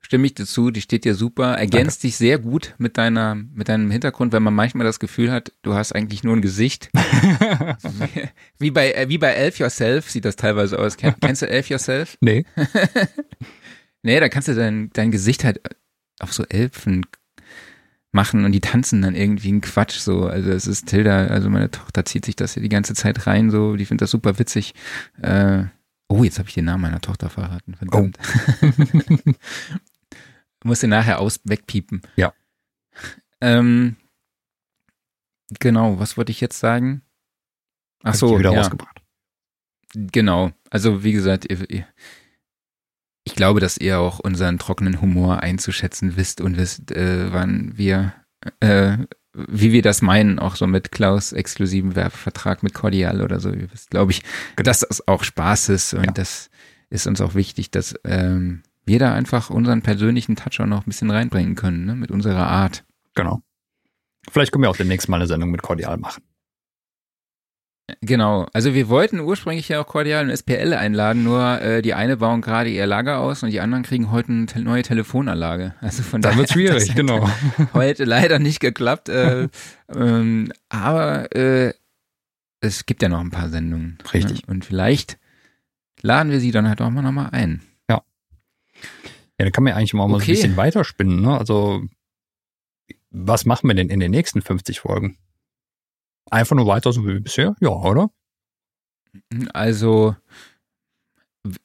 stimme ich dazu, die steht dir super, ergänzt Danke. dich sehr gut mit deiner, mit deinem Hintergrund, wenn man manchmal das Gefühl hat, du hast eigentlich nur ein Gesicht. wie bei, äh, wie bei Elf Yourself sieht das teilweise aus. Kennst du Elf Yourself? Nee. nee, da kannst du dein, dein Gesicht halt auf so Elfen machen und die tanzen dann irgendwie einen Quatsch so. Also es ist Tilda, also meine Tochter zieht sich das hier die ganze Zeit rein so, die findet das super witzig. Äh, oh, jetzt habe ich den Namen meiner Tochter verraten, verdammt. Oh. Muss den nachher aus wegpiepen. Ja. Ähm, genau, was wollte ich jetzt sagen? Ach so, wieder ja. rausgebracht. Genau, also wie gesagt, ich glaube, dass ihr auch unseren trockenen Humor einzuschätzen wisst und wisst, äh, wann wir, äh, wie wir das meinen, auch so mit Klaus exklusiven Werbevertrag mit Cordial oder so. Ihr wisst, glaube ich, dass das auch Spaß ist und ja. das ist uns auch wichtig, dass ähm, wir da einfach unseren persönlichen Touch auch noch ein bisschen reinbringen können, ne? mit unserer Art. Genau. Vielleicht können wir auch demnächst mal eine Sendung mit Cordial machen. Genau, also wir wollten ursprünglich ja auch Cordial und SPL einladen, nur äh, die eine bauen gerade ihr Lager aus und die anderen kriegen heute eine te neue Telefonanlage. Also von da wird schwierig, genau. Heute leider nicht geklappt, äh, ähm, aber äh, es gibt ja noch ein paar Sendungen. Richtig. Ne? Und vielleicht laden wir sie dann halt auch mal nochmal ein. Ja, da kann man ja eigentlich mal okay. so ein bisschen weiterspinnen. Ne? Also, was machen wir denn in den nächsten 50 Folgen? Einfach nur weiter so wie bisher? Ja, oder? Also,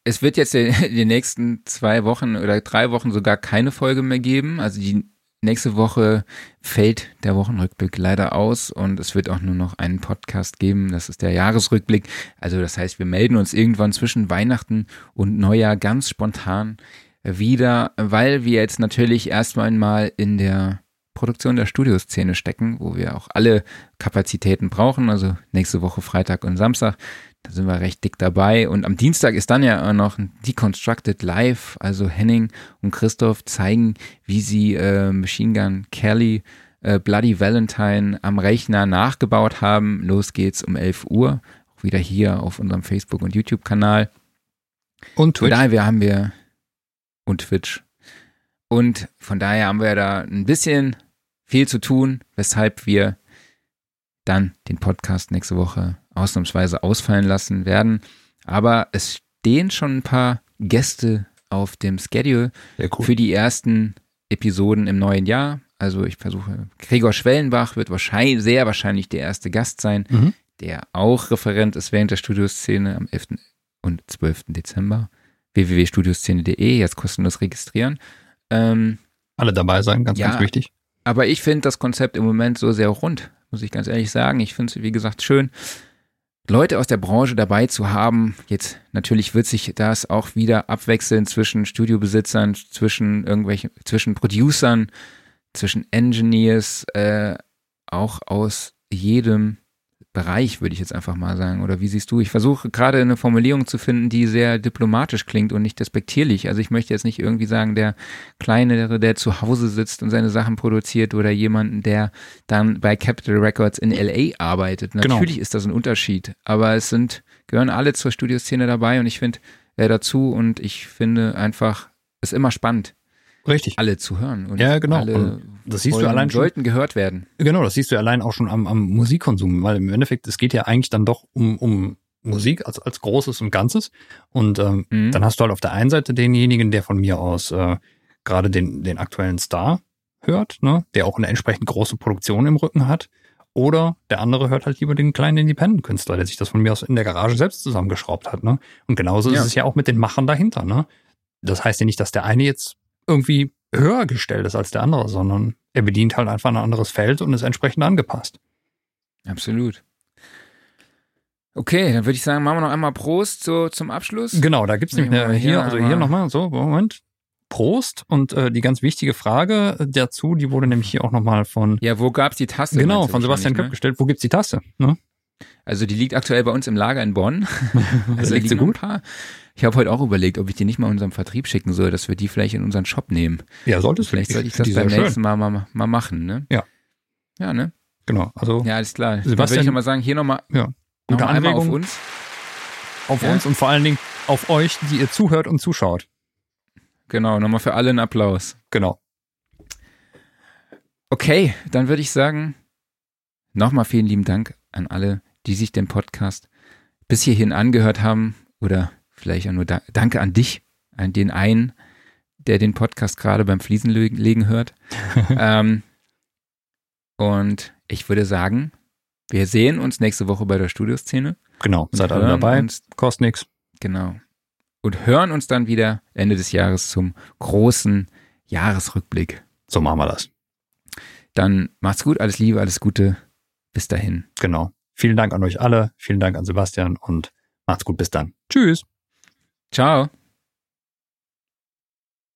es wird jetzt in den nächsten zwei Wochen oder drei Wochen sogar keine Folge mehr geben. Also die nächste Woche fällt der Wochenrückblick leider aus und es wird auch nur noch einen Podcast geben. Das ist der Jahresrückblick. Also das heißt, wir melden uns irgendwann zwischen Weihnachten und Neujahr ganz spontan wieder, weil wir jetzt natürlich erstmal mal in der Produktion der Studioszene stecken, wo wir auch alle Kapazitäten brauchen. Also nächste Woche Freitag und Samstag, da sind wir recht dick dabei. Und am Dienstag ist dann ja auch noch ein Deconstructed Live. Also Henning und Christoph zeigen, wie sie äh, Machine Gun Kelly äh, Bloody Valentine am Rechner nachgebaut haben. Los geht's um 11 Uhr. Auch wieder hier auf unserem Facebook- und YouTube-Kanal. Und Twitch. Und daher haben wir und Twitch. Und von daher haben wir da ein bisschen viel zu tun, weshalb wir dann den Podcast nächste Woche ausnahmsweise ausfallen lassen werden. Aber es stehen schon ein paar Gäste auf dem Schedule cool. für die ersten Episoden im neuen Jahr. Also ich versuche, Gregor Schwellenbach wird wahrscheinlich, sehr wahrscheinlich der erste Gast sein, mhm. der auch Referent ist während der Studioszene am 11. und 12. Dezember www.studioszene.de, jetzt kostenlos registrieren. Ähm, Alle dabei sein, ganz, ja, ganz wichtig. Aber ich finde das Konzept im Moment so sehr rund, muss ich ganz ehrlich sagen. Ich finde es, wie gesagt, schön, Leute aus der Branche dabei zu haben. Jetzt natürlich wird sich das auch wieder abwechseln zwischen Studiobesitzern, zwischen irgendwelchen, zwischen Producern, zwischen Engineers, äh, auch aus jedem Bereich, würde ich jetzt einfach mal sagen. Oder wie siehst du? Ich versuche gerade eine Formulierung zu finden, die sehr diplomatisch klingt und nicht despektierlich. Also ich möchte jetzt nicht irgendwie sagen, der Kleinere, der zu Hause sitzt und seine Sachen produziert oder jemanden, der dann bei Capital Records in LA arbeitet. Genau. Natürlich genau. ist das ein Unterschied, aber es sind, gehören alle zur Studioszene dabei und ich finde äh, dazu und ich finde einfach, es ist immer spannend. Richtig. Alle zu hören. Und ja, genau. Alle das siehst du allein schon, sollten gehört werden. Genau, das siehst du allein auch schon am, am Musikkonsum, weil im Endeffekt, es geht ja eigentlich dann doch um, um Musik als, als Großes und Ganzes. Und ähm, mhm. dann hast du halt auf der einen Seite denjenigen, der von mir aus äh, gerade den, den aktuellen Star hört, ne, der auch eine entsprechend große Produktion im Rücken hat. Oder der andere hört halt lieber den kleinen Independent-Künstler, der sich das von mir aus in der Garage selbst zusammengeschraubt hat. Ne? Und genauso ja. ist es ja auch mit den Machern dahinter. Ne? Das heißt ja nicht, dass der eine jetzt irgendwie höher gestellt ist als der andere, sondern er bedient halt einfach ein anderes Feld und ist entsprechend angepasst. Absolut. Okay, dann würde ich sagen, machen wir noch einmal Prost so zum Abschluss. Genau, da gibt's nämlich eine, hier, also hier nochmal, so, Moment. Prost und äh, die ganz wichtige Frage dazu, die wurde nämlich hier auch nochmal von. Ja, wo gab's die Tasse? Genau, von Sebastian Köpp ne? gestellt. Wo gibt's die Tasse? Ne? Also die liegt aktuell bei uns im Lager in Bonn. also liegt so gut. Ein paar. Ich habe heute auch überlegt, ob ich die nicht mal unserem Vertrieb schicken soll, dass wir die vielleicht in unseren Shop nehmen. Ja, solltest Vielleicht sollte ich das beim nächsten Mal, mal mal machen, ne? Ja. Ja, ne? Genau. Also ja, alles klar. Sebastian, Dann würde ich nochmal sagen, hier nochmal ja. gute noch Anregung auf uns. Auf ja. uns und vor allen Dingen auf euch, die ihr zuhört und zuschaut. Genau, nochmal für alle einen Applaus. Genau. Okay, dann würde ich sagen, nochmal vielen lieben Dank an alle, die sich den Podcast bis hierhin angehört haben oder vielleicht auch nur da Danke an dich, an den einen, der den Podcast gerade beim Fliesenlegen hört. ähm, und ich würde sagen, wir sehen uns nächste Woche bei der Studioszene. Genau, seid alle dabei, uns, kostet nichts. Genau. Und hören uns dann wieder Ende des Jahres zum großen Jahresrückblick. So machen wir das. Dann macht's gut, alles Liebe, alles Gute. Bis dahin. Genau. Vielen Dank an euch alle. Vielen Dank an Sebastian und macht's gut. Bis dann. Tschüss. Ciao.